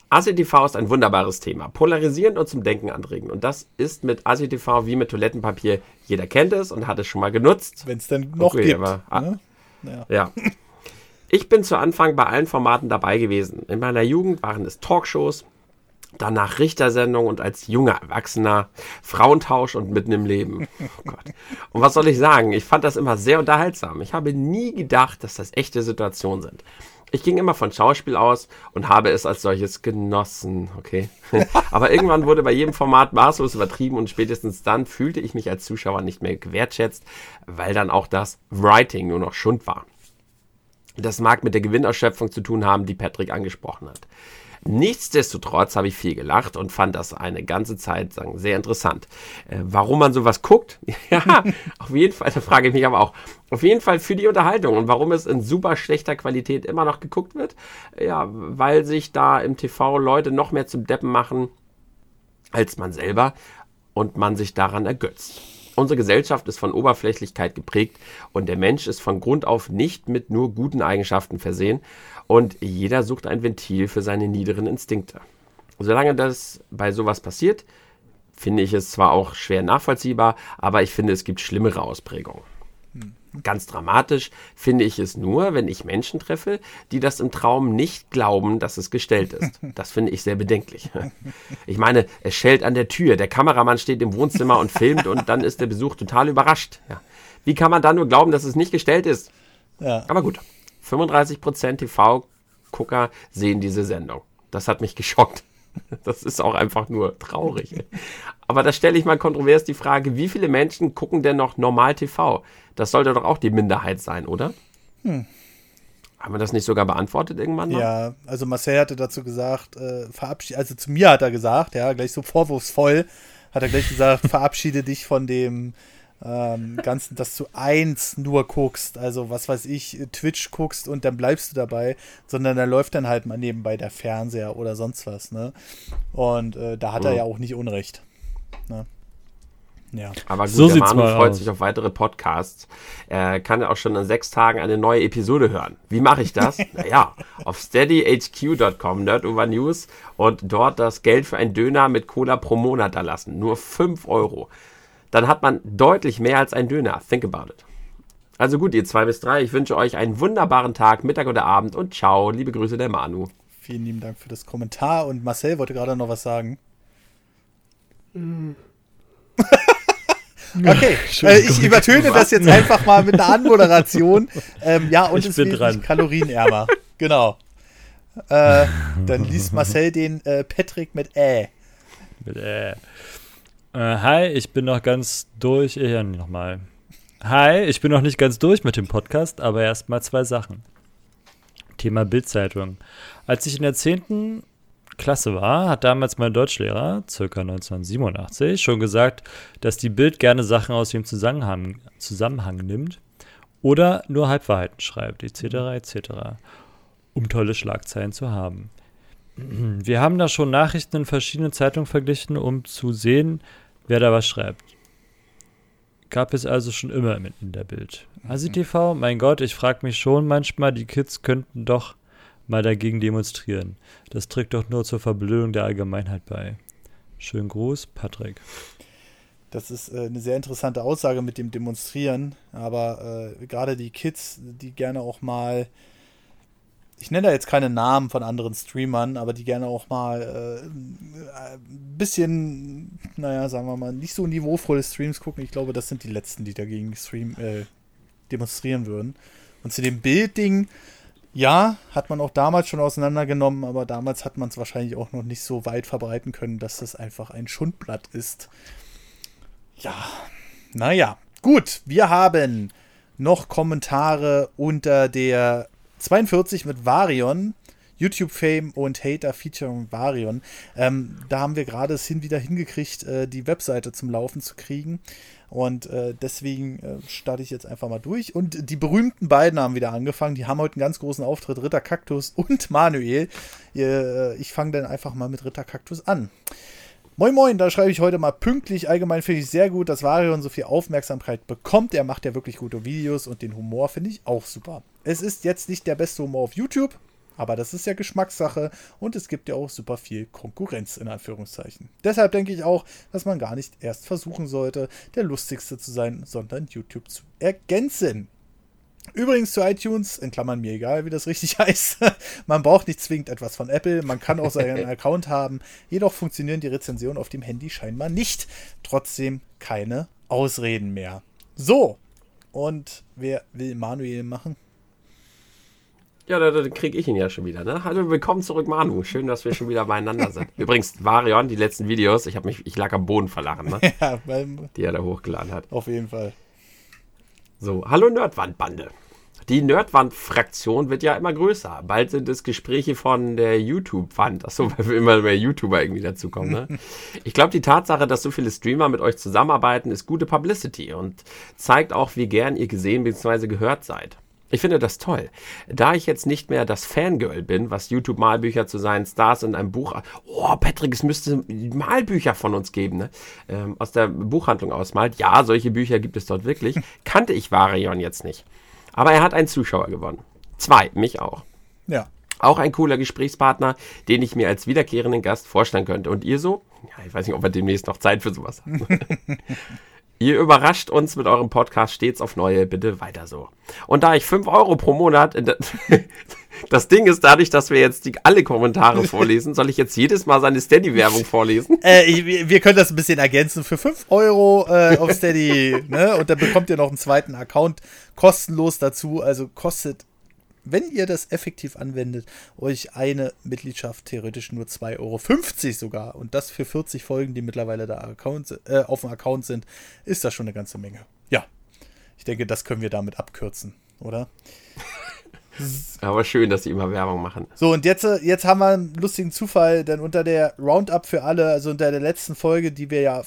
ACTV ist ein wunderbares Thema, polarisierend und zum Denken anregend. Und das ist mit ACTV wie mit Toilettenpapier. Jeder kennt es und hat es schon mal genutzt. Wenn es denn noch Okay, gibt. aber- ah. ne? ja. Ja. Ich bin zu Anfang bei allen Formaten dabei gewesen. In meiner Jugend waren es Talkshows, danach Richtersendungen und als junger Erwachsener Frauentausch und mitten im Leben. Oh Gott. Und was soll ich sagen? Ich fand das immer sehr unterhaltsam. Ich habe nie gedacht, dass das echte Situationen sind. Ich ging immer von Schauspiel aus und habe es als solches genossen, okay? Aber irgendwann wurde bei jedem Format maßlos übertrieben und spätestens dann fühlte ich mich als Zuschauer nicht mehr gewertschätzt, weil dann auch das Writing nur noch Schund war. Das mag mit der Gewinnausschöpfung zu tun haben, die Patrick angesprochen hat. Nichtsdestotrotz habe ich viel gelacht und fand das eine ganze Zeit sagen, sehr interessant. Äh, warum man sowas guckt? ja, auf jeden Fall, da frage ich mich aber auch. Auf jeden Fall für die Unterhaltung und warum es in super schlechter Qualität immer noch geguckt wird? Ja, weil sich da im TV Leute noch mehr zum Deppen machen als man selber und man sich daran ergötzt. Unsere Gesellschaft ist von Oberflächlichkeit geprägt und der Mensch ist von Grund auf nicht mit nur guten Eigenschaften versehen und jeder sucht ein Ventil für seine niederen Instinkte. Solange das bei sowas passiert, finde ich es zwar auch schwer nachvollziehbar, aber ich finde, es gibt schlimmere Ausprägungen. Ganz dramatisch finde ich es nur, wenn ich Menschen treffe, die das im Traum nicht glauben, dass es gestellt ist. Das finde ich sehr bedenklich. Ich meine, es schellt an der Tür, der Kameramann steht im Wohnzimmer und filmt und dann ist der Besuch total überrascht. Ja. Wie kann man da nur glauben, dass es nicht gestellt ist? Ja. Aber gut, 35% TV-Gucker sehen diese Sendung. Das hat mich geschockt. Das ist auch einfach nur traurig. Aber da stelle ich mal kontrovers die Frage, wie viele Menschen gucken denn noch normal TV? Das sollte doch auch die Minderheit sein, oder? Haben wir das nicht sogar beantwortet irgendwann mal? Ja, also Marcel hatte dazu gesagt, äh, verabschiede, also zu mir hat er gesagt, ja, gleich so vorwurfsvoll, hat er gleich gesagt, verabschiede dich von dem ähm, Ganzen, dass du eins nur guckst, also was weiß ich, Twitch guckst und dann bleibst du dabei, sondern da läuft dann halt mal nebenbei der Fernseher oder sonst was, ne? Und äh, da hat er Mhm. ja auch nicht Unrecht. Ne? Ja. Aber gut, So der sieht's Manu freut aus. sich auf weitere Podcasts. Er kann ja auch schon in sechs Tagen eine neue Episode hören. Wie mache ich das? naja, auf steadyhq.com, Nerdover News und dort das Geld für einen Döner mit Cola pro Monat erlassen. Nur 5 Euro. Dann hat man deutlich mehr als ein Döner. Think about it. Also gut, ihr zwei bis drei, ich wünsche euch einen wunderbaren Tag, Mittag oder Abend und ciao. Liebe Grüße, der Manu. Vielen lieben Dank für das Kommentar und Marcel wollte gerade noch was sagen. Okay, äh, ich übertöne das jetzt einfach mal mit einer Anmoderation. Ähm, ja, und Ich es bin wird dran. nicht kalorienärmer. Genau. Äh, dann liest Marcel den äh, Patrick mit Ä. Mit, äh. Äh, hi, ich bin noch ganz durch. Ja, nochmal. Hi, ich bin noch nicht ganz durch mit dem Podcast, aber erstmal zwei Sachen. Thema Bildzeitung. Als ich in der 10. Klasse war, hat damals mein Deutschlehrer, circa 1987, schon gesagt, dass die Bild gerne Sachen aus dem Zusammenhang, Zusammenhang nimmt oder nur Halbwahrheiten schreibt, etc., etc., um tolle Schlagzeilen zu haben. Wir haben da schon Nachrichten in verschiedenen Zeitungen verglichen, um zu sehen, wer da was schreibt. Gab es also schon immer mit in der Bild. Asi TV, mein Gott, ich frage mich schon manchmal, die Kids könnten doch mal dagegen demonstrieren. Das trägt doch nur zur Verblödung der Allgemeinheit bei. Schönen Gruß, Patrick. Das ist äh, eine sehr interessante Aussage mit dem Demonstrieren, aber äh, gerade die Kids, die gerne auch mal, ich nenne da jetzt keine Namen von anderen Streamern, aber die gerne auch mal äh, ein bisschen, naja, sagen wir mal, nicht so niveauvolle Streams gucken. Ich glaube, das sind die letzten, die dagegen Stream äh, demonstrieren würden. Und zu dem Bildding, ja, hat man auch damals schon auseinandergenommen, aber damals hat man es wahrscheinlich auch noch nicht so weit verbreiten können, dass das einfach ein Schundblatt ist. Ja, naja, gut, wir haben noch Kommentare unter der 42 mit Varion, YouTube-Fame und Hater featuring Varion. Ähm, da haben wir gerade es hin wieder hingekriegt, äh, die Webseite zum Laufen zu kriegen. Und äh, deswegen äh, starte ich jetzt einfach mal durch. Und die berühmten beiden haben wieder angefangen. Die haben heute einen ganz großen Auftritt. Ritter Kaktus und Manuel. Äh, ich fange dann einfach mal mit Ritter Kaktus an. Moin Moin, da schreibe ich heute mal pünktlich. Allgemein finde ich sehr gut, dass Varion so viel Aufmerksamkeit bekommt. Er macht ja wirklich gute Videos und den Humor finde ich auch super. Es ist jetzt nicht der beste Humor auf YouTube, aber das ist ja Geschmackssache und es gibt ja auch super viel Konkurrenz in Anführungszeichen. Deshalb denke ich auch, dass man gar nicht erst versuchen sollte, der lustigste zu sein, sondern YouTube zu ergänzen. Übrigens zu iTunes, in Klammern mir egal, wie das richtig heißt. man braucht nicht zwingend etwas von Apple, man kann auch seinen Account haben. Jedoch funktionieren die Rezensionen auf dem Handy scheinbar nicht. Trotzdem keine Ausreden mehr. So, und wer will Manuel machen? Ja, da, da kriege ich ihn ja schon wieder. Ne? Hallo, willkommen zurück, Manu. Schön, dass wir schon wieder beieinander sind. Übrigens, Varion, die letzten Videos, ich habe mich, ich lag am Boden verlachen, ne? ja, weil, die er da hochgeladen hat. auf jeden Fall. So, hallo Nerdwand-Bande. Die Nerdwand-Fraktion wird ja immer größer. Bald sind es Gespräche von der YouTube-Wand. Achso, weil wir immer mehr YouTuber irgendwie dazukommen, ne? Ich glaube, die Tatsache, dass so viele Streamer mit euch zusammenarbeiten, ist gute Publicity und zeigt auch, wie gern ihr gesehen bzw. gehört seid. Ich finde das toll. Da ich jetzt nicht mehr das Fangirl bin, was YouTube-Malbücher zu seinen Stars in einem Buch. Oh, Patrick, es müsste Malbücher von uns geben, ne? Ähm, aus der Buchhandlung ausmalt. Ja, solche Bücher gibt es dort wirklich. Kannte ich Varion jetzt nicht. Aber er hat einen Zuschauer gewonnen. Zwei, mich auch. Ja. Auch ein cooler Gesprächspartner, den ich mir als wiederkehrenden Gast vorstellen könnte. Und ihr so? Ja, ich weiß nicht, ob wir demnächst noch Zeit für sowas haben. ihr überrascht uns mit eurem Podcast stets auf neue. Bitte weiter so. Und da ich 5 Euro pro Monat. der- Das Ding ist dadurch, dass wir jetzt die, alle Kommentare vorlesen, soll ich jetzt jedes Mal seine Steady-Werbung vorlesen? Äh, ich- wir wir können das ein bisschen ergänzen. Für 5 Euro äh, auf Steady, ne? Und dann bekommt ihr noch einen zweiten Account kostenlos dazu. Also kostet, wenn ihr das effektiv anwendet, euch eine Mitgliedschaft theoretisch nur 2,50 Euro sogar. Und das für 40 Folgen, die mittlerweile da Account, äh, auf dem Account sind, ist das schon eine ganze Menge. Ja. Ich denke, das können wir damit abkürzen, oder? Aber schön, dass sie immer Werbung machen. So, und jetzt, äh, jetzt haben wir einen lustigen Zufall, denn unter der Roundup für alle, also unter der letzten Folge, die wir ja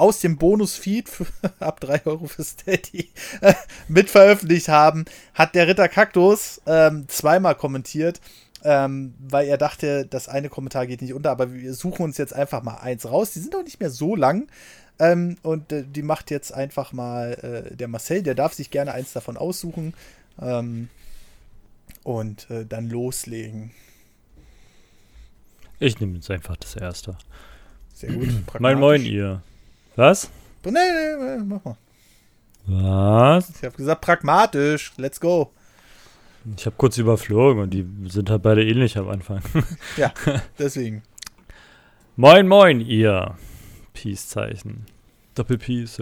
aus dem Bonus-Feed ab 3 Euro für Steady äh, mit veröffentlicht haben, hat der Ritter Kaktus ähm, zweimal kommentiert, ähm, weil er dachte, das eine Kommentar geht nicht unter, aber wir suchen uns jetzt einfach mal eins raus. Die sind auch nicht mehr so lang. Ähm, und äh, die macht jetzt einfach mal äh, der Marcel, der darf sich gerne eins davon aussuchen. Ähm, und äh, dann loslegen. Ich nehme jetzt einfach das erste. Sehr gut. Moin, moin, ihr. Was? Nee, nee, nee, mach mal. Was? Ich habe gesagt, pragmatisch. Let's go. Ich habe kurz überflogen und die sind halt beide ähnlich am Anfang. Ja, deswegen. Moin, moin, ihr. Peace-Zeichen. Doppel-Peace,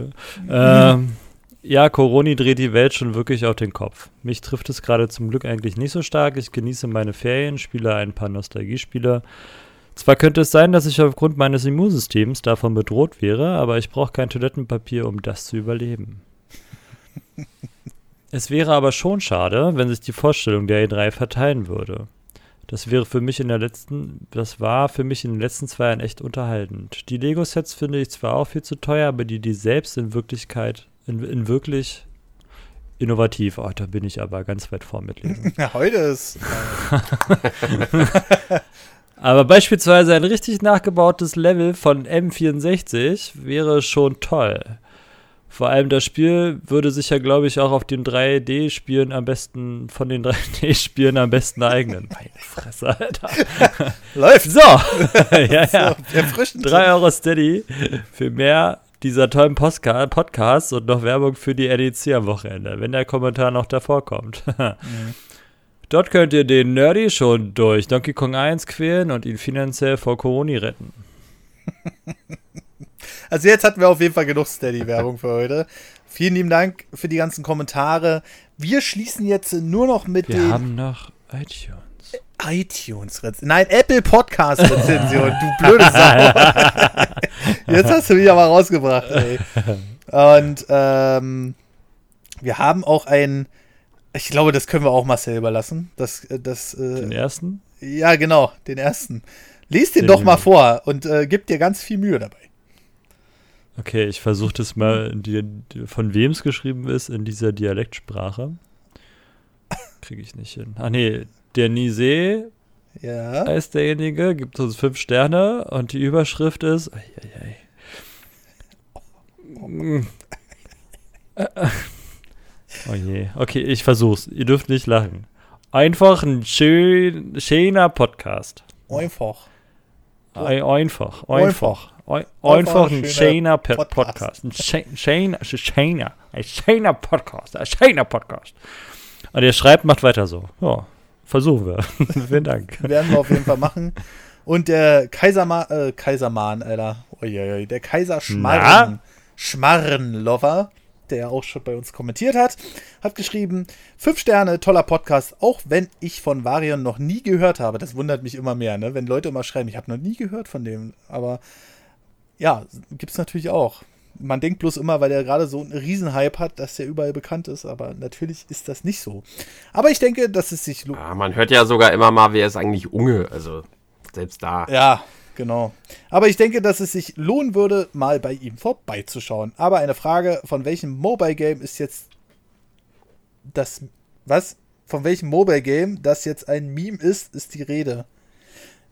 ja. ähm, ja, Coroni dreht die Welt schon wirklich auf den Kopf. Mich trifft es gerade zum Glück eigentlich nicht so stark. Ich genieße meine Ferien, spiele ein paar Nostalgiespiele. Zwar könnte es sein, dass ich aufgrund meines Immunsystems davon bedroht wäre, aber ich brauche kein Toilettenpapier, um das zu überleben. es wäre aber schon schade, wenn sich die Vorstellung der E3 verteilen würde. Das wäre für mich in der letzten, das war für mich in den letzten zwei Jahren echt unterhaltend. Die Lego-Sets finde ich zwar auch viel zu teuer, aber die, die selbst in Wirklichkeit, in, in wirklich innovativ. Oh, da bin ich aber ganz weit vor mit Lego. Ja, heute ist. Aber beispielsweise ein richtig nachgebautes Level von M64 wäre schon toll. Vor allem das Spiel würde sich ja, glaube ich, auch auf den 3D-Spielen am besten, von den 3D-Spielen am besten eignen. Meine Fresse, Alter. läuft. So, ja, ja. So, erfrischend. 3 Euro Steady für mehr dieser tollen Postka Podcasts und noch Werbung für die NEC am Wochenende, wenn der Kommentar noch davor kommt. Dort könnt ihr den Nerdy schon durch Donkey Kong 1 quälen und ihn finanziell vor Corona retten. Also jetzt hatten wir auf jeden Fall genug Steady-Werbung für heute. Vielen lieben Dank für die ganzen Kommentare. Wir schließen jetzt nur noch mit Wir den haben noch iTunes. iTunes Rezension. Nein, Apple Podcast Rezension, du blöde Sau. Jetzt hast du mich aber rausgebracht, ey. Und ähm, wir haben auch ein, ich glaube, das können wir auch Marcel überlassen. Das, äh, das, Den äh, ersten? ja, genau, den ersten. Lies den Den doch mal vor und äh, gib dir ganz viel Mühe dabei. Okay, ich versuche das mal, die, die- von wem es geschrieben ist, in dieser Dialektsprache. Kriege ich nicht hin. Ah nee, der Nisee Ja. ist derjenige, gibt uns fünf Sterne und die Überschrift ist. Ei, ei, ei. Oh je. Okay, ich versuch's. Ihr dürft nicht lachen. Einfach ein schön, schöner Podcast. Einfach. Ein, einfach, Einfach. einfach. Ein, einfach ein schöner Podcast. Ein schö- schöner, schöner, ein schöner Podcast. Ein schöner Podcast. Und der schreibt, macht weiter so. Ja, versuchen wir. Vielen Dank. Werden wir auf jeden Fall machen. Und der Kaiserma äh, Kaisermann, Alter. Uiuiui, der Kaiser Schmarren, Schmarrenlover, der auch schon bei uns kommentiert hat, hat geschrieben: Fünf Sterne, toller Podcast, auch wenn ich von Varion noch nie gehört habe. Das wundert mich immer mehr, ne? Wenn Leute immer schreiben, ich habe noch nie gehört von dem. Aber ja, gibt's natürlich auch. Man denkt bloß immer, weil der gerade so einen Riesenhype hat, dass der überall bekannt ist, aber natürlich ist das nicht so. Aber ich denke, dass es sich lo- Ja, man hört ja sogar immer mal, wer ist eigentlich Unge. Also selbst da. Ja, genau. Aber ich denke, dass es sich lohnen würde, mal bei ihm vorbeizuschauen. Aber eine Frage, von welchem Mobile Game ist jetzt das. Was? Von welchem Mobile Game das jetzt ein Meme ist, ist die Rede.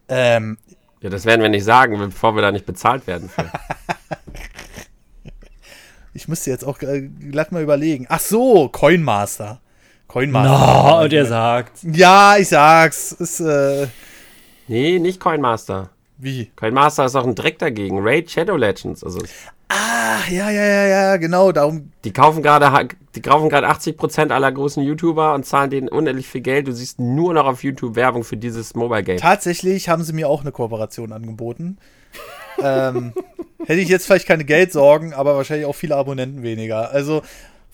Ähm, Ja, das werden wir nicht sagen, bevor wir da nicht bezahlt werden. Für. ich müsste jetzt auch äh, glatt mal überlegen. Ach so, Coinmaster. Coinmaster. No, und er sagt. Ja, ich sag's. Ist, äh, nee, nicht Coinmaster. Wie? Coinmaster ist auch ein Dreck dagegen. Raid Shadow Legends. Also Ach, ja, ja, ja, ja, genau. Darum die kaufen gerade die kaufen gerade 80% aller großen YouTuber und zahlen denen unendlich viel Geld. Du siehst nur noch auf YouTube Werbung für dieses Mobile Game. Tatsächlich haben sie mir auch eine Kooperation angeboten. ähm, hätte ich jetzt vielleicht keine Geldsorgen, aber wahrscheinlich auch viele Abonnenten weniger. Also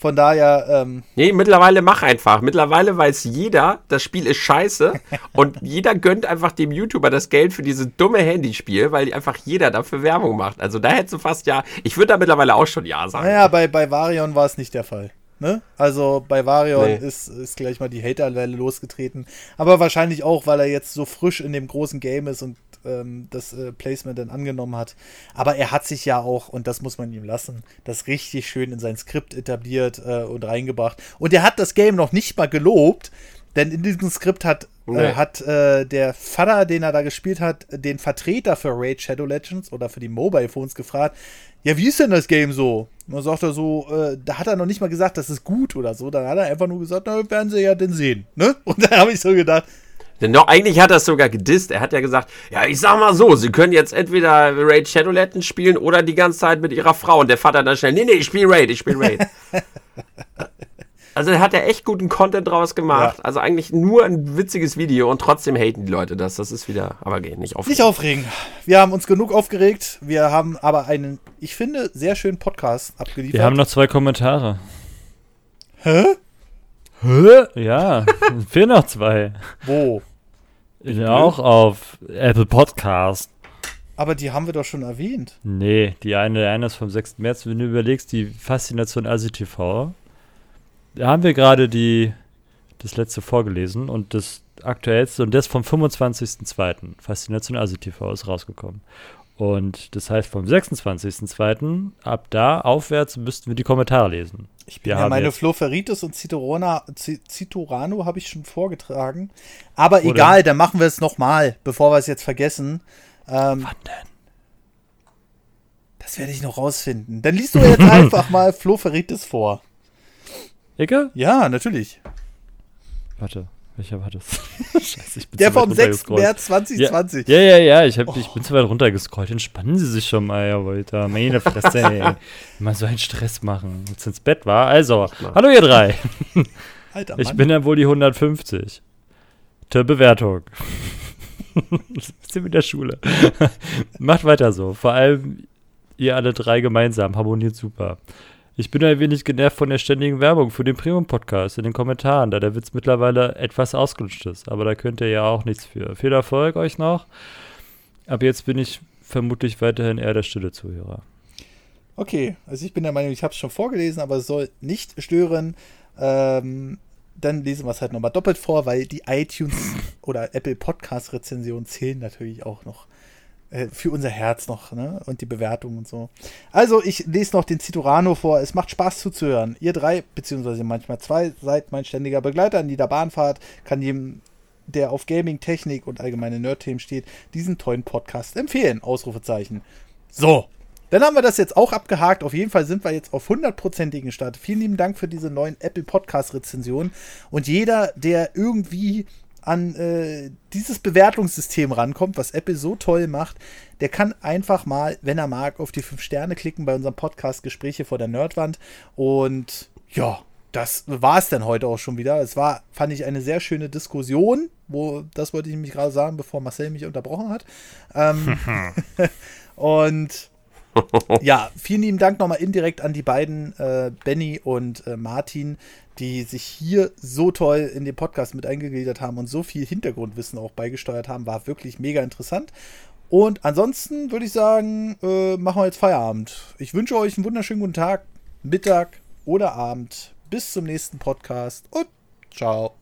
von daher, ähm, Nee, mittlerweile mach einfach. Mittlerweile weiß jeder, das Spiel ist scheiße und jeder gönnt einfach dem YouTuber das Geld für dieses dumme Handyspiel, weil einfach jeder dafür Werbung macht. Also da hättest du fast ja, ich würde da mittlerweile auch schon ja sagen. naja, bei, bei Varion war es nicht der Fall. Ne? Also bei Varion Nee. ist, ist gleich mal die Haterwelle losgetreten. Aber wahrscheinlich auch, weil er jetzt so frisch in dem großen Game ist und ähm, das äh, Placement dann angenommen hat. Aber er hat sich ja auch, und das muss man ihm lassen, das richtig schön in sein Skript etabliert äh, und reingebracht. Und er hat das Game noch nicht mal gelobt, denn in diesem Skript hat, Nee. äh, hat äh, der Vater, den er da gespielt hat, den Vertreter für Raid Shadow Legends oder für die Mobile Phones gefragt, ja, wie ist denn das Game so? Und dann sagt er so, äh, da hat er noch nicht mal gesagt, das ist gut oder so. Dann hat er einfach nur gesagt, na, werden sie ja denn sehen. Ne? Und da habe ich so gedacht, Denn noch, eigentlich hat er es sogar gedisst. Er hat ja gesagt, ja, ich sag mal so, sie können jetzt entweder Raid Shadow Legends spielen oder die ganze Zeit mit ihrer Frau. Und der Vater dann schnell, nee, nee, ich spiele Raid, ich spiele Raid. also er hat ja echt guten Content draus gemacht. Ja. Also eigentlich nur ein witziges Video und trotzdem haten die Leute das. Das ist wieder, aber geht nicht auf. nicht aufregen. Wir haben uns genug aufgeregt. Wir haben aber einen, ich finde, sehr schönen Podcast abgeliefert. Wir haben noch zwei Kommentare. Hä? Hä? Ja, fehlen noch zwei. Wo? Ja, auch auf Apple Podcast. Aber die haben wir doch schon erwähnt. Nee, die eine, der eine ist vom 6. März. Wenn du überlegst, die Faszination ASI-TV, da haben wir gerade die, das letzte vorgelesen und das aktuellste und das vom 25.02. Faszination ASI-TV ist rausgekommen. Und das heißt, vom 26.02. ab da aufwärts müssten wir die Kommentare lesen. Ich bin Wir ja meine Floferitis und Citorona, Citorano habe ich schon vorgetragen. Aber Wo egal, dann machen wir es nochmal, bevor wir es jetzt vergessen. Ähm, Wann denn? das werde ich noch rausfinden. Dann liest du jetzt einfach mal Floferitis vor. Icke? Ja, natürlich. Warte, welcher war das? Scheiße, ich bin Der vom 6. runtergescrollt. März 2020. Ja, ja, ja, ich, hab, ich bin zu weit runtergescrollt. Entspannen Sie sich schon mal, Herr Wolter. Meine Fresse, ey. Mal so einen Stress machen. Jetzt ins Bett war. Also, hallo ihr drei. Alter Ich Mann. bin ja wohl die 150. Zur Bewertung. Bisschen mit der Schule. Macht weiter so. Vor allem ihr alle drei gemeinsam. Harmoniert super. Ich bin ein wenig genervt von der ständigen Werbung für den Premium-Podcast in den Kommentaren, da der Witz mittlerweile etwas ausgelutscht ist. Aber da könnt ihr ja auch nichts für. Viel Erfolg euch noch. Ab jetzt bin ich vermutlich weiterhin eher der stille Zuhörer. Okay, also ich bin der Meinung, ich habe es schon vorgelesen, aber es soll nicht stören. Ähm, dann lesen wir es halt nochmal doppelt vor, weil die iTunes oder Apple Podcast Rezensionen zählen natürlich auch noch äh, für unser Herz noch, ne? Und die Bewertung und so. Also, ich lese noch den Citurano vor. Es macht Spaß zuzuhören. Ihr drei, beziehungsweise manchmal zwei, seid mein ständiger Begleiter in jeder Bahnfahrt, kann jedem, der auf Gaming, Technik und allgemeine Nerd-Themen steht, diesen tollen Podcast empfehlen. Ausrufezeichen. So, dann haben wir das jetzt auch abgehakt. Auf jeden Fall sind wir jetzt auf hundertprozentigen Start. Vielen lieben Dank für diese neuen Apple Podcast Rezensionen. Und jeder, der irgendwie an äh, dieses Bewertungssystem rankommt, was Apple so toll macht, der kann einfach mal, wenn er mag, auf die 5 Sterne klicken bei unserem Podcast Gespräche vor der Nerdwand. Und ja, das war es dann heute auch schon wieder. Es war, fand ich, eine sehr schöne Diskussion, wo, das wollte ich nämlich gerade sagen, bevor Marcel mich unterbrochen hat. Ähm, und ja, vielen lieben Dank nochmal indirekt an die beiden, äh, Benny und äh, Martin, die sich hier so toll in den Podcast mit eingegliedert haben und so viel Hintergrundwissen auch beigesteuert haben. War wirklich mega interessant. Und ansonsten würde ich sagen, äh, machen wir jetzt Feierabend. Ich wünsche euch einen wunderschönen guten Tag, Mittag oder Abend. Bis zum nächsten Podcast und ciao.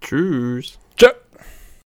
Tschüss.